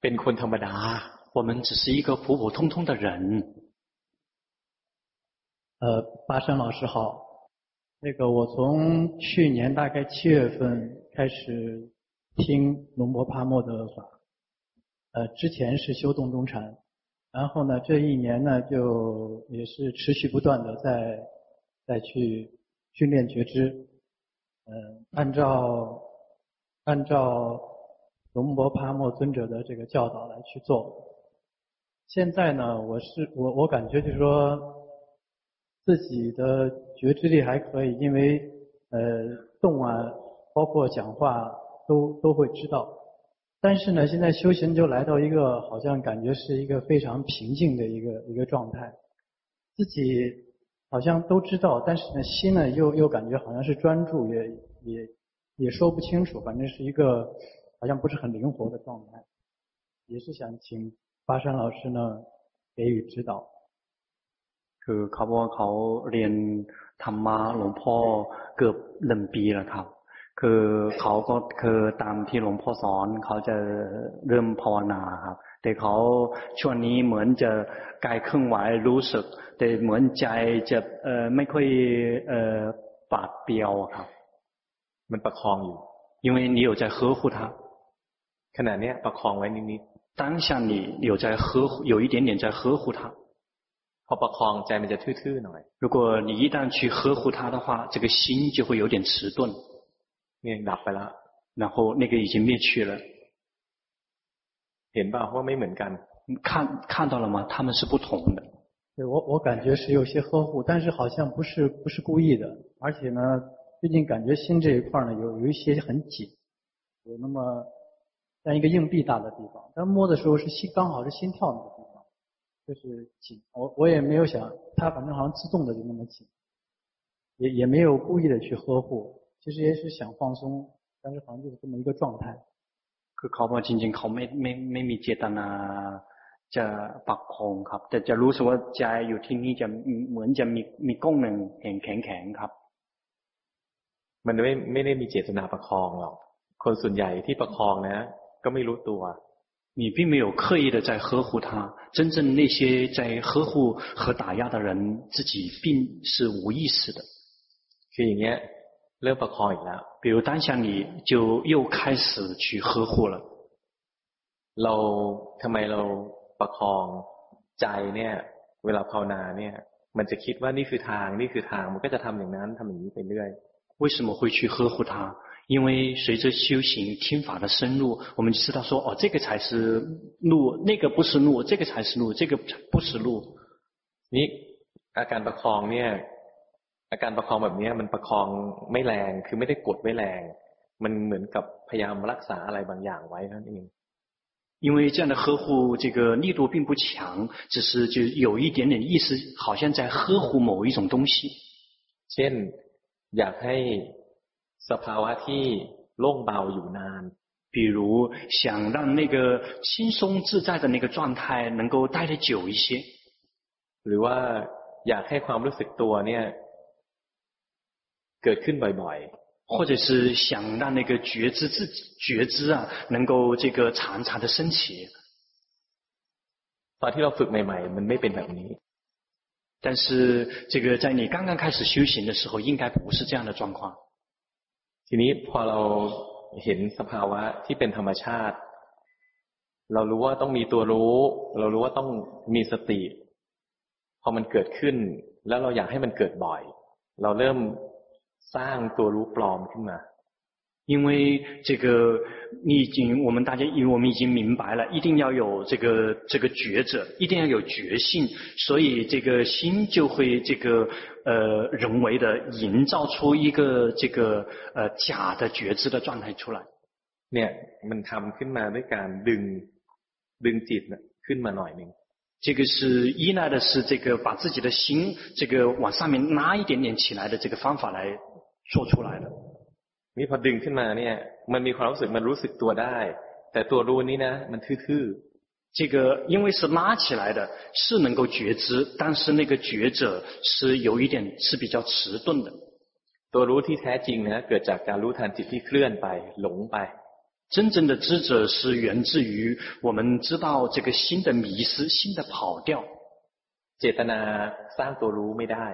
เป็นคนธรรมดา”我们只是一个普普通通的人 呃，巴山老师好。 那个我从去年大概七月份开始听龙波帕默的法，呃，之前是修洞中禅，然后呢，这一年呢就也是持续不断的在再去训练觉知，嗯、呃，按照按照龙波帕默尊者的这个教导来去做。现在呢，我是我我感觉就是说。自己的觉知力还可以，因为呃动啊，包括讲话都都会知道。但是呢，现在修行就来到一个好像感觉是一个非常平静的一个一个状态，自己好像都知道，但是呢心呢又又感觉好像是专注，也也也说不清楚，反正是一个好像不是很灵活的状态。也是想请巴山老师呢给予指导。 คือเขาบอกว่าเขาเรียนธรรมะหลวงพ่อเกือบหนึ่งปีแล้วครับ คือเขาก็คือตามที่หลวงพ่อสอนเขาจะเริ่มภาวนาครับ แต่เขาช่วงนี้เหมือนจะกายเคลื่อนไหวรู้สึก แต่เหมือนใจจะเอ่อไม่ค่อยเอ่อปาดเปรียวครับ มันประคองอยู่因为你有在呵护他ขณะเนี้ยประคองไว้นิดๆ当下你有在呵护有一点点在呵护他 พอประคองใจมันจะทื่อๆหน่อย如果你一旦去呵护它的话，这个心就会有点迟钝。เนี่ยดับไปแล้ว然后那个已经灭去了。เห็นป่ะว่าไม่เหมือนกัน看看到了吗？他们是不同的。对我我感觉是有些呵护，但是好像不是不是故意的，而且呢，最近感觉心这一块呢有有一些很紧，有那么像一个硬币大的地方，但摸的时候是心刚好是心跳那个地方。 就是紧，我我也没有想，它反正好像自动的就那么紧，也也没有故意的去呵护，其实也是想放松，但是好像就是这么一个状态。คือเขาบอกจริงๆเขาไม่ไม่ไม่มีเจตนาจะปักคองครับ แต่จะรู้สึกว่าใจอยู่ที่นี่จะเหมือนจะมีมีก้งหนึ่งแข็งแข็งแข็งครับ มันไม่ไม่ได้มีเจตนาประคองหรอก คนส่วนใหญ่ที่ประคองนะ ก็ไม่รู้ตัว 你并没有刻意的在呵护他，真正那些在呵护和打压的人，自己并是无意识的。คืออย่างเงี้ยเริ่มประคองอีกแล้ว比如当下你就又开始去呵护了。เราทำไมเราประคองใจเนี่ย เวลาภาวนาเนี่ย มันจะคิดว่านี่คือทางนี่คือทาง มันก็จะทำอย่างนั้นทำอย่างนี้ไปเรื่อย为什么会去呵护他？ 因为随着修行听法的深入，我们就知道说，哦，这个才是路，那个不是路，这个才是路，这个不是路。นี่อาการประคองเนี่ยอาการประคองแบบนี้มันประคองไม่แรง คือไม่ได้กดไม่แรง มันเหมือนกับพยายามรักษาอะไรบางอย่างไว้นั่นเอง因为这样的呵护，这个力度并不强，只是就有一点点意思，好像在呵护某一种东西。เช่นอยากให้ สภาวะที่โล่งเบาอยู่นาน比如想让那个轻松自在的那个状态能够待得久一些，หรือว่าอยากให้ความรู้สึกตัวเนี่ยเกิดขึ้นบ่อยๆ或者是想让那个觉知自己觉知啊，能够这个常常的升起。ตอนที่เราฝึกใหม่ๆมันไม่เป็นแบบนี้但是这个在你刚刚开始修行的时候，应该不是这样的状况。 ทีนี้พอเราเห็นสภาวะที่เป็นธรรมชาติ เรารู้ว่าต้องมีตัวรู้ เรารู้ว่าต้องมีสติ พอมันเกิดขึ้น แล้วเราอยากให้มันเกิดบ่อย เราเริ่มสร้างตัวรู้ปลอมขึ้นมา 因为这个，你已经，我们大家，因为我们已经明白了，一定要有这个这个觉者，一定要有觉性，所以这个心就会这个呃人为的营造出一个这个呃假的觉知的状态出来。เนี่ยมันทำขึ้นมาด้วยการดึงดึงจิตขึ้นมาหน่อยนึง这个是依赖的是这个把自己的心这个往上面拉一点点起来的这个方法来做出来的。 นี่พอดึงขึ้นมาเนี่ยมันมีความรู้สึกมันรู้สึกตัวได้ แต่ตัวรู้นี้นะมันทื่อๆ这个因为是拉起来的，是能够觉知，但是那个觉者是有一点是比较迟钝的。ตัวรู้ที่แท้จริงนะเกิดจากการรู้ทันจิตที่เคลื่อนไปหลงไป真正的知者是源自于我们知道这个心的迷失、心的跑掉。เจตนาสร้างตัวรู้ไม่ได้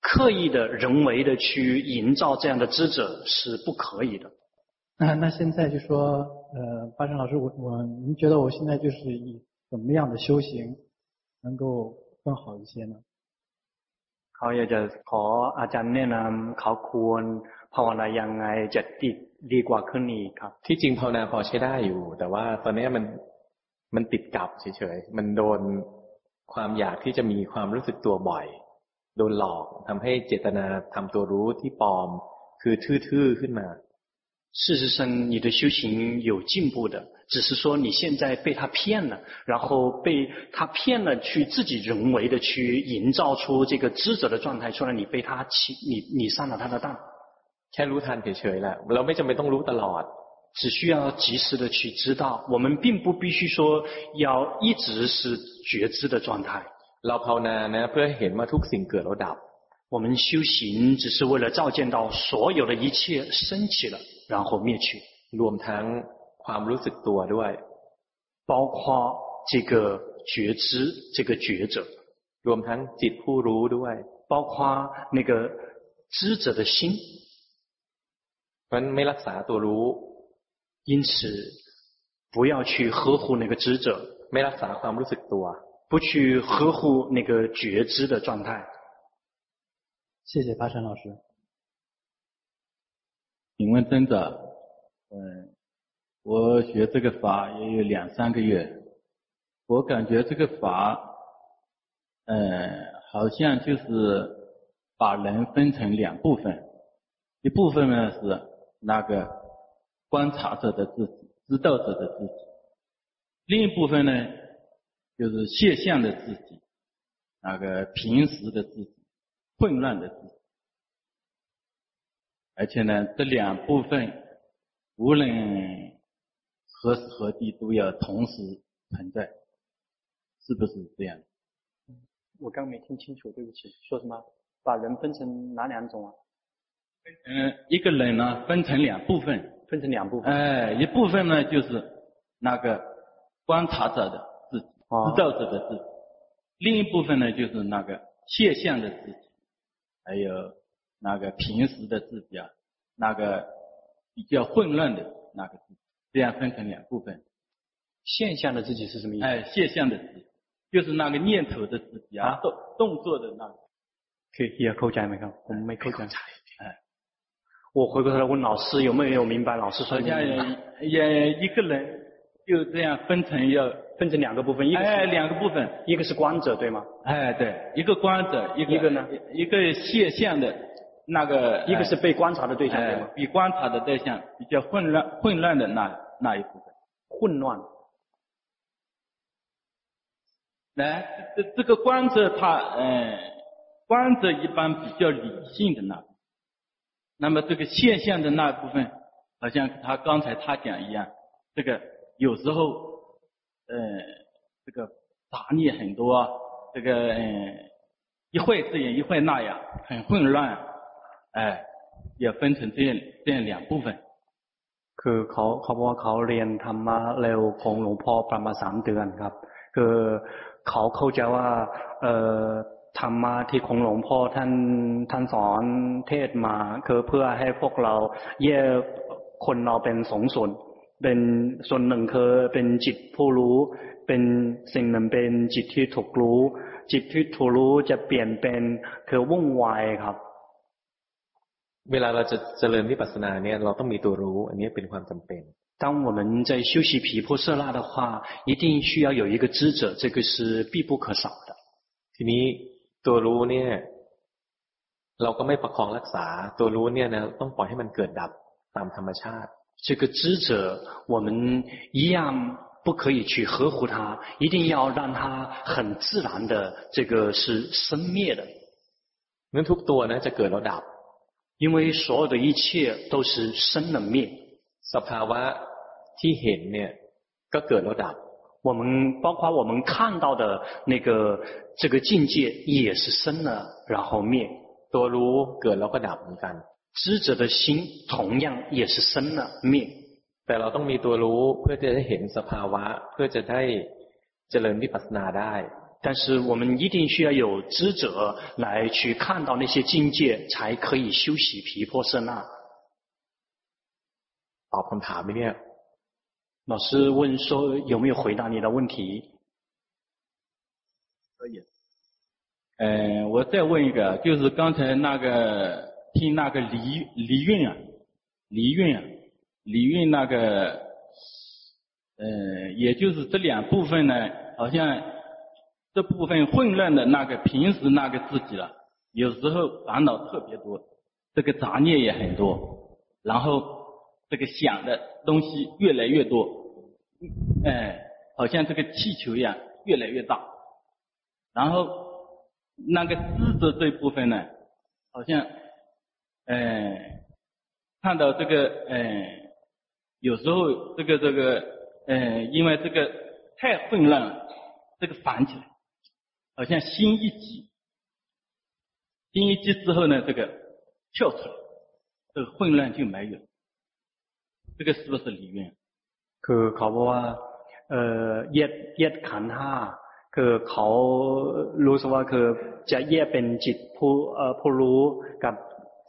刻意的人为的去营造这样的知者是不可以的。那那现在就说，呃，巴生老师，我我您觉得我现在就是以怎么样的修行能够更好一些呢？เขาอยากจะขออาจารย์แนะนำเขาควรภาวนายังไงจะติดดีกว่าขึ้นอีกครับที่จริงภาวนาพอใช้ได้อยู่ แต่ว่าตอนนี้มันมันติดกับเฉยๆมันโดนความอยากที่จะมีความรู้สึกตัวบ่อย โดนหลอกทำให้เจตนาทำตัวรู้ที่ปลอม คือทื่อๆขึ้นมา事实上，你的修行有进步的，只是说你现在被他骗了，然后被他骗了，去自己人为的去营造出这个知者的状态出来，你被他欺，你你上了他的当。แค่รู้ทันเฉยๆ了，เราไม่จำเป็นต้องรู้ตลอด，只需要及时的去知道，我们并不必须说要一直是觉知的状态。 เราภาวนานะเพื่อเห็นว่าทุกสิ่งเกิดแล้วดับ。我们修行只是为了照见到所有的一切升起了。然后灭去，รวมทั้งความรู้สึกตัวด้วย，包括这个觉知，这个觉者，รวมทั้งจิตผู้รู้ด้วย，包括那个知者的心。มันไม่รักษาตัวรู้，因此不要去呵护那个知者，ไม่รักษาความรู้สึกตัว， 不去呵护那个觉知的状态。谢谢巴山老师。请问尊者，嗯，我学这个法也有两三个月，我感觉这个法，嗯，好像就是把人分成两部分，一部分呢是那个观察者的自己、知道者的自己，另一部分呢就是现象的自己，那个平时的自己、混乱的自己。而且呢，这两部分无论何时何地都要同时存在，是不是这样？我刚没听清楚，对不起，说什么？把人分成哪两种啊？嗯，一个人呢分成两部分，分成两部分。哎，一部分呢就是那个观察者的知道者的自己；另一部分呢就是那个现象的自己，还有。那个平时的自己啊，那个比较混乱的那个自己，这样分成两部分。现象的自己是什么意思？哎，现象的自己，就是那个念头的自己啊，动动作的那个。可以，也扣讲没看？我们没扣讲。哎，我回过头来问老师，有没有明白老师说的？好像也也一个人就这样分成要分成两个部分，一个哎两个部分，一个是观者对吗？哎对，一个观者，一个一个呢？一个现象的。那个一个是被观察的对象，对吗？比观察的对象比较混乱、混乱的那那一部分。混乱。来，这这个观者他，嗯，观者一般比较理性的那，那么这个现象的那部分，好像他刚才他讲一样，这个有时候，嗯，这个杂念很多，这个嗯，一会这样，一会那样，很混乱。哎，要分成这样这样两部分。คือเขาเขาบอกว่าเขาเรียนธรรมะเร็วของหลวงพ่อประมาณสามเดือนครับ คือเขาเข้าใจว่าเอ่อธรรมะที่ของหลวงพ่อท่านท่านสอนเทศมา คือเพื่อให้พวกเราแยกคนเราเป็นสองส่วน เป็นส่วนหนึ่งคือเป็นจิตผู้รู้ เป็นสิ่งหนึ่งเป็นจิตที่ถูกรู้ จิตที่ถูกรู้จะเปลี่ยนเป็นคือวุ่นวายครับเวลาเราจะเจริญวิปัสสนาเนี่ยเราต้องมีตัวรู้ อันนี้เป็นความจำเป็น当我们在修习毗婆舍那的话，一定需要有一个知者，这个是必不可少的。ทีนี้ตัวรู้เนี่ยเราก็ไม่ประคองรักษา ตัวรู้เนี่ยนะต้องปล่อยให้มันเกิดดับตามธรรมชาติ 这个知者，我们一样不可以去呵护它，一定要让它很自然的，这个是生灭的。นั้นทุกตัวนะจะเกิดแล้วดับ因为所有的一切都是生了灭，สภาวะที่เห็นเนี่ยก็เกิดแล้วดับ。我们包括我们看到的那个这个境界也是生了然后灭。ตัวรู้เกิดแล้วก็ดับเหมือนกัน。 知者的心同样也是生了灭。แต่เราต้องมีตัวรู้เพื่อจะได้เห็นสภาวะเพื่อจะได้เจริญวิปัสสนาได้。 但是我们一定需要有智者来去看到那些境界，才可以修习毗婆舍那。ตอบคำถามไหมเนี่ย老师问说有没有回答你的问题？可以。嗯，我再问一个，就是刚才那个 听那个离离运啊，离运啊，离运那个，呃，也就是这两部分呢，好像。这部分混乱的那个平时那个自己了，有时候烦恼特别多，这个杂念也很多，然后这个想的东西越来越多，哎，好像这个气球一样越来越大，然后那个智者这部分呢，好像，哎，看到这个，哎，有时候这个这个，哎，因为这个太混乱了，这个烦起来。好像心一急，心一急之后呢，这个跳出来，这个混乱就没有。这个是不是离怨？คือเขาบอกว่าเอ่อแยกแยกขันธ์ห้าคือเขารู้สึกว่าคือจะแยกเป็นจิตผู้เอ่อผู้รู้กับ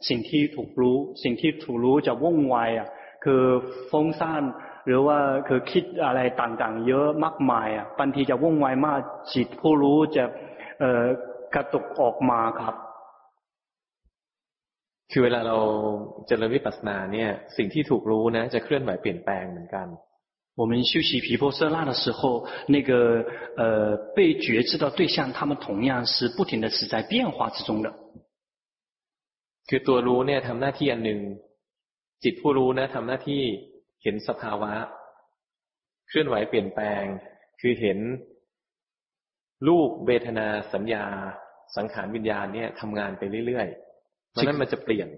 สิ่งที่ถูกรู้ สิ่งที่ถูกรู้จะว่องไวอ่ะคือฟุ้งซ่านหรือว่าคือคิดอะไรต่างๆเยอะมากมายอ่ะบางทีจะว่องไวมากจิตผู้รู้จะเอ่อกระตุกออกมาครับ คือเวลาเราเจริญวิปัสสนาเนี่ย สิ่งที่ถูกรู้นะ จะเคลื่อนไหวเปลี่ยนแปลงเหมือนกัน我们修习毗婆舍那的时候，那个呃被觉知的对象，他们同样是不停的是在变化之中的。 คือตัวรู้เนี่ยทำหน้าที่อันหนึ่งจิตผู้รู้นะทำหน้าที่เห็นสภาวะ เคลื่อนไหวเปลี่ยนแปลง คือเห็นรูปเวทนาสัญญา สังขารวิญญาณเนี่ยทำงานไปเรื่อยๆเพราะนั้นมันจะเปลี่ยน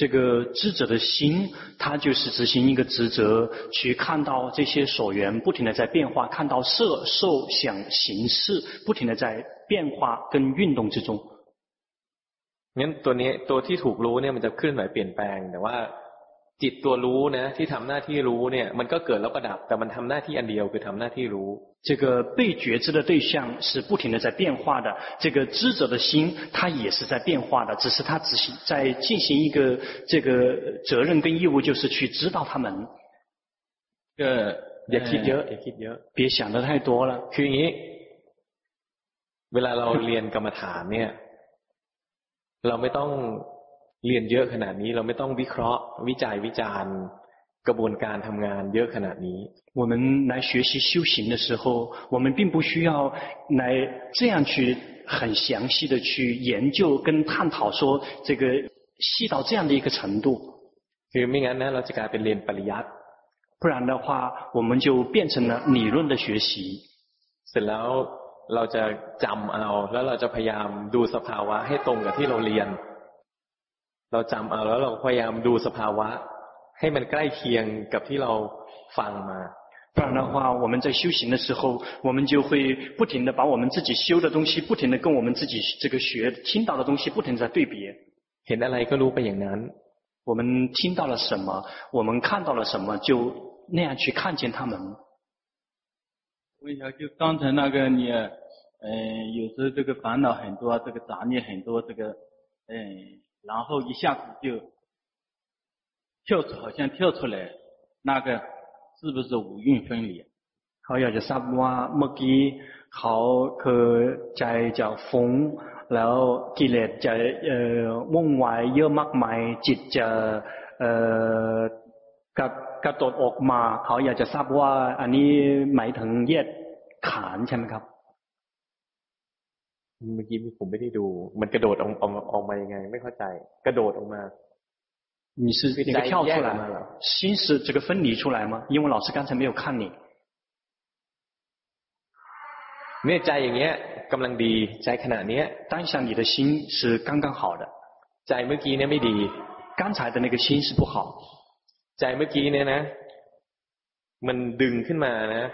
这个智者的心，他就是执行一个职责，去看到这些所缘不停的在变化，看到色、受、想、行、识不停的在变化跟运动之中。 งั้นตัวนี้ตัวที่ถูกรู้เนี่ยมันจะเคลื่อนไหวเปลี่ยนแปลงแต่ว่าจิตตัวรู้นะที่ทำหน้าที่รู้เนี่ยมันก็เกิดแล้วก็ดับแต่มันทำหน้าที่อันเดียวคือทำหน้าที่รู้这个被觉知的对象是不停的在变化的，这个知者的心，它也是在变化的，只是它只是在进行一个这个责任跟义务，就是去知道他们。呃，อย่าคิดเยอะอย่าคิดเยอะ别想得太多了。คืออย่างนี้เวลาเราเรียนกรรมฐานเนี่ย เราไม่ต้องเรียนเยอะขนาดนี้เราไม่ต้องวิเคราะห์วิจัยวิจารณ์กระบวนการทำงานเยอะขนาดนี้我们来学习修行的时候，我们并不需要来这样去很详细的去研究跟探讨，说这个细到这样的一个程度。คือไม่งั้นนะเราจะกลายเป็นเรียนปริยัติ不然的话，我们就变成了理论的学习。เสร็จแล้ว เราจะจำเอาแล้วเราจะพยายามดูสภาวะให้ตรงกับที่เราเรียนเราจำเอาแล้วเราพยายามดูสภาวะ ให้มันใกล้เคียงกับที่เราฟังมา不然的话，我们在修行的时候，我们就会不停的把我们自己修的东西，不停的跟我们自己这个学听到的东西，不停的在对比。เห็นอะไรก็รู้ไปอย่างนั้น。我们听到了什么，我们看到了什么，就那样去看见他们。问一下，就刚才那个你， 嗯，有时候这个烦恼很多，这个杂念很多，这个，嗯。然后一下子就跳出，好像跳出来，那个是不是五蕴分离？เขาอยากจะทราบว่าเมื่อกี้เขาคือใจจะฟุ้งแล้วกิเลสจะเอ่อวุ่นวายเยอะมากมายจิตจะเอ่อกระกระโดดออกมาเขาอยากจะทราบว่าอันนี้หมายถึงแยกขานใช่ไหมครับ เมื่อกี้ผมไม่ได้ดู มันกระโดดออกออกออกมายังไง ไม่เข้าใจ กระโดดออกมา你是那个跳出来吗？心是这个分离出来吗？因为老师刚才没有看你。เนี่ยใจอย่างเงี้ยกำลังดีใจขณะเนี้ย当下你的心是刚刚好的。ใจเมื่อกี้เนี่ยไม่ดี刚才的那个心是不好。ใจเมื่อกี้เนี่ยนะ มันดึงขึ้นมานะ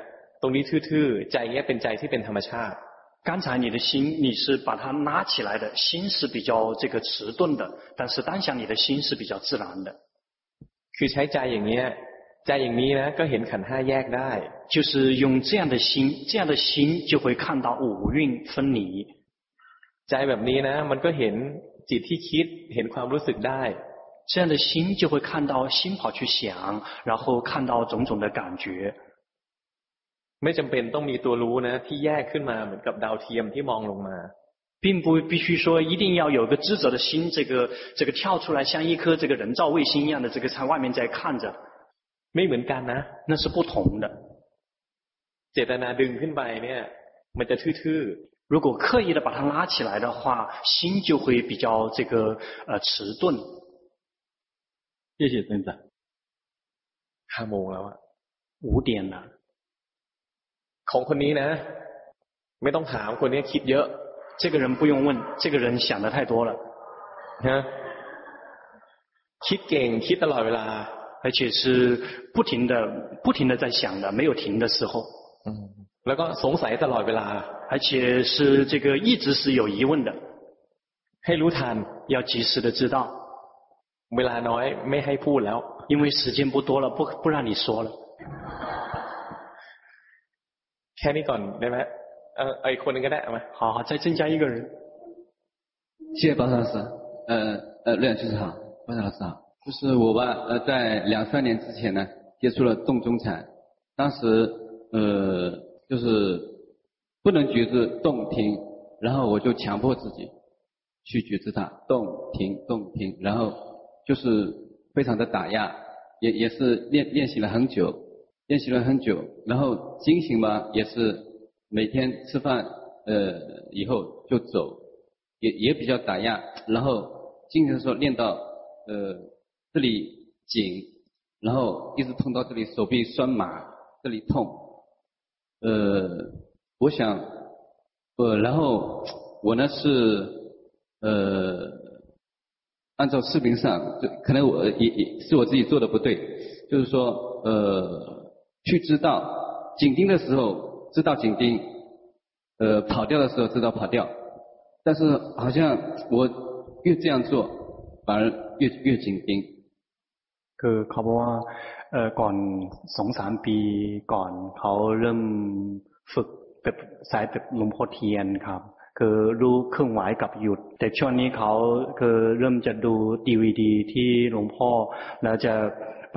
ตรงนี้ทื่อๆใจเงี้ยเป็นใจที่เป็นธรรมชาติ 刚才你的心，你是把它拉起来的，心是比较这个迟钝的，但是当下你的心是比较自然的。คือใช้ใจอย่างนี้ ใจอย่างนี้นะก็เห็นขันธ์ห้าแยกได้就是用这样的心这样的心就会看到五蕴分离ใจแบบนี้นะมันก็เห็นจิตที่คิดเห็นความรู้สึกได้这样的心就会看到心跑去想然后看到种种的感觉 ไม่จำเป็นต้องมีตัวรู้นะที่แยกขึ้นมาเหมือนกับดาวเทียมที่มองลงมา并不必须说一定要有个智者的心，这个这个跳出来像一颗这个人造卫星一样的，这个在外面在看着。ไม่เหมือนกันนะ那是不同的。เจตนาดึงขึ้นไปเนี่ยมันจะทื่อๆ如果刻意的把它拉起来的话，心就会比较这个呃迟钝。谢谢尊者。ห้าโมงแล้วอะ五点了。 ของคนนี้นะไม่ต้องถามคนนี้คิดเยอะ这个人不用问，这个人想的太多了。ฮะคิดเก่งคิดตลอดเวลา而且是不停的不停的在想的，没有停的时候。嗯。แล้วก็สงสัยตลอดเวลา而且是这个一直是有疑问的ให้รู้ทัน要及时的知道เวลาน้อยไม่ให้พูดแล้ว因为时间不多了不不让你说了 แค่นี้ก่อนได้ไหมเอออีกคนนึงก็ได้ไหม好好再增加一个人谢谢巴老师呃呃梁居士好巴老师好就是我吧呃在两三年之前呢接触了洞中禅当时呃就是不能觉知动停，然后我就强迫自己去觉知它动停动停，然后就是非常的打压，也也是练练习了很久， 练习了很久，然后经行嘛也是每天吃饭呃以后就走，也也比较打压，然后经行的时候练到呃这里紧，然后一直痛到这里手臂酸麻，这里痛。呃，我想，呃，然后我呢是，呃，按照视频上，就可能我也也是我自己做的不对，就是说，呃，去知道紧盯的时候知道紧盯，呃，跑掉的时候知道跑掉，但是好像我越这样做，反而越越紧盯。คือเขาบอกว่าเออก่อนสองสามปีก่อนเขาเริ่มฝึกแบบสายแบบหลวงพ่อเทียนครับ คือรู้เครื่องไหวกับหยุด แต่ช่วงนี้เขาคือเริ่มจะดูดีวีดีที่หลวงพ่อ แล้วจะ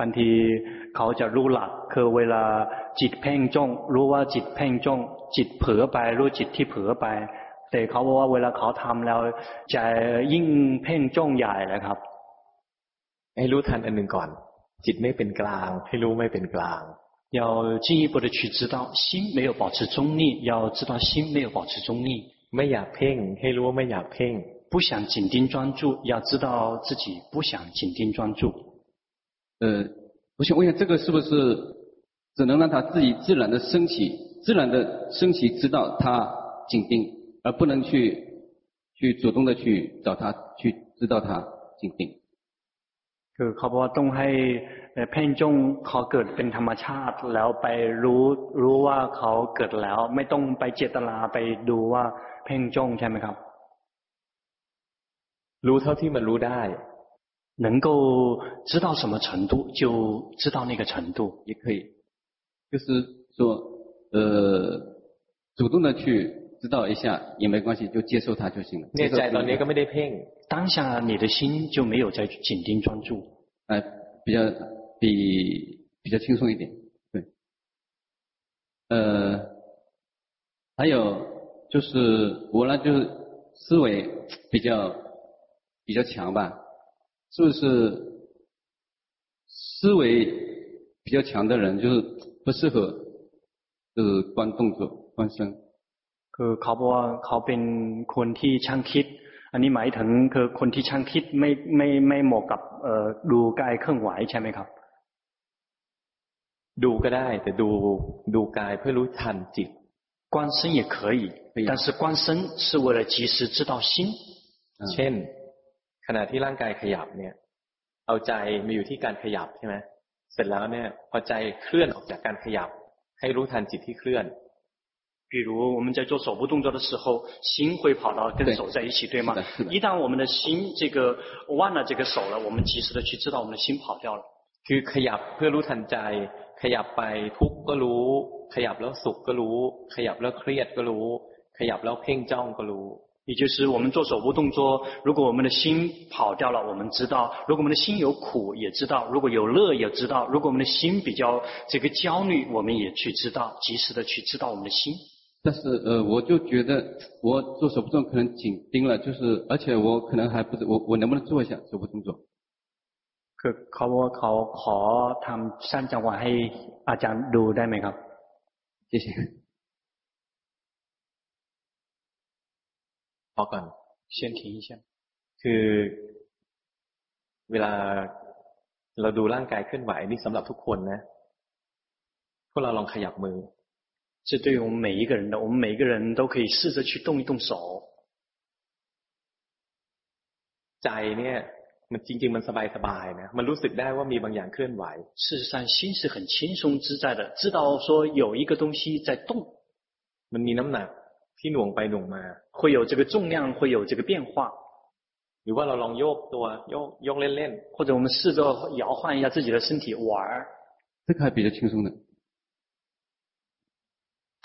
บางทีเขาจะรู้หลัก คือเวลาจิตเพ่งจ้อง รู้ว่าจิตเพ่งจ้อง จิตเผลอไป รู้จิตที่เผลอไป แต่เขาบอกว่าเวลาเขาทำแล้วจะยิ่งเพ่งจ้องใหญ่เลยครับให้รู้ทันอันหนึ่งก่อนจิตไม่เป็นกลางให้รู้ไม่เป็นกลาง要进一步的去知道心没有保持中立，要知道心没有保持中立。ไม่อยากเพ่งให้รู้ว่าไม่อยากเพ่ง不想紧盯专注，要知道自己不想紧盯专注。 呃，我想问一下，这个是不是只能让他自己自然的升起，自然的升起，知道他紧盯，而不能去去主动的去找他去知道他紧盯。คือเขาบอกว่าต้องให้เพ่งจ้องเขาเกิดเป็นธรรมชาติ แล้วไปรู้รู้ว่าเขาเกิดแล้ว ไม่ต้องไปเจตนาไปดูว่าเพ่งจ้องใช่ไหมครับ รู้เท่าที่มันรู้ได้ 能够知道什么程度，就知道那个程度也可以。就是说，呃，主动的去知道一下也没关系，就接受它就行了。那个当下你的心就没有在紧盯专注，哎，比较比比较轻松一点。对，呃，还有就是我呢，就是思维比较比较强吧。是不是？思维比较强的人就是不适合，就是观动作、观身。คือเขาบอกว่าเขาเป็นคนที่ช่างคิดอันนี้หมายถึงคือคนที่ช่างคิดไม่ไม่ไม่เหมาะกับเอ่อดูกายเคลื่อนไหวใช่ไหมครับ ดูก็ได้ แต่ดูดูกายเพื่อรู้ทันจิต观身也可以但是观身是为了及时知道心เช่น ข ณะที่ร่างกายขยับเนี่ย เอาใจมาอยู่ที่การขยับใช่ไหมเสร็จแล้วเนี่ย พอใจเคลื่อนออกจากการขยับ ให้รู้ทันจิตที่เคลื่อน比如我们在做手部动作的时候，心会跑到跟手在一起，对，对吗？一旦我们的心这个忘了这个手了，我们及时的去知道我们的心跑掉了。 คือขยับเพื่อรู้ทันใจ ขยับไปทุกข์ก็รู้ ขยับแล้วสุขก็รู้ ขยับแล้วเครียดก็รู้ ขยับแล้วเพ่งจ้องก็รู้ 也就是我们做手部动作，如果我们的心跑掉了，我们知道；如果我们的心有苦，也知道；如果有乐，也知道；如果我们的心比较这个焦虑，我们也去知道，及时的去知道我们的心。但是，呃，我就觉得我做手部动作可能紧盯了，就是而且我可能还不知我我能不能做一下手部动作？คือเขาว่าเขาขอทำสั้นจังหวะให้อาจารย์ดูได้ไหมครับ？谢谢。 อก่อน先停一下คือ เวลาเราดูร่างกายเคลื่อนไหวนี่สำหรับทุกคนนะพวกเราลองขยับมือ这对于我们每一个人的，我们每一个人都可以试着去动一动手。ใจเนี่ยมันจริงๆมันสบายๆนะมันรู้สึกได้ว่ามีบางอย่างเคลื่อนไหว事实上心是很轻松自在的，知道说有一个东西在动。มันมีน้ำหนัก ที่หน่วงไปหน่วงมา会有这个重量，会有这个变化。หรือว่าเราลองโยกตัวโยกโยกเล่นๆ，或者我们试着摇晃一下自己的身体玩儿。这个还比较轻松的。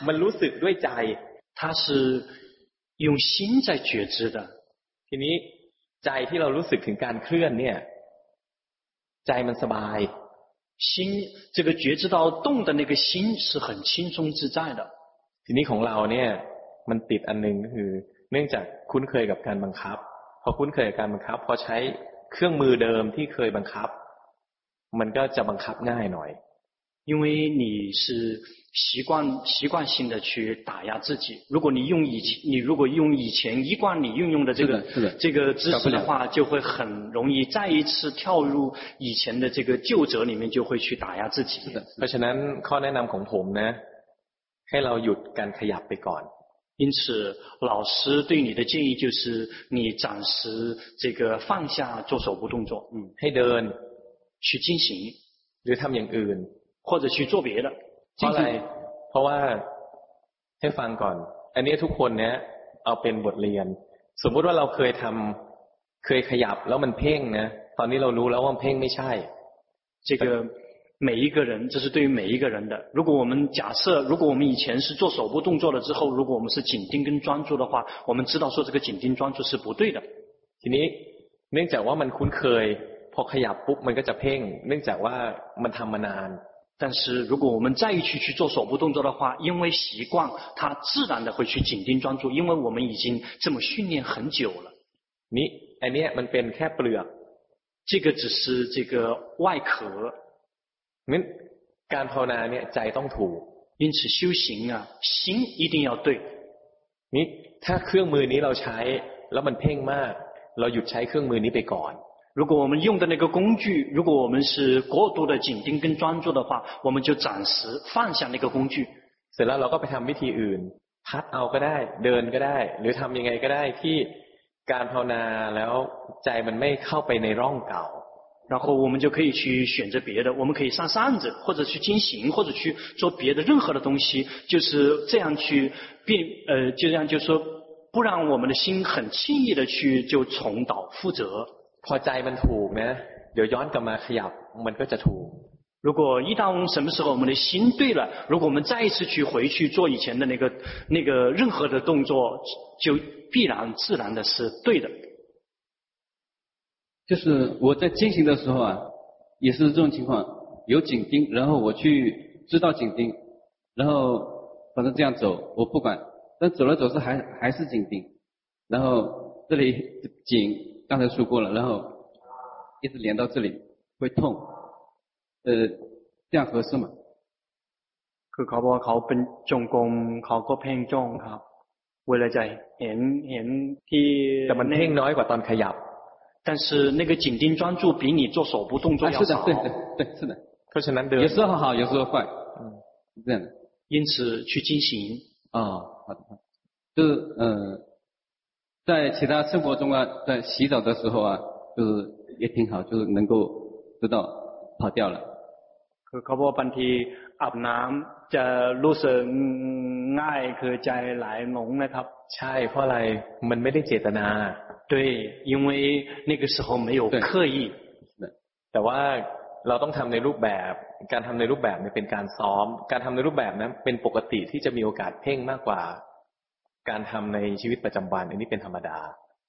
มันรู้สึกด้วยใจ，它是用心在觉知的。ทีนี้ใจที่เรารู้สึกถึงการเคลื่อนเนี่ยใจมันสบาย心这个觉知到动的那个心是很轻松自在的。ทีนี้ของเราเนี่ย มันติดอันหนึ่งก็คือ เนื่องจากคุ้นเคยกับการบังคับ พอคุ้นเคยกับการบังคับ พอใช้เครื่องมือเดิมที่เคยบังคับ มันก็จะบังคับง่ายหน่อย因为你是习惯习惯性的去打压自己，如果你用以前你如果用以前一贯你运用的这个这个姿势的话，就会很容易再一次跳入以前的这个旧则里面，就会去打压自己。เพราะฉะนั้นข้อแนะนำของผมนะให้เราหยุดการขยับไปก่อน。 因此，老师对你的建议就是你暂时这个放下做手部动作，嗯，ให้เดิน去进行，หรือทำอย่างอื่น或者去做别的。เพราะอะไร เพราะว่าให้ฟังก่อน อันนี้ทุกคนเนี้ยเอาเป็นบทเรียน สมมุติว่าเราเคยทำเคยขยับแล้วมันเพ่งนะ ตอนนี้เรารู้แล้วว่าเพ่งไม่ใช่这个 每一个人，这是对于每一个人的。如果我们假设，如果我们以前是做手部动作了之后，如果我们是紧盯跟专注的话，我们知道说这个紧盯专注是不对的。ทีนี้เนื่องจากว่ามันคุ้นเคย พอขยับปุ๊บมันก็จะเพ่ง เนื่องจากว่ามันทำมานาน但是如果我们再去去做手部动作的话，因为习惯，它自然的会去紧盯专注，因为我们已经这么训练很久了。นี่อันนี้มันเป็นแค่เปลือก这个只是这个外壳。 งั้นการภาวนาเนี่ยใจต้องถูก因此修行啊，心一定要对。นี่ถ้าเครื่องมือนี้เราใช้แล้วมันเพ่งมาก เราหยุดใช้เครื่องมือนี้ไปก่อน如果我们用的那个工具，如果我们是过度的紧盯跟专注的话，我们就暂时放下那个工具。เสร็จแล้วเราก็ไปทำวิธีอื่นพัดเอาก็ได้ เดินก็ได้ หรือทำยังไงก็ได้ที่การภาวนาแล้วใจมันไม่เข้าไปในร่องเก่า 然后我们就可以去选择别的，我们可以上扇子，或者去经行，或者去做别的任何的东西，就是这样去变，呃，就这样就说，不让我们的心很轻易的去就重蹈覆辙。พอใจมันถูกนะเดี๋ยวย้อนกลับมาขยับมันก็จะถูก如果一旦什么时候我们的心对了，如果我们再一次去回去做以前的那个那个任何的动作，就必然自然的是对的。 就是我在进行的时候啊，也是这种情况，有紧盯，然后我去知道紧盯，然后反正这样走，我不管，但走了走是还还是紧盯，然后这里紧。刚才说过了，然后一直连到这里会痛，呃，这样合适吗？คือเขาบอกว่าเขาเป็นจงกรมเขาก็เพ่งจ้องครับเวลาใจเห็นเห็นที่แต่มันเพ่งน้อยกว่าตอนขยับ 但是那个紧盯专注比你做手部动作要少。对对对，是的。เพราะฉะนั้นเดิน有时候好，有时候坏，嗯，这样的。因此去进行。啊，好的，就是嗯。在其他生活中啊，在洗澡的时候啊，就是也挺好，就是能够知道跑掉了。คือเขาบอกบางที อาบน้ำจะรู้สึกง่ายคือใจไหลหลงนะครับใช่เพราะอะไรมันไม่ได้เจตนา对因为那个时候没有刻意แต่ว่า เราต้องทำในรูปแบบ การทำในรูปแบบเนี่ยเป็นการซ้อม การทำในรูปแบบนั้นเป็นปกติที่จะมีโอกาสเพ่งมากกว่า การทำในชีวิตประจำวัน อันนี้เป็นธรรมดา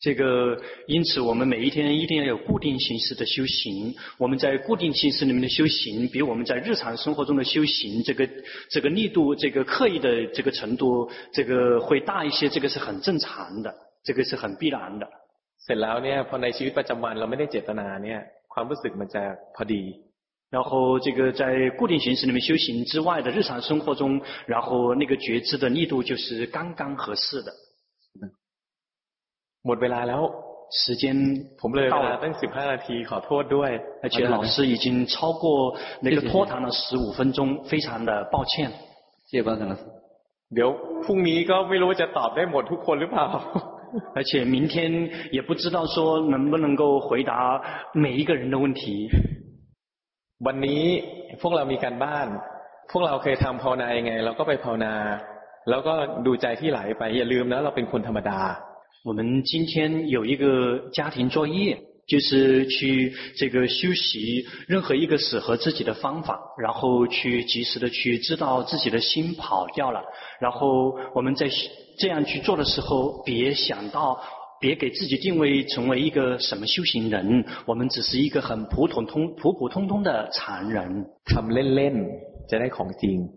这个，因此我们每一天一定要有固定形式的修行。我们在固定形式里面的修行，比我们在日常生活中的修行，这个这个力度，这个刻意的这个程度，这个会大一些。这个是很正常的，这个是很必然的。เสร็จแล้วเนี่ยพอในชีวิตประจำวันเราไม่ได้เจตนาเนี่ยความรู้สึกมันจะพอดี。然后这个在固定形式里面修行之外的日常生活中，然后那个觉知的力度就是刚刚合适的。 หมดเวลาแล้ว时间ผมเลยเวลาตั้งสิบห้านาทีขอโทษด้วย而且老师已经超过那个拖堂了十五分钟非常的抱歉谢谢班长老师เดี๋ยวพรุ่งนี้ก็ไม่รู้จะตอบได้หมดทุกคนหรือเปล่า而且明天也不知道说能不能够回答每一个人的问题วันนี้พวกเรามีการบ้าน พวกเราเคยทำภาวนายังไงเราก็ไปภาวนา แล้วก็ดูใจที่ไหลไปอย่าลืมนะเราเป็นคนธรรมดา 我们今天有一个家庭作业，就是去这个修习任何一个适合自己的方法，然后去及时的去知道自己的心跑掉了。然后我们在这样去做的时候，别想到，别给自己定位成为一个什么修行人，我们只是一个很普通通、普普通通的常人。ทำเล่นๆจะได้ของจริง。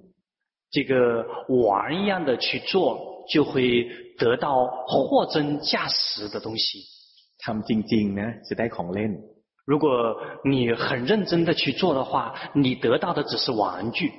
这个玩一样的去做。就会 得到货真价实的东西。ทำจริงๆ呢，จะได้ของเล่น。如果你很认真的去做的话，你得到的只是玩具。